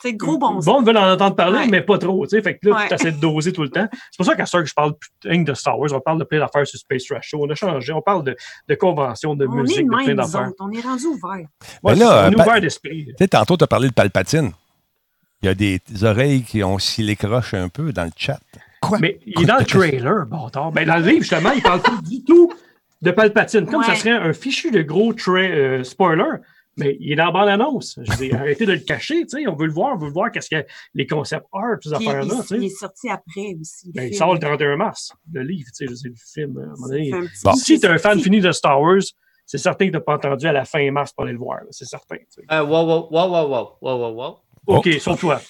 S5: C'est gros bon sens.
S2: Bon, veulent en entendre parler,
S5: Ouais.
S2: mais pas trop. Tu sais, fait que là,
S5: Ouais.
S2: tu essaies de doser tout le temps. C'est pour ça qu'à ce que je parle putain de Star Wars, on parle de plein d'affaires sur Space Trash Show. On a changé. On parle de, de conventions, de
S5: On est
S2: musique,
S5: de
S2: plein d'affaires.
S5: On est rendu ouvert.
S2: Ouais,
S1: là,
S2: on est
S1: pa-
S2: ouvert d'esprit.
S1: Tu sais, tantôt, tu as parlé de Palpatine. Il y a des oreilles qui ont scellé croche un peu dans le chat. Quoi?
S2: Mais il est dans le trailer, bâtard. Ben, dans le livre, justement, il parle pas du tout de Palpatine. Comme ça serait un fichu de gros tra- euh, spoiler. Mais il est dans la bande-annonce. Je dis, arrêtez de le cacher, tu sais. On veut le voir, on veut le voir qu'est-ce que les concepts art, ces affaires-là,
S5: il,
S2: tu
S5: il est sorti après aussi.
S2: Ben, il sort le 31 mars, le livre, tu sais, je sais, le film. à un moment donné.
S1: Bon.
S2: Si tu es un fan fini de Star Wars, c'est certain que tu n'as pas entendu à la fin mars pour aller le voir, là, c'est certain. tu sais.
S3: Euh, wow, wow, wow, wow, wow, wow, wow, wow.
S2: OK, sur toi.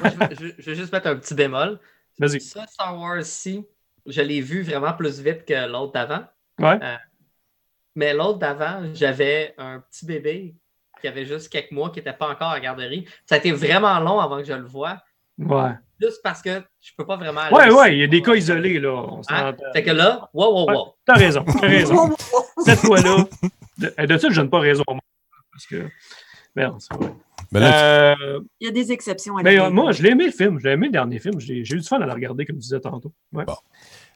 S3: Moi, je, vais- je- je vais juste mettre un petit bémol.
S2: Vas-y.
S3: Ça, Star Wars-ci, je l'ai vu vraiment plus vite que l'autre d'avant.
S2: Ouais.
S3: Mais l'autre d'avant, j'avais un petit bébé qui avait juste quelques mois, qui n'était pas encore à la garderie. Ça a été vraiment long avant que je le voie.
S2: Ouais.
S3: Juste parce que je peux pas vraiment. aller
S2: Ouais, ouais, il y a des cas isolés, là. On
S3: Hein? Fait que là, wow, wow,
S2: Ouais.
S3: wow.
S2: T'as raison, t'as raison. Cette fois-là, de, de ça, je donne pas raison. Parce que. Merde, c'est vrai.
S1: Mais là,
S2: Euh,
S5: Il y a des exceptions à
S2: mais euh,
S5: règle.
S2: moi, je l'ai aimé le film. Je l'ai aimé le dernier film. J'ai eu du fun à le regarder, comme tu disais tantôt. Ouais.
S1: Bon.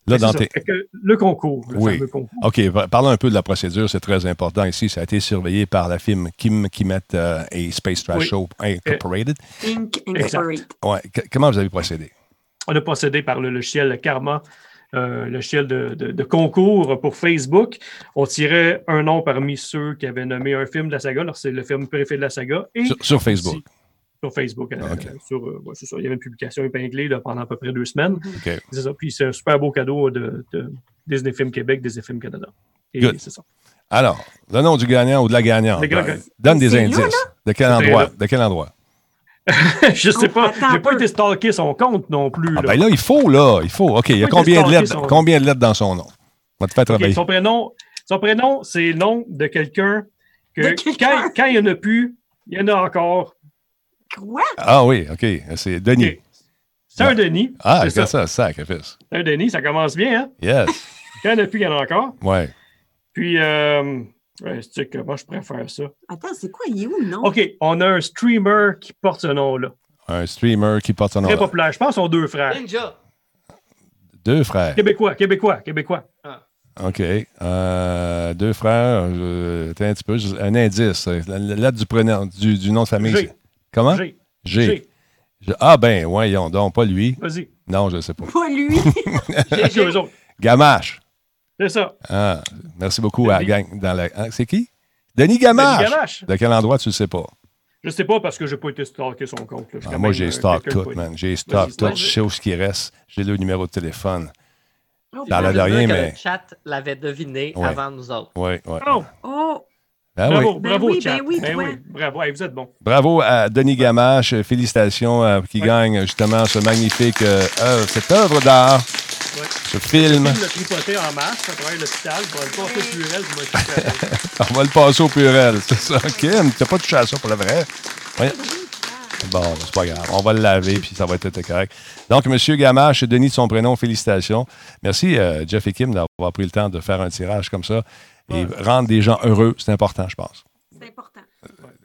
S1: là,
S2: Fait que
S1: dans
S2: c'est
S1: tes.
S2: ça. Fait que le concours, le
S1: Oui.
S2: fameux concours.
S1: OK, parlons un peu de la procédure, c'est très important ici. Ça a été surveillé par la firme Kim Kimet euh, et Space Trash
S2: Oui.
S1: Show Incorporated.
S5: Inc.
S1: Ouais, comment vous avez procédé?
S2: On a procédé par le logiciel Karma, euh, le logiciel de, de- de concours pour Facebook. On tirait un nom parmi ceux qui avaient nommé un film de la saga. Alors, c'est le film préféré de la saga. Et
S1: Sur, sur Facebook.
S2: Sur Facebook. euh, sur, euh, ouais, c'est ça. Il y avait une publication épinglée là, pendant à peu près deux semaines. C'est ça. Puis c'est un super beau cadeau de, de Disney Film Québec, Disney Film Canada. Et
S1: Good.
S2: c'est ça.
S1: Alors, le nom du gagnant ou de la gagnante. Ben, Donne des indices.
S5: là,
S1: De quel endroit? De quel endroit?
S2: je sais
S5: Oh,
S2: pas. J'ai pas
S5: peu.
S2: été stalké son compte non plus.
S1: Ah
S2: là.
S1: ben là, il faut, là. Il faut. OK, il y a combien de
S2: stalker
S1: lettres,
S2: son-
S1: combien de lettres dans son nom? On va te faire travailler.
S2: son prénom, son prénom, c'est le nom de quelqu'un que
S5: De
S2: quand, quand il n'y en a plus, il y en a encore.
S5: Quoi?
S1: Ah oui, OK. C'est Denis.
S2: C'est un Denis.
S1: Ah,
S2: c'est ça.
S1: ça, sacrifice.
S2: C'est un Denis, ça commence bien, hein?
S1: Yes.
S2: Quand il n'y en a plus, il y en a encore.
S1: Ouais.
S2: Puis, euh, c'est que moi, je préfère ça.
S5: Attends, c'est quoi? Il est où le nom?
S2: OK, on a un streamer qui porte ce nom-là.
S1: Un streamer qui porte son nom.
S2: Très populaire. Je pense qu'ils sont deux frères.
S3: Ninja.
S1: Deux frères.
S2: Québécois, Québécois, Québécois.
S1: OK. Euh, deux frères. euh, attends un petit peu. Un indice. La, la lettre du, prénom, du, du nom de famille.
S2: G.
S1: Comment?
S2: G.
S1: G.
S2: G.
S1: G. Ah ben, voyons donc, pas lui.
S2: Vas-y.
S1: Non, je ne sais pas.
S5: Pas lui.
S2: Autres.
S1: Gamache.
S2: C'est ça.
S1: Ah, merci beaucoup à la gang. Dans la... hein, c'est qui? Denis Gamache.
S2: Denis Gamache.
S1: De quel endroit, tu ne sais pas?
S2: Je sais pas parce que j'ai pas été stalké son compte. là. Je
S1: Ah, moi, j'ai
S2: de
S1: tout,
S2: pas-
S1: man. J'ai
S2: Vas-y,
S1: tout. Je sais où ce qui reste. J'ai le numéro de téléphone.
S5: Oh,
S1: Dans la
S3: Je que
S1: mais-
S3: Le chat l'avait deviné
S1: Ouais.
S3: avant nous autres.
S1: Oui, oui.
S2: Oh,
S5: Oh,
S2: bravo,
S1: oui.
S5: Ben
S2: bravo,
S5: oui,
S2: chat.
S5: ben oui, toi.
S2: bravo. Hey, vous êtes bon.
S1: Bravo à Denis Gamache. Félicitations euh, qui
S2: Ouais.
S1: gagne justement ce magnifique euh, œuvre- cette œuvre d'art,
S2: Ouais.
S1: ce film.
S2: Il l'a tripoté en masse à travers l'hôpital. Il va le passer au récupérer.
S1: On va le passer au purel. C'est ça. Kim, t'as pas touché à ça pour le vrai? Ouais. Bon, c'est pas grave. On va le laver, puis ça va être correct. Donc, M. Gamache, Denis de son prénom, félicitations. Merci, euh, Jeff et Kim, d'avoir pris le temps de faire un tirage comme ça et
S2: Ouais.
S1: rendre des gens heureux. C'est important, je pense.
S5: c'est important.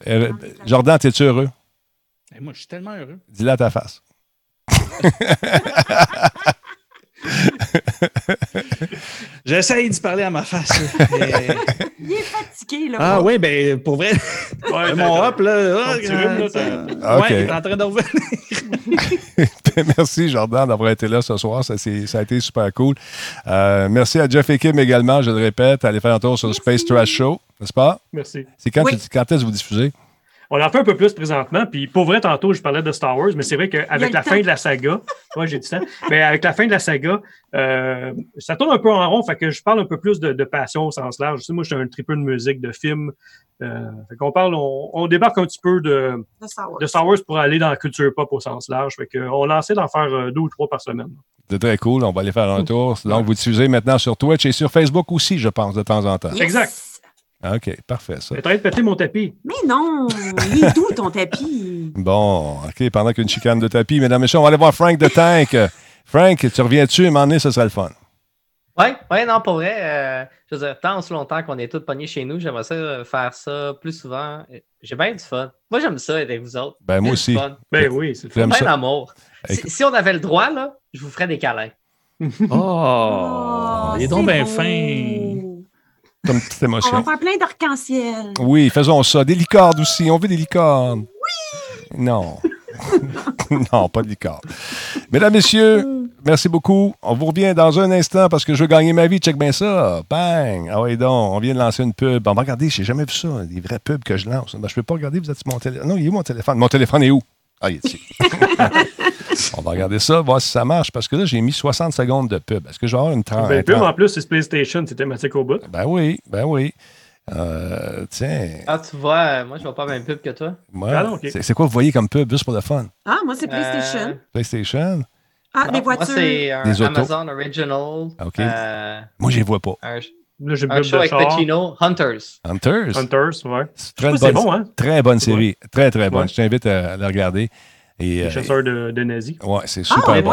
S1: Euh, Jordan, es-tu heureux?
S4: Eh, moi, je suis tellement heureux.
S1: Dis-le à ta face.
S4: J'essaye d'y parler à ma face. mais-
S5: Il est fatigué, là.
S4: Ah oui, ben pour vrai,
S2: Ouais,
S4: mon hop, là,
S2: rhume,
S4: ouais,
S1: Ok.
S4: il est en train de revenir.
S1: merci, Jordan, d'avoir été là ce soir. Ça, c'est- ça a été super cool. Euh, merci à Jeff et Kim également, je le répète. Allez faire un tour sur le Space Trash Show, n'est-ce pas?
S2: Merci.
S1: C'est quand,
S5: Oui.
S1: quand est-ce que vous diffusez?
S2: On en fait un peu plus présentement. Puis pour vrai, tantôt, je parlais de Star Wars, mais c'est vrai qu'avec la
S5: temps.
S2: fin de la saga, moi j'ai du temps, mais avec la fin de la saga, euh, ça tourne un peu en rond. Fait que je parle un peu plus de, de passion au sens large. Tu sais, moi, je suis un triple de musique, de films. Euh, fait qu'on parle, on, on débarque un petit peu de,
S5: De Star Wars.
S2: de Star Wars pour aller dans la culture pop au sens large. Fait que on lançait d'en faire euh, deux ou trois par semaine.
S1: C'est très cool. On va aller faire un tour. Donc, vous diffusez maintenant sur Twitch et sur Facebook aussi, je pense, de temps en temps.
S5: Yes.
S2: Exact.
S1: OK, parfait, ça.
S2: De péter mon tapis.
S5: Mais non, il est d'où ton tapis?
S1: Bon, OK, pendant qu'une chicane de tapis, mesdames et messieurs, on va aller voir Frank de Tank. Frank, tu reviens-tu? À un moment donné, ce serait le fun.
S3: Ouais, ouais, non, pour vrai, euh, je veux dire, tant aussi longtemps qu'on est tous pognés chez nous, j'aimerais ça faire ça plus souvent. J'ai bien du fun. Moi, j'aime ça avec vous autres.
S1: Ben, moi
S3: Bien
S1: aussi.
S2: Ben oui, c'est le fun.
S1: Ça.
S3: d'amour. Si, si on avait le droit, là, je vous ferais des câlins.
S4: Oh, il est donc
S5: c'est
S4: bien
S5: beau.
S4: fin.
S1: Comme petite
S5: On
S1: émotion.
S5: va faire plein d'arc-en-ciel.
S1: Oui, faisons ça. Des licornes aussi. On veut des licornes. Oui! Non. non, pas de licorne. Mesdames, messieurs, merci beaucoup. On vous revient dans un instant parce que je veux gagner ma vie. Check bien ça. Bang! Ah oui, donc, on vient de lancer une pub. On va regarder, j'ai jamais vu ça, des vraies pubs que je lance. Ben, je peux pas regarder, vous êtes sur mon téléphone. Non, il est où mon téléphone? Mon téléphone est où? Ah, il est ici. on va regarder ça, voir si ça marche parce que là, j'ai mis 60 secondes de pub. Est-ce que je vais avoir une 30?
S2: Ben, pub, en plus, c'est PlayStation, c'est thématique au bout.
S1: Ben oui, ben oui. Euh, tiens,
S3: Ah, tu vois, euh, moi, je vois pas la même pub que toi.
S1: moi,
S2: Ah ok.
S1: c'est quoi vous voyez comme pub, juste pour le fun?
S5: Ah, moi, c'est PlayStation.
S3: Euh,
S1: PlayStation?
S5: ah,
S3: non,
S5: des
S3: Moi,
S5: voitures.
S3: c'est un
S1: Des autos.
S3: Amazon Original.
S1: Ok.
S3: euh,
S1: Moi, je les vois pas.
S3: un,
S2: Là, j'ai
S3: avec
S2: char.
S3: Pacino, Hunters.
S1: Hunters?
S2: Hunters, ouais.
S1: C'est Très bonne,
S2: c'est bon, hein?
S1: très bonne série. Très, très bonne.
S2: Ouais.
S1: Je t'invite à, la regarder. Et,
S2: Les
S1: euh,
S2: chasseurs de, de nazis.
S1: ouais, c'est
S5: Ah,
S1: super
S5: ouais.
S1: bon.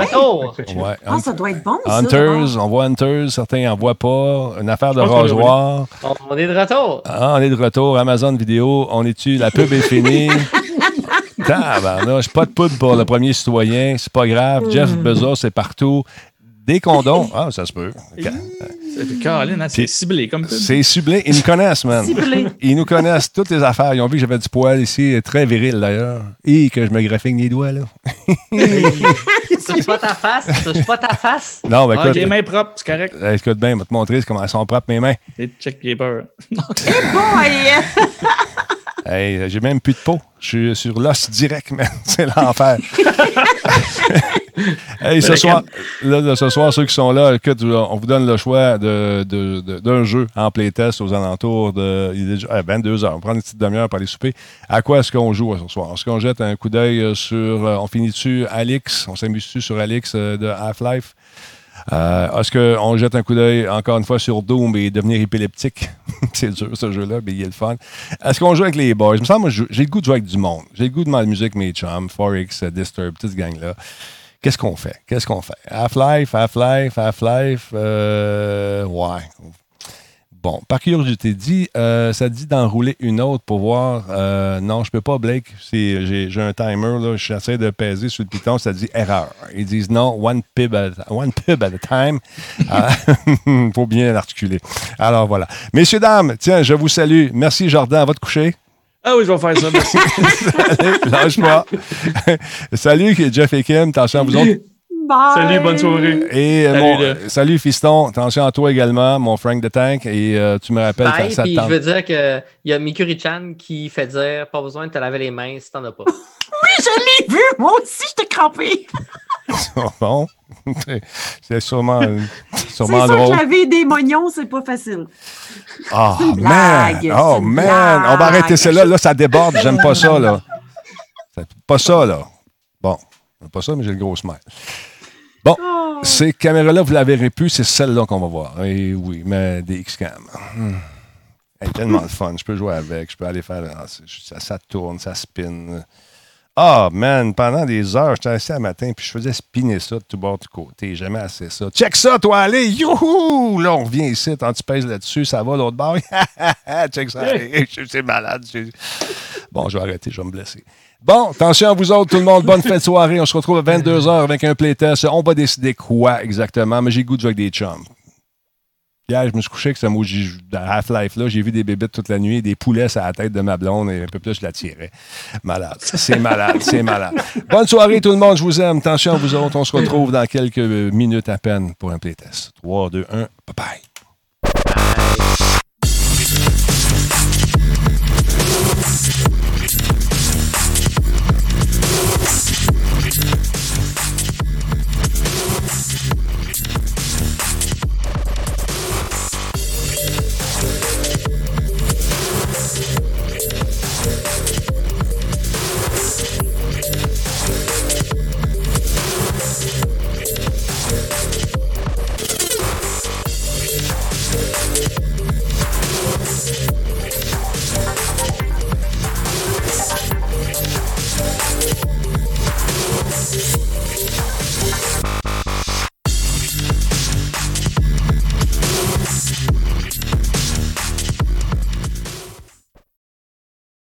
S1: Ouais,
S5: Ah, ça doit être bon, ça.
S1: Hunters, on voit Hunters, certains n'en voient pas. Une affaire de rasoir.
S3: On, on est de retour.
S1: Ah, on est de retour. Amazon Vidéo, on est tu La pub est finie. Tabarnouche, pas de pub pour le premier citoyen, c'est pas grave. Jeff Bezos, c'est partout. Des condoms, ah, ça se peut.
S4: C'est Caroline, hein, c'est ciblé comme pub.
S1: C'est ciblé. Ils nous connaissent, man.
S5: Ciblé.
S1: Ils nous connaissent toutes les affaires. Ils ont vu que j'avais du poil ici, très viril d'ailleurs. Et que je me graphique les doigts, là.
S3: Touche pas ta face. Touche pas ta face.
S1: Non, ben
S4: Ah,
S1: écoute,
S4: avec les mains propres, c'est correct.
S1: euh, écoute bien, je vais te montrer comment elles sont propres, mes mains.
S4: Les check les peurs.
S5: Boy!
S1: Hey, j'ai même plus de peau. Je suis sur l'os direct, man. C'est l'enfer. hey, ce soir, là, ce soir, ceux qui sont là, écoute, on vous donne le choix de- de- de- d'un jeu en playtest aux alentours de il est déjà, eh, 22 heures. On prend une petite demi-heure pour aller souper. À quoi est-ce qu'on joue ce soir? Est-ce qu'on jette un coup d'œil sur. euh, on finit dessus Alix? On s'amuse-tu sur Alix euh, de Half-Life? Euh, Est-ce qu'on jette un coup d'œil encore une fois sur Doom et devenir épileptique? c'est dur ce jeu-là, mais il est le fun. Est-ce qu'on joue avec les boys? Il me semble, je- j'ai le goût de jouer avec du monde. J'ai le goût de ma musique, mes chums, Forex, euh, Disturb, toute cette gang-là. Qu'est-ce qu'on fait? Qu'est-ce qu'on fait? Half-Life, Half-Life, Half-Life, euh, ouais. Bon, par curiosité, dit, euh, ça dit d'enrouler une autre pour voir. euh, non, je peux pas, Blake. C'est- J'ai un timer, là. J'essaie de peser sur le piton, ça dit erreur. Ils disent non, one pub at, one pub at a time. Il faut bien l'articuler. Alors voilà. Messieurs, dames, tiens, je vous salue. Merci, Jordan. Va te coucher.
S4: Ah oui, je vais faire ça, merci.
S1: Allez, lâche pas. Salut, Jeff et Kim. Attention à vous autres?
S5: Bye!
S2: Salut, bonne soirée.
S1: Et euh,
S4: Salut,
S1: mon-
S4: là.
S1: euh, salut, fiston. Attention à toi également, mon Frank de Tank. Et euh, tu me rappelles
S3: Bye,
S1: ça, ça te
S3: puis je veux dire qu'il y a Mikuri-chan qui fait dire pas besoin de te laver les mains si t'en as pas.
S5: Oui, je l'ai vu! Moi aussi, j'étais crampée.
S1: bon. C'est sûrement,
S5: C'est
S1: sûrement
S5: sûr
S1: drôle.
S5: que laver des moignons, c'est pas facile.
S1: Oh,
S5: C'est une
S1: man!
S5: blague,
S1: Oh, man! On va arrêter ça là. Là, ça déborde. J'aime pas ça, là. Pas ça, là. Bon. Pas ça, mais j'ai le gros smile. Bon.
S5: Oh.
S1: Ces caméras-là, vous la verrez plus. C'est celle-là qu'on va voir. Et oui, mais des X-Cam. Hmm. Elle est tellement le fun. Je peux jouer avec. Je peux aller faire. ah, Ça, ça tourne, ça spin. Ah, man, pendant des heures, j'étais assis un matin, puis je faisais spinner ça de tout bord, de tout côté. Jamais assez ça. Check ça, toi, allez! Youhou! Là, on revient ici, quand tu pèses là-dessus, ça va l'autre bord. Check ça, allez, je- c'est malade. Bon, je vais arrêter, je vais me blesser. Bon, attention à vous autres, tout le monde. Bonne fête soirée. On se retrouve à 22h avec un playtest. On va décider quoi exactement, mais j'ai le goût de jouer avec des chums. Hier, je me suis couché avec ce mot Half-Life là. J'ai vu des bébés toute la nuit, des poulets à la tête de ma blonde et un peu plus, je la tirais. Malade. C'est malade, c'est malade. Bonne soirée, tout le monde. Je vous aime. Attention à vous autres. On se retrouve dans quelques minutes à peine pour un playtest. 3, 2, 1. Bye bye.